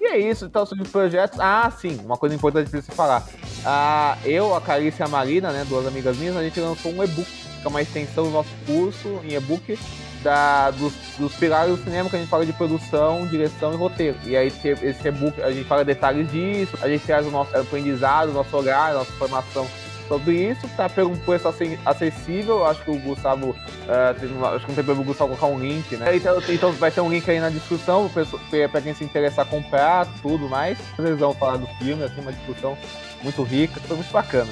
E é isso, então sobre os projetos. Ah, sim, uma coisa importante pra você falar. Ah, eu, a Carice e a Marina, né, duas amigas minhas, a gente lançou um e-book, que é uma extensão do nosso curso em e-book da, dos, dos pilares do cinema que a gente fala de produção, direção e roteiro. E aí esse e-book a gente fala detalhes disso, a gente traz o nosso aprendizado, o nosso olhar, a nossa formação sobre isso, tá por um preço acessível. Acho que o Gustavo uma- acho que não tem problema o Gustavo colocar um link, né? Então, então vai ter um link aí na descrição para quem se interessar comprar, tudo mais. Eles vão falar do filme, assim, uma discussão muito rica, foi muito bacana.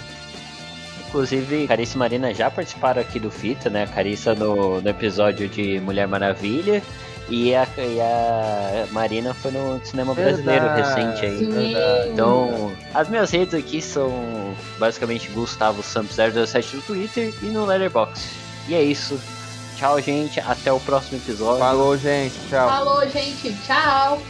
Inclusive, Carissa e Marina já participaram aqui do Fita, né? A Carissa no, no episódio de Mulher Maravilha. E a, e a Marina foi no cinema brasileiro Verdade. recente aí. Sim. Então, as minhas redes aqui são basicamente Gustavo Samp 017 no Twitter e no Letterboxd. E é isso. Tchau, gente. Até o próximo episódio. Falou, gente. Tchau. Falou, gente. Tchau.